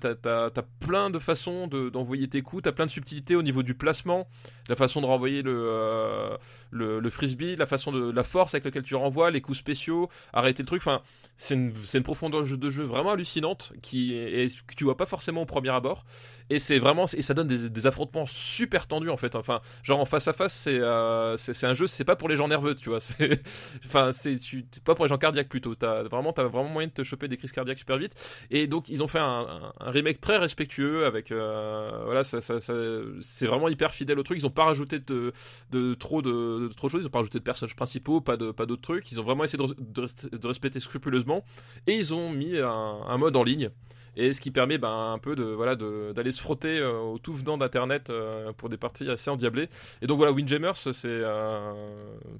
plein de façons de, d'envoyer tes coups t'as plein de subtilités au niveau du placement la façon de renvoyer le euh, le, le frisbee la façon de la force avec laquelle tu renvoies les coups spéciaux arrêter le truc enfin c'est une, une profondeur de jeu- vraiment hallucinante qui est, que tu vois pas forcément au premier abord et c'est vraiment et ça donne des, affrontements super super tendu en fait. Enfin, genre en face à face, c'est euh, c'est un jeu, c'est pas pour les gens nerveux, tu vois. Enfin c'est pas pour les gens cardiaques plutôt. T'as vraiment t'as vraiment moyen de te choper des crises cardiaques super vite. Et donc ils ont fait un, un- remake très respectueux avec euh, voilà ça, ça- ça- c'est vraiment hyper fidèle au truc. Ils ont pas rajouté de, de trop de, de trop de choses. Ils ont pas rajouté de personnages principaux, pas de pas d'autres trucs. Ils ont vraiment essayé de, de respecter scrupuleusement et ils ont mis un, mode en ligne. Et ce qui permet ben, un peu de voilà d'aller se frotter euh, au tout venant d'internet euh, pour des parties assez endiablées. Et donc voilà, Windjammers, euh,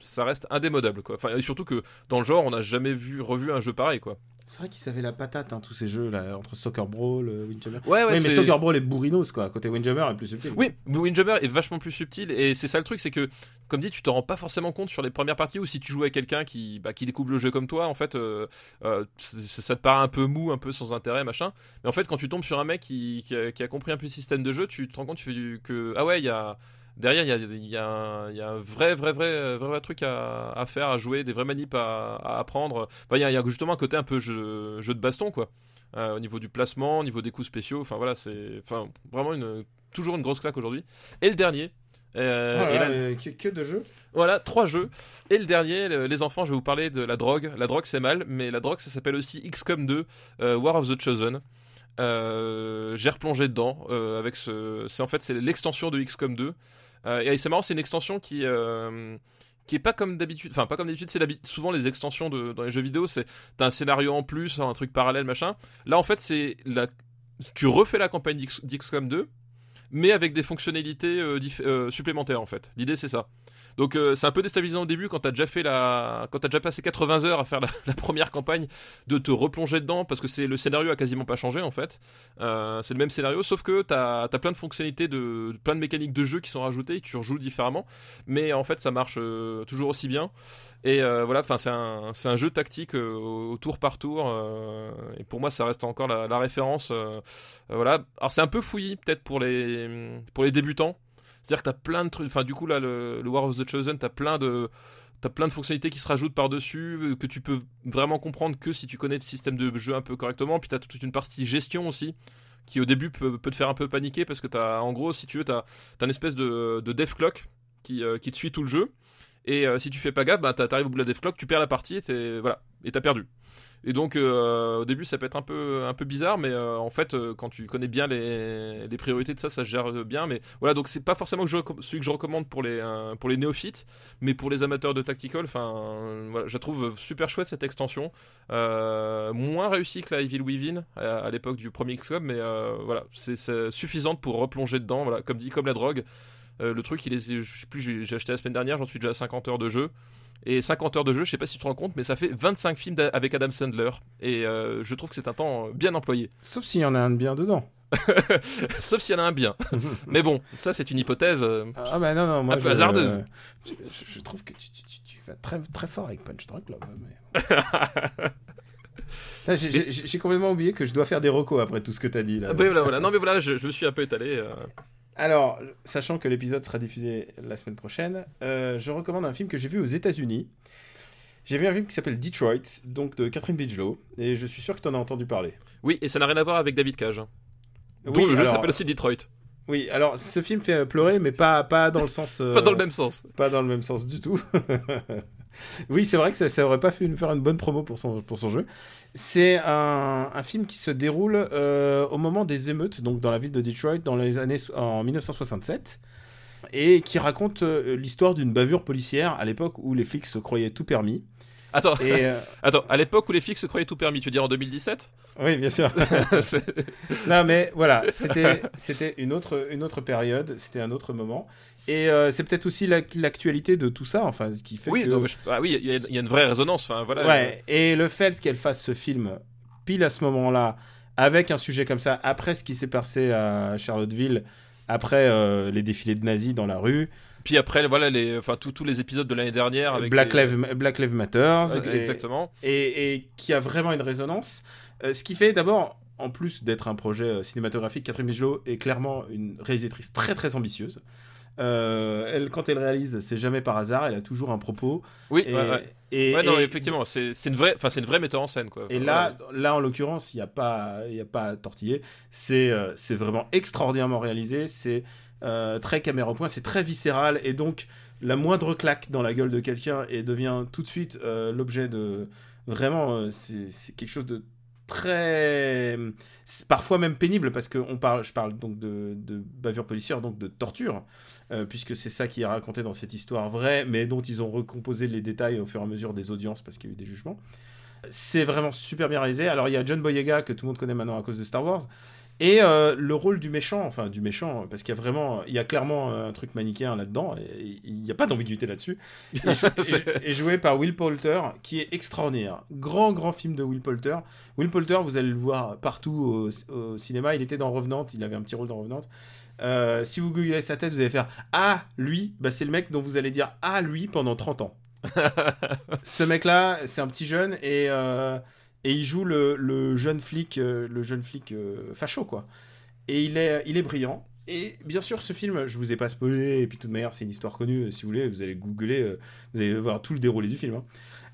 ça reste indémodable quoi. Et surtout que dans le genre, on n'a jamais vu revu un jeu pareil quoi. C'est vrai qu'ils avaient la patate, hein, tous ces jeux là, entre Soccer Brawl, euh, Windjammer. Ouais ouais. oui, mais Soccer Brawl est bourrinos quoi. Côté Windjammer est plus subtil. Oui, mais Windjammer est vachement plus subtil et c'est ça le truc, c'est que comme dit, tu te rends pas forcément compte sur les premières parties ou si tu joues avec quelqu'un qui, bah, qui découvre le jeu comme toi, en fait, euh, euh, ça te paraît un peu mou, un peu sans intérêt, machin. Mais en fait, quand tu tombes sur un mec qui, qui, a, qui a compris un peu le système de jeu, tu te rends compte tu fais du- que ah ouais, il y a derrière il y a, y, un- il y a un vrai vrai vrai vrai, vrai truc à, à faire, à jouer, des vrais manips à, à apprendre. Enfin, il y, y a justement un côté un peu jeu, jeu de baston quoi. Euh, au niveau du placement, au niveau des coups spéciaux, enfin voilà, c'est enfin vraiment une toujours une grosse claque aujourd'hui. Et le dernier. euh, Oh là et là, que, que de jeux voilà, trois jeux. Et le dernier, le- les enfants, je vais vous parler de la drogue. La drogue, c'est mal, mais la drogue, ça s'appelle aussi XCOM 2, euh, War of the Chosen. Euh, J'ai replongé dedans euh, avec ce. C'est en fait c'est l'extension de XCOM 2. Euh, et c'est marrant, c'est une extension qui euh, qui est pas comme d'habitude. Enfin, pas comme d'habitude. C'est souvent les extensions dans les jeux vidéo, c'est t'as un scénario en plus, un truc parallèle, machin. Là, en fait, c'est la. Tu refais la campagne d'X- d'XCOM 2, mais avec des fonctionnalités euh, supplémentaires en fait. L'idée c'est ça. Donc euh, c'est un peu déstabilisant au début quand t'as déjà fait la, quand t'as déjà passé 80 heures à faire la, première campagne, de te replonger dedans parce que c'est le scénario a quasiment pas changé en fait. Euh, c'est le même scénario sauf que t'as as plein de fonctionnalités de, plein de mécaniques de jeu qui sont rajoutées, tu rejoues différemment, mais en fait ça marche euh, toujours aussi bien. Et euh, voilà, enfin c'est un un jeu tactique au tour par tour et pour moi ça reste encore la, référence. voilà, alors c'est un peu fouillis peut-être pour les pour les débutants. C'est-à-dire que t'as plein de trucs. Enfin, du coup, là, le, War of the Chosen, t'as plein de. Plein de fonctionnalités qui se rajoutent par-dessus, euh, que tu peux vraiment comprendre que si tu connais le système de jeu un peu correctement. Puis t'as toute une partie gestion aussi, qui au début peut, te faire un peu paniquer parce que t'as, en gros, si tu veux, t'as, t'as une espèce de, de dev clock qui, euh, qui te suit tout le jeu. Et euh, si tu fais pas gaffe, bah, t'arrives au bout de la dev clock, tu perds la partie et t'es, voilà, et t'as perdu. Et donc euh, au début ça peut être un peu un peu bizarre, mais euh, en fait euh, quand tu connais bien les, priorités de ça, ça se gère bien. Mais voilà donc c'est pas forcément celui que je recommande pour les pour les néophytes, mais pour les amateurs de tactical, enfin voilà, je la trouve super chouette cette extension, moins réussie que la Evil Within à, l'époque du premier XCOM, mais voilà c'est suffisante pour replonger dedans. Voilà comme dit comme la drogue. Le truc, il est, je sais plus, j'ai acheté la semaine dernière, j'en suis déjà à 50 heures de jeu. Et 50 heures de jeu, je sais pas si tu te rends compte, mais ça fait 25 films avec Adam Sandler. Et euh, je trouve que c'est un temps euh, bien employé. Sauf s'il y en a un de bien dedans. Sauf s'il y en a un bien. mais bon, ça c'est une hypothèse. euh, Ah bah non, non, moi Un peu hasardeuse. Je, trouve que tu, tu, tu- tu vas très, très fort avec Punch Drunk Love. Mais... J'ai- complètement oublié que je dois faire des recos après tout ce que t'as dit là. ah, bah, voilà, voilà. Non mais voilà, je, je me suis un peu étalé. euh. Alors, sachant que l'épisode sera diffusé la semaine prochaine, euh, je recommande un film que j'ai vu aux États-Unis. J'ai vu un film qui s'appelle Detroit, donc de Catherine Bigelow, et je suis sûr que tu en as entendu parler. Oui, et ça n'a rien à voir avec David Cage. hein. Dont Oui, le jeu s'appelle aussi Detroit. Oui, alors ce film fait pleurer, mais pas, pas dans le sens. euh, Pas dans le même sens. Pas dans le même sens du tout. oui, c'est vrai que ça, ça aurait pas fait faire une bonne promo pour son, pour son jeu. C'est un, un film qui se déroule euh, au moment des émeutes, donc dans la ville de Detroit, dans les années en 1967, et qui raconte euh, l'histoire d'une bavure policière à l'époque où les flics se croyaient tout permis. Attends, Et euh, attends, à l'époque où les flics se croyaient tout permis, tu veux dire en 2017 oui, bien sûr. Non, mais voilà, c'était c'était une autre une autre période, c'était un autre moment. Et euh, c'est peut-être aussi la- l'actualité de tout ça, enfin, ce qui fait Oui, que... non, mais je- ah oui, il y, a- il y a une vraie résonance. Enfin voilà. Ouais, et le fait qu'elle fasse ce film pile à ce moment-là, avec un sujet comme ça, après ce qui s'est passé à Charlottesville, après euh, les défilés de nazis dans la rue, Puis après, voilà, les, enfin tous les épisodes de l'année dernière avec Black, les- Lives, Black Lives Matter, et- Exactement. et, et qui a vraiment une résonance. Euh, ce qui fait d'abord, en plus d'être un projet cinématographique, Catherine Bigelow est clairement une réalisatrice très très ambitieuse. Euh, elle, quand elle réalise, c'est jamais par hasard, elle a toujours un propos. Oui, Et, ouais, ouais. et- Ouais, non, et- effectivement, c'est une vraie, enfin c'est une vraie metteur en scène quoi. Et là, là en l'occurrence, il n'y a pas, il y a pas à tortiller. C'est, euh, c'est vraiment extraordinairement réalisé. C'est euh, très caméra au point, c'est très viscéral, et donc la moindre claque dans la gueule de quelqu'un et devient tout de suite l'objet de... Vraiment, c'est quelque chose de très... parfois même pénible, parce que on parle, je parle donc de, de bavure policière, donc de torture, euh, puisque c'est ça qui est raconté dans cette histoire vraie, mais dont ils ont recomposé les détails au fur et à mesure des audiences, parce qu'il y a eu des jugements. C'est vraiment super bien réalisé. Alors il y a John Boyega que tout le monde connaît maintenant à cause de Star Wars. Et euh, le rôle du méchant, enfin du méchant, parce qu'il y a vraiment, il y a clairement un truc manichéen là-dedans, et il n'y a pas d'ambiguïté là-dessus. Et joué par Will Poulter, qui est extraordinaire. Grand, grand film de Will Poulter. Will Poulter, vous allez le voir partout au, au cinéma. Il était dans Revenant, il avait un petit rôle dans Revenant. Euh, si vous googlez sa tête, vous allez faire Ah, lui, bah, c'est le mec dont vous allez dire Ah, lui pendant 30 ans. Ce mec-là, c'est un petit jeune et, euh, et il joue le, le jeune flic, euh, le jeune flic euh, facho, quoi. Et il est, il est brillant. Et bien sûr, ce film, je vous ai pas spoilé, et puis de toute manière, c'est une histoire connue. Si vous voulez, vous allez googler, euh, vous allez voir tout le déroulé du film. hein.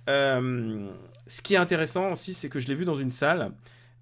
Euh, ce qui est intéressant aussi, c'est que je l'ai vu dans une salle.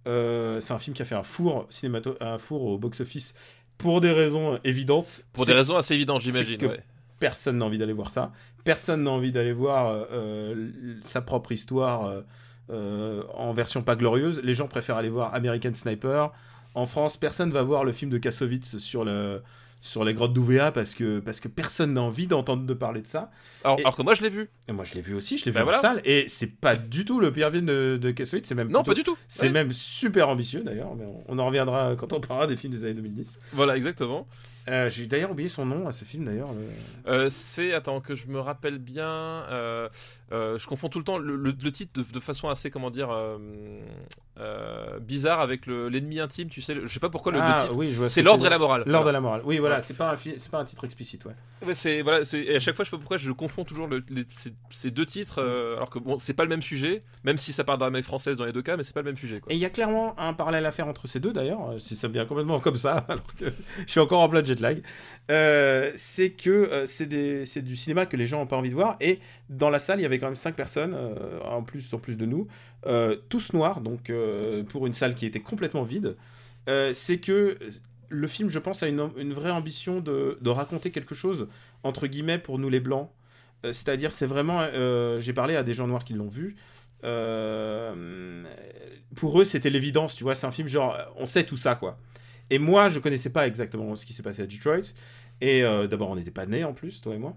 Euh, c'est un film qui a fait un four, cinémato un four au box-office pour des raisons évidentes. Pour des raisons assez évidentes, j'imagine. ouais. personne n'a envie d'aller voir ça. Personne n'a envie d'aller voir euh, euh, sa propre histoire euh, en version pas glorieuse. Les gens préfèrent aller voir American Sniper. En France, personne va voir le film de Kassovitz sur le sur les grottes d'Ouvéa parce que parce que personne n'a envie d'entendre de parler de ça. Alors, Et- alors que moi, je l'ai vu. Et moi, je l'ai vu aussi, je l'ai vu Ben en voilà. salle et c'est pas du tout le pire film de, de Kassovitz, c'est même Non, plutôt- pas du tout. c'est Ouais. même super ambitieux d'ailleurs, mais on, on en reviendra quand on parlera des films des années 2010. Voilà, exactement. Euh, J'ai d'ailleurs oublié son nom à ce film d'ailleurs. le- Euh, c'est, attends, que je me rappelle bien. euh, je confonds tout le temps le, le- le titre de, de façon assez, comment dire, bizarre avec le- l'ennemi intime. Tu sais, je sais pas pourquoi le, Ah, titre. oui, ce C'est l'ordre et la morale. L'ordre Voilà. et la morale. Oui, voilà, Ouais. c'est pas un c'est pas un titre explicite, ouais. Ouais, c'est voilà, et à chaque fois je sais pas pourquoi je confonds toujours les- ces, ces deux titres euh, alors que bon c'est pas le même sujet même si ça parle d'armée française dans les deux cas mais c'est pas le même sujet quoi. Et il y a clairement un parallèle à faire entre ces deux d'ailleurs, si ça me vient complètement comme ça, alors que je suis encore en plein jet Euh, c'est que euh, c'est du cinéma que les gens n'ont pas envie de voir. Et dans la salle, il y avait quand même cinq personnes, euh, en, plus, en plus de nous, tous noirs, donc pour une salle qui était complètement vide. C'est que le film, je pense, a une, vraie ambition de, raconter quelque chose, entre guillemets, pour nous les blancs. C'est-à-dire, c'est vraiment. J'ai parlé à des gens noirs qui l'ont vu. Pour eux, c'était l'évidence, tu vois. C'est un film genre, on sait tout ça, quoi. Et moi, je connaissais pas exactement ce qui s'est passé à Detroit. Et euh, d'abord, on n'était pas nés en plus, toi et moi.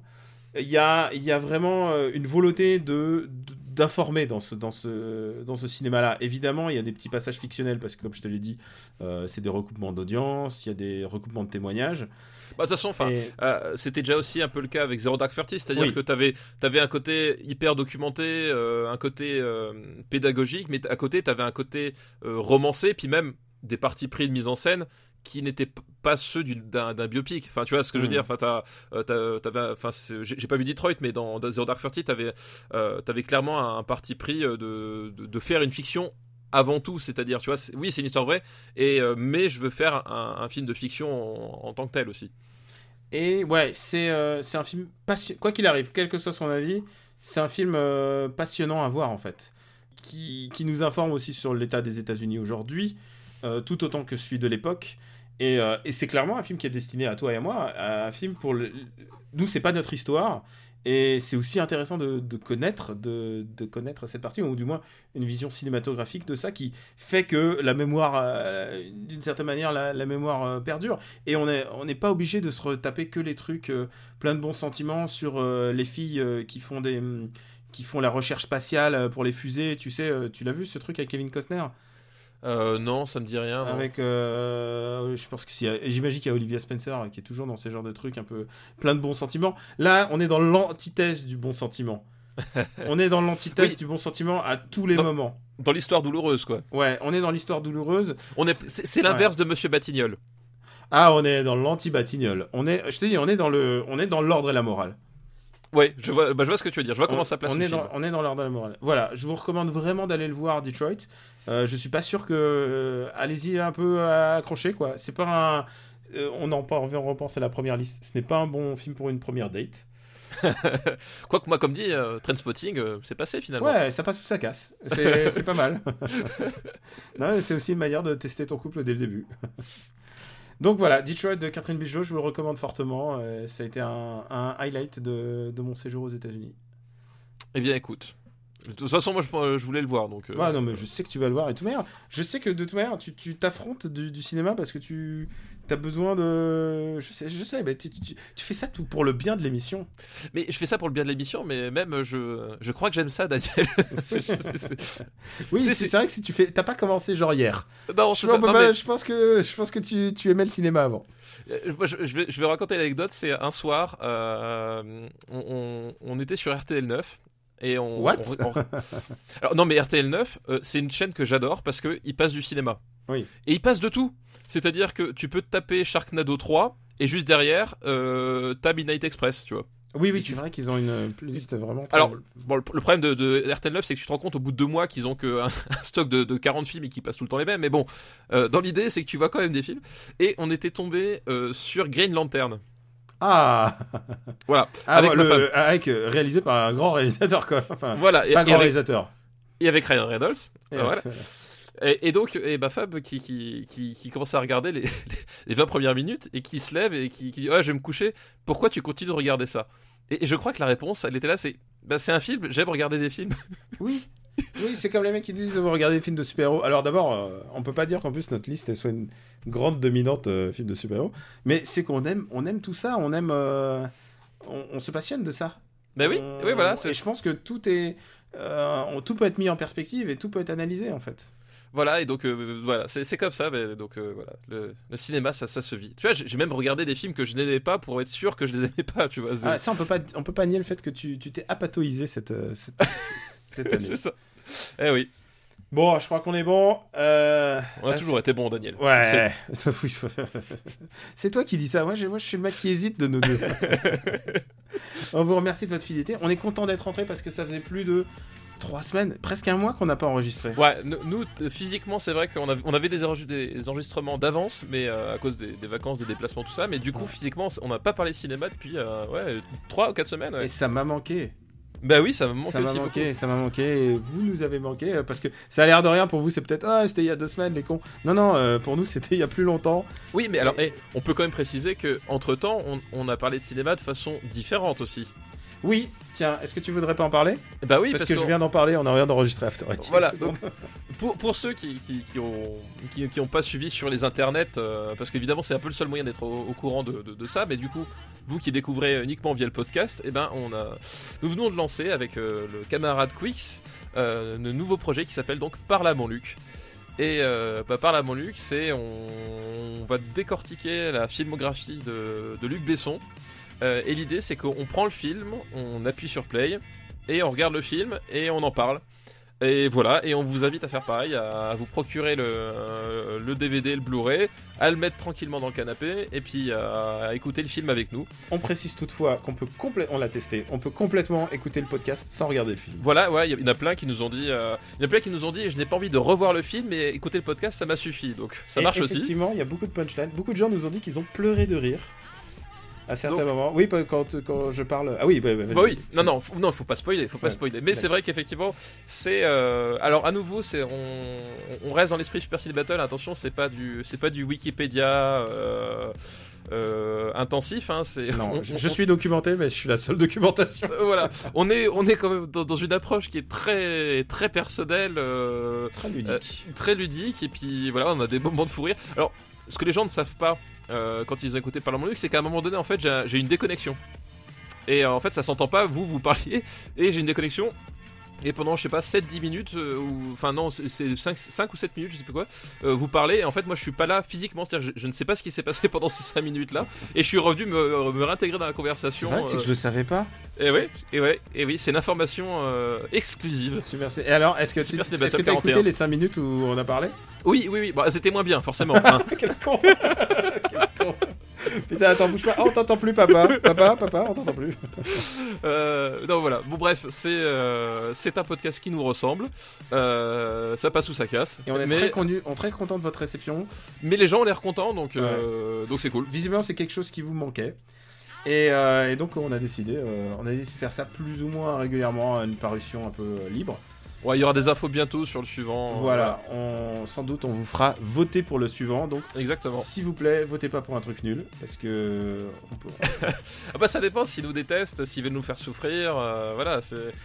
Il y a, il y a vraiment euh, une volonté de d'informer dans ce, dans ce, dans ce cinéma-là. Évidemment, il y a des petits passages fictionnels parce que, comme je te l'ai dit, euh, c'est des recoupements d'audience, il y a des recoupements de témoignages. Bah, de toute façon enfin Et- euh, c'était déjà aussi un peu le cas avec Zero Dark Thirty c'est-à-dire Oui. que t'avais avais un côté hyper documenté euh, un côté euh, pédagogique mais à côté t'avais un côté romancé puis même des parties pris de mise en scène qui n'étaient pas ceux d'un biopic. Enfin, tu vois ce que je veux Mm. dire. Enfin, t'as, euh, t'avais- enfin, j'ai pas vu Detroit, mais dans, dans Zero Dark Thirty, t'avais, euh, t'avais clairement un, un parti pris euh, de, de, de faire une fiction avant tout, c'est-à-dire, tu vois, oui, c'est une histoire vraie, et euh, mais je veux faire un, un film de fiction en, en tant que tel aussi. Et ouais, c'est euh, c'est un film passionnant. Quoi qu'il arrive, quel que soit son avis, c'est un film euh, passionnant à voir en fait. Qui, qui nous informe aussi sur l'état des États-Unis aujourd'hui, euh, tout autant que celui de l'époque. Et, euh, et c'est clairement un film qui est destiné à toi et à moi. Un film pour. Le... Nous, c'est pas notre histoire. Et c'est aussi intéressant de, connaître, de, connaître cette partie, ou du moins une vision cinématographique de ça qui fait que la mémoire, euh, d'une certaine manière, la, mémoire euh, perdure. Et on n'est pas obligé de se retaper que les trucs euh, plein de bons sentiments sur euh, les filles euh, qui font des qui font la recherche spatiale euh, pour les fusées. Tu sais, euh, tu l'as vu ce truc avec Kevin Costner? Euh, non, ça me dit rien. Avec, euh, je pense que a- j'imagine qu'il y a Olivia Spencer euh, qui est toujours dans ces genres de trucs un peu plein de bons sentiments. Là, on est dans l'antithèse du bon sentiment. on est dans l'antithèse Oui. du bon sentiment à tous les Dans- moments. Dans l'histoire douloureuse, quoi. Ouais, on est dans l'histoire douloureuse. On est, c'est, l'inverse de Monsieur Batignolles. Ah, on est dans l'anti-batignol. On est, je te dis, on est dans le, on est dans l'ordre et la morale. Ouais, je vois, bah, je vois ce que tu veux dire. Je vois comment on, ça place on est dans, on est dans l'ordre et la morale. Voilà, je vous recommande vraiment d'aller le voir, Detroit. Euh, je suis pas sûr que, euh, allez-y un peu accroché quoi. C'est pas un, euh, on en parle, on repense à la première liste. Ce n'est pas un bon film pour une première date. Quoique moi, comme dit, euh, Trainspotting, euh, c'est passé finalement. Ouais, ça passe ou ça casse. C'est pas mal. c'est aussi une manière de tester ton couple dès le début. Donc voilà, Detroit de Catherine Bigelow, je vous le recommande fortement. Euh, ça a été un, un highlight de, de mon séjour aux États-Unis. Eh bien, écoute. De toute façon, moi, je, je voulais le voir, donc. euh, non, mais je sais que tu vas le voir et tout manière. Je sais que de toute manière, tu tu t'affrontes du, du cinéma parce que tu as besoin de. Je sais, je sais, mais tu, tu- tu fais ça tout pour le bien de l'émission. Mais je fais ça pour le bien de l'émission, mais même, je, je crois que j'aime ça, Daniel. Je- je- Oui, C'est- vrai que si tu fais. T'as pas commencé genre hier. non, Je, peut Non, mais, je pense que, je pense que tu, tu aimais le cinéma avant. euh, je, vais, je vais raconter l'anecdote. C'est un soir, euh, on, on- on était sur RTL 9. Et on, What? on- on- Alors, non, mais RTL 9, euh, c'est une chaîne que j'adore parce qu'il passe du cinéma. Oui. Et il passe de tout. C'est-à-dire que tu peux te taper Sharknado 3 et juste derrière, euh, t'as Midnight Express, tu vois. Oui, oui, c'est vrai qu'ils ont une playlist vraiment. très- Alors, bon, le, problème de, de RTL 9, c'est que tu te rends compte au bout de deux mois qu'ils ont que un, un stock de, de 40 films et qu'ils passent tout le temps les mêmes. Mais bon, euh, dans l'idée, c'est que tu vois quand même des films. Et on était tombé euh, sur Green Lantern. Ah, Voilà. Ah, Avec bah, le- avec euh, réalisé par un grand réalisateur quoi. Enfin, Voilà. Et, pas un et grand avec, réalisateur. et avec Ryan Reynolds. Et, voilà. Et, et donc, et ma femme qui, qui, qui, qui commence à regarder les, les 20 premières minutes et qui se lève et qui, qui dit Ouais, je vais me coucher. Pourquoi tu continues de regarder ça? Et, et je crois que la réponse, elle était là c'est bah, c'est un film, j'aime regarder des films. Oui. Oui, c'est comme les mecs qui disent vous regardez des films de super-héros. Alors d'abord, euh, on peut pas dire qu'en plus notre liste elle soit une grande dominante euh, film de super-héros, mais c'est qu'on aime, on aime tout ça, on aime, euh, on, on se passionne de ça. Bah oui, On- oui, voilà. Et je pense que tout est, euh, on- tout peut être mis en perspective et tout peut être analysé en fait. Voilà, et donc euh, voilà, c'est comme ça. Mais, donc euh, voilà, le, le cinéma, ça, ça se vit. Tu vois, j'ai même regardé des films que je n'aimais pas pour être sûr que je les aimais pas. Tu vois, Ah, ça on peut pas, on peut pas nier le fait que tu, tu t'es apatoïsé cette, euh, cette, cette année. c'est ça. Eh oui, Bon, je crois qu'on est bon. Euh, on a ah, toujours été bon, Daniel. Ouais. C'est toi qui dis ça. Moi je, moi, je suis le mec qui hésite de nous deux. on vous remercie de votre fidélité. On est content d'être rentré parce que ça faisait plus de trois semaines, presque un mois qu'on n'a pas enregistré. Ouais, nous, physiquement, c'est vrai qu'on avait, on avait des, enregistre- des enregistrements d'avance, mais euh, à cause des, des vacances, des déplacements, tout ça. Mais du coup, physiquement, on n'a pas parlé cinéma depuis euh, ouais, 3 ou 4 semaines. ouais. Et ça m'a manqué. Bah oui, ça m'a manqué ça m'a aussi manqué, ça m'a manqué. Et vous nous avez manqué euh, parce que ça a l'air de rien pour vous. C'est peut-être ah c'était il y a deux semaines les cons. Non non, euh, pour nous c'était il y a plus longtemps. Oui, mais alors, eh, on peut quand même préciser que entre temps, on, on a parlé de cinéma de façon différente aussi. Oui, tiens, est-ce que tu voudrais pas en parler? Bah oui, Parce que je viens d'en parler, on a rien d'enregistré After Eight. Voilà, bon. Pour, pour ceux qui, qui, qui ont, qui, qui ont pas suivi sur les internets, euh, parce qu'évidemment c'est un peu le seul moyen d'être au, au courant de, de- de ça, mais du coup, vous qui découvrez uniquement via le podcast, eh ben, on a, nous venons de lancer avec euh, le camarade Quix euh, un nouveau projet qui s'appelle donc Parle à mon Luc. Et euh, bah, Parle à mon Luc, c'est on, on va décortiquer la filmographie de, de Luc Besson. Euh, et l'idée c'est qu'on prend le film, on appuie sur play, et on regarde le film et on en parle. Et voilà, et on vous invite à faire pareil, à vous procurer le, euh, le DVD, le Blu-ray, à le mettre tranquillement dans le canapé, et puis à, à écouter le film avec nous. On précise toutefois qu'on peut complètement, on l'a testé, on peut complètement écouter le podcast sans regarder le film. Voilà, ouais, il y en a plein qui nous ont dit, euh, il y en a plein qui nous ont dit, je n'ai pas envie de revoir le film, mais écouter le podcast, ça m'a suffi, donc ça Et marche aussi. Effectivement, il y a beaucoup de punchlines. Beaucoup de gens nous ont dit qu'ils ont pleuré de rire. À certains Donc- moments. Oui, quand, quand je parle. Ah oui, bah, bah, Bah oui, non, non, faut, non, faut pas spoiler, faut pas Ouais, spoiler. Mais c'est vrai qu'effectivement, c'est, euh, alors à nouveau, c'est, on, on reste dans l'esprit Super Cine Battle. Attention, c'est pas du, c'est pas du Wikipédia euh, euh, intensif, hein. C'est, Non, on- je, on- je suis documenté, mais je suis la seule documentation. Voilà, on est, on est quand même dans, dans une approche qui est très, très personnelle, euh, Très ludique. très ludique, et puis voilà, on a des moments de fou rire. Alors, ce que les gens ne savent pas euh, quand ils écouté Parlement Luc, c'est qu'à un moment donné, en fait, j'ai j'ai une déconnexion. Et euh, en fait, ça s'entend pas, vous, vous parliez, et j'ai une déconnexion. Et pendant, je sais pas, 7-10 minutes, euh, ou enfin non, c'est- c'est 5, 5 ou 7 minutes, je sais plus quoi, euh, vous parlez, et en fait, moi, je suis pas là physiquement, c'est-à-dire, je, je ne sais pas ce qui s'est passé pendant ces 5 minutes-là, et je suis revenu me, me réintégrer dans la C'est conversation. vrai, c'est que euh, je le savais pas. et ouais, et ouais, et oui, c'est une information euh, exclusive. Super. c'est- Et alors, est-ce que tu est-ce que t'as écouté 41. les 5 minutes où on a parlé? Oui, oui, oui, bah, c'était moins bien, forcément. hein. Quel con Quel con Putain, attends, bouge pas. Oh, on t'entend plus, papa. Papa, papa, on t'entend plus. Euh, non, voilà. Bon, bref, c'est euh, c'est un podcast qui nous ressemble. Euh, ça passe ou ça casse. Et on est mais, très, connu, on est très content de votre réception. mais les gens ont l'air contents, donc euh, donc c'est cool. Visiblement, c'est quelque chose qui vous manquait. Et, euh, et donc, on a décidé, euh, on a décidé de faire ça plus ou moins régulièrement, une parution un peu libre. Ouais, il y aura des infos bientôt sur le suivant. Voilà, on, sans doute on vous fera voter pour le suivant. Donc, Exactement. s'il vous plaît, votez pas pour un truc nul. Parce que. on peut- Ah bah ça dépend s'ils nous détestent, s'ils veulent nous faire souffrir. euh, voilà,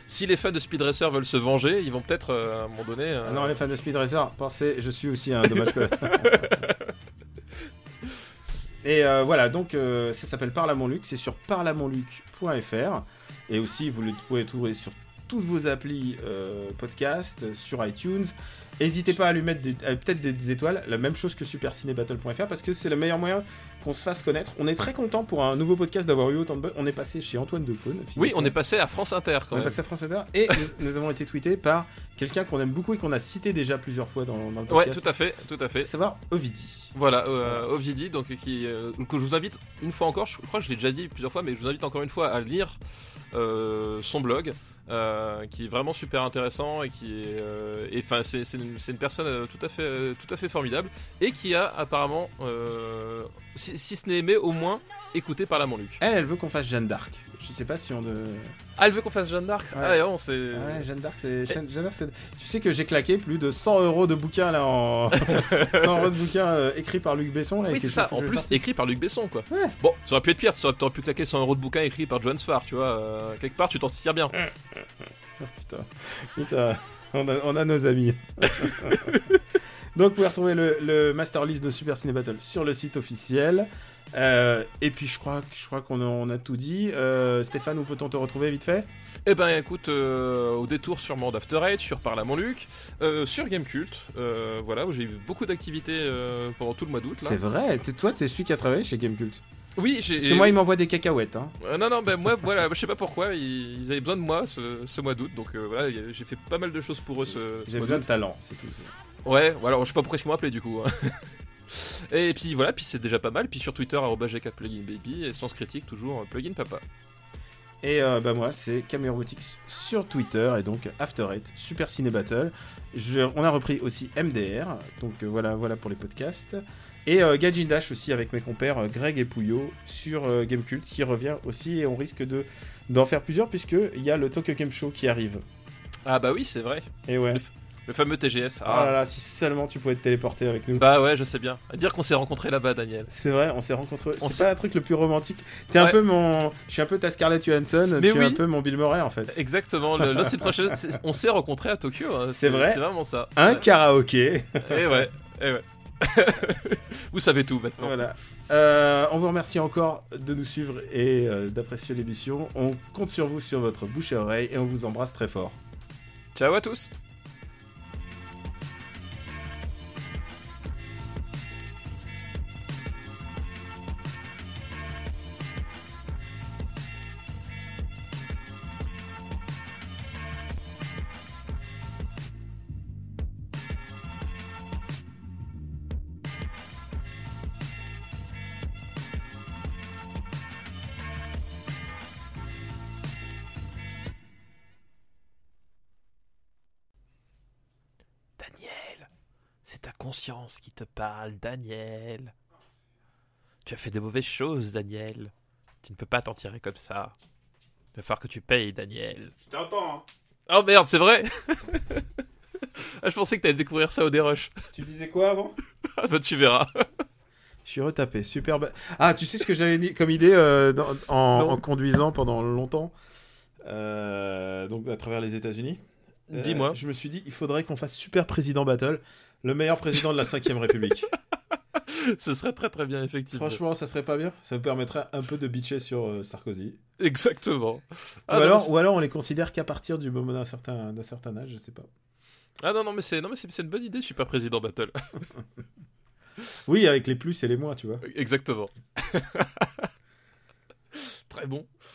si les fans de Speed Racer veulent se venger, ils vont peut-être euh, à un moment donné. euh, Ah non, les fans de Speed Racer, pensez, je suis aussi un dommage que. Et euh, voilà, donc euh, ça s'appelle Parle à mon Luc, c'est sur parleamonluc.fr. Et aussi, vous le pouvez trouver sur toutes vos applis euh, podcast, sur iTunes. N'hésitez pas à lui mettre euh, peut-être des, des étoiles, la même chose que supercinébattle.fr, parce que c'est le meilleur moyen qu'on se fasse connaître. On est très content pour un nouveau podcast d'avoir eu autant de buzz. On est passé chez Antoine Decaune. Oui, on est passé à France Inter quand On est passé à France Inter et nous, nous avons été tweetés par quelqu'un qu'on aime beaucoup et qu'on a cité déjà plusieurs fois dans, dans le Ouais, podcast. tout à fait, tout à fait. Savoir Ovidi. Voilà, euh, Ovidi, donc qui, euh, que je vous invite une fois encore. Je crois que je l'ai déjà dit plusieurs fois, mais je vous invite encore une fois à lire euh, son blog. euh, qui est vraiment super intéressant et qui est euh, enfin c'est une, personne euh, tout à fait euh, tout à fait formidable et qui a apparemment euh, si, si ce n'est aimé au moins écouté par la Montluc. Elle, elle veut qu'on fasse Jeanne d'Arc. Je sais pas si on de. Ah elle veut qu'on fasse Jeanne d'Arc Ouais. Ah non, c'est Ouais, Jeanne d'Arc, c'est. Jeanne Jeanne d'Arc, c'est. Tu sais que j'ai claqué plus de 100 euros de bouquins là en. 100 euros de bouquins euh, écrits par Luc Besson là. et Oui, que c'est je- ça. En je plus, écrit par Luc Besson, quoi. Ouais. Bon, ça aurait pu être pire. Ça aurait t'aurais pu claquer 100 euros de bouquin écrit par Joan Sfar, tu vois. euh, quelque part, tu t'en tires bien. Putain, putain, on a, on a nos amis. Donc vous pouvez retrouver le, le master list de Super Ciné Battle sur le site officiel. Euh, et puis je crois, que- je crois qu'on a, on a tout dit. Euh, Stéphane, où peut-on te retrouver vite fait? Eh ben, écoute, euh, au détour sûrement d'After Eight, sur Parle à mon Luc, euh, sur Gamecult, euh, voilà, où j'ai eu beaucoup d'activités euh, pendant tout le mois d'août. C'est vrai, t'es- toi t'es celui qui a travaillé chez Gamecult. Oui, j'ai. Parce que moi il m'envoie des cacahuètes. Hein. Euh, non, non, ben moi, voilà, je sais pas pourquoi, ils, ils avaient besoin de moi ce, ce mois d'août, donc euh, voilà, j'ai fait pas mal de choses pour eux ce, ce J'ai mois besoin de d'août. talent, c'est tout. Ouais, voilà, je sais pas pourquoi ils m'ont appelé du coup. hein. Et puis voilà, puis c'est déjà pas mal. Puis sur Twitter, @gkpluginbaby et Sens Critique, toujours euh, plugin papa. Et euh, bah moi c'est Camille Robotics sur Twitter et donc After Eight, Super Ciné Battle. Je- on a repris aussi MDR, donc euh, voilà, voilà pour les podcasts. Et euh, Dash aussi avec mes compères Greg et Pouillot sur Gamecult qui revient aussi et on risque de d'en faire plusieurs puisque il y a le Tokyo Game Show qui arrive. Ah bah oui, c'est vrai. Et ouais. Le fameux TGS. Ah là Ah. là, si seulement tu pouvais te téléporter avec nous. Bah ouais, je sais bien. À dire qu'on s'est rencontrés là-bas, Daniel. C'est vrai, on s'est rencontrés. On C'est pas un truc le plus romantique. T'es un peu mon, je suis un peu ta Scarlett Johansson, Mais tu es un oui. peu mon Bill Murray en fait. Exactement. Le Lost in on s'est rencontrés à Tokyo. hein. C'est vrai C'est vraiment ça. Un Ouais. karaoké. Et ouais. Et ouais. Vous savez tout maintenant. Voilà. Euh, on vous remercie encore de nous suivre et euh, d'apprécier l'émission. On compte sur vous, sur votre bouche et oreille, et on vous embrasse très fort. Ciao à tous. Conscience qui te parle, Daniel. Tu as fait de mauvaises choses, Daniel. Tu ne peux pas t'en tirer comme ça. Il va falloir que tu payes, Daniel. Je t'entends, hein. Oh merde, c'est vrai ah, Je pensais que t'allais découvrir ça au dérush. Tu disais quoi avant? Ah bah tu verras. Je suis retapé, superbe. Ah, tu sais ce que j'avais dit comme idée euh, dans- en, conduisant pendant longtemps, euh, donc à travers les États-Unis. Euh, Dis-moi. Je me suis dit, il faudrait qu'on fasse super président battle, le meilleur président de la 5ème République. Ce serait très très bien, effectivement. Franchement, ça serait pas bien. Ça me permettrait un peu de bitcher sur euh, Sarkozy. Exactement. Ah, ou, alors, mais ou alors, on les considère qu'à partir du moment d'un certain, d'un certain âge, je sais pas. ah non, non, mais c'est non, mais c'est c'est une bonne idée, je suis pas président Battle. Oui, avec les plus et les moins, tu vois. Exactement. très bon.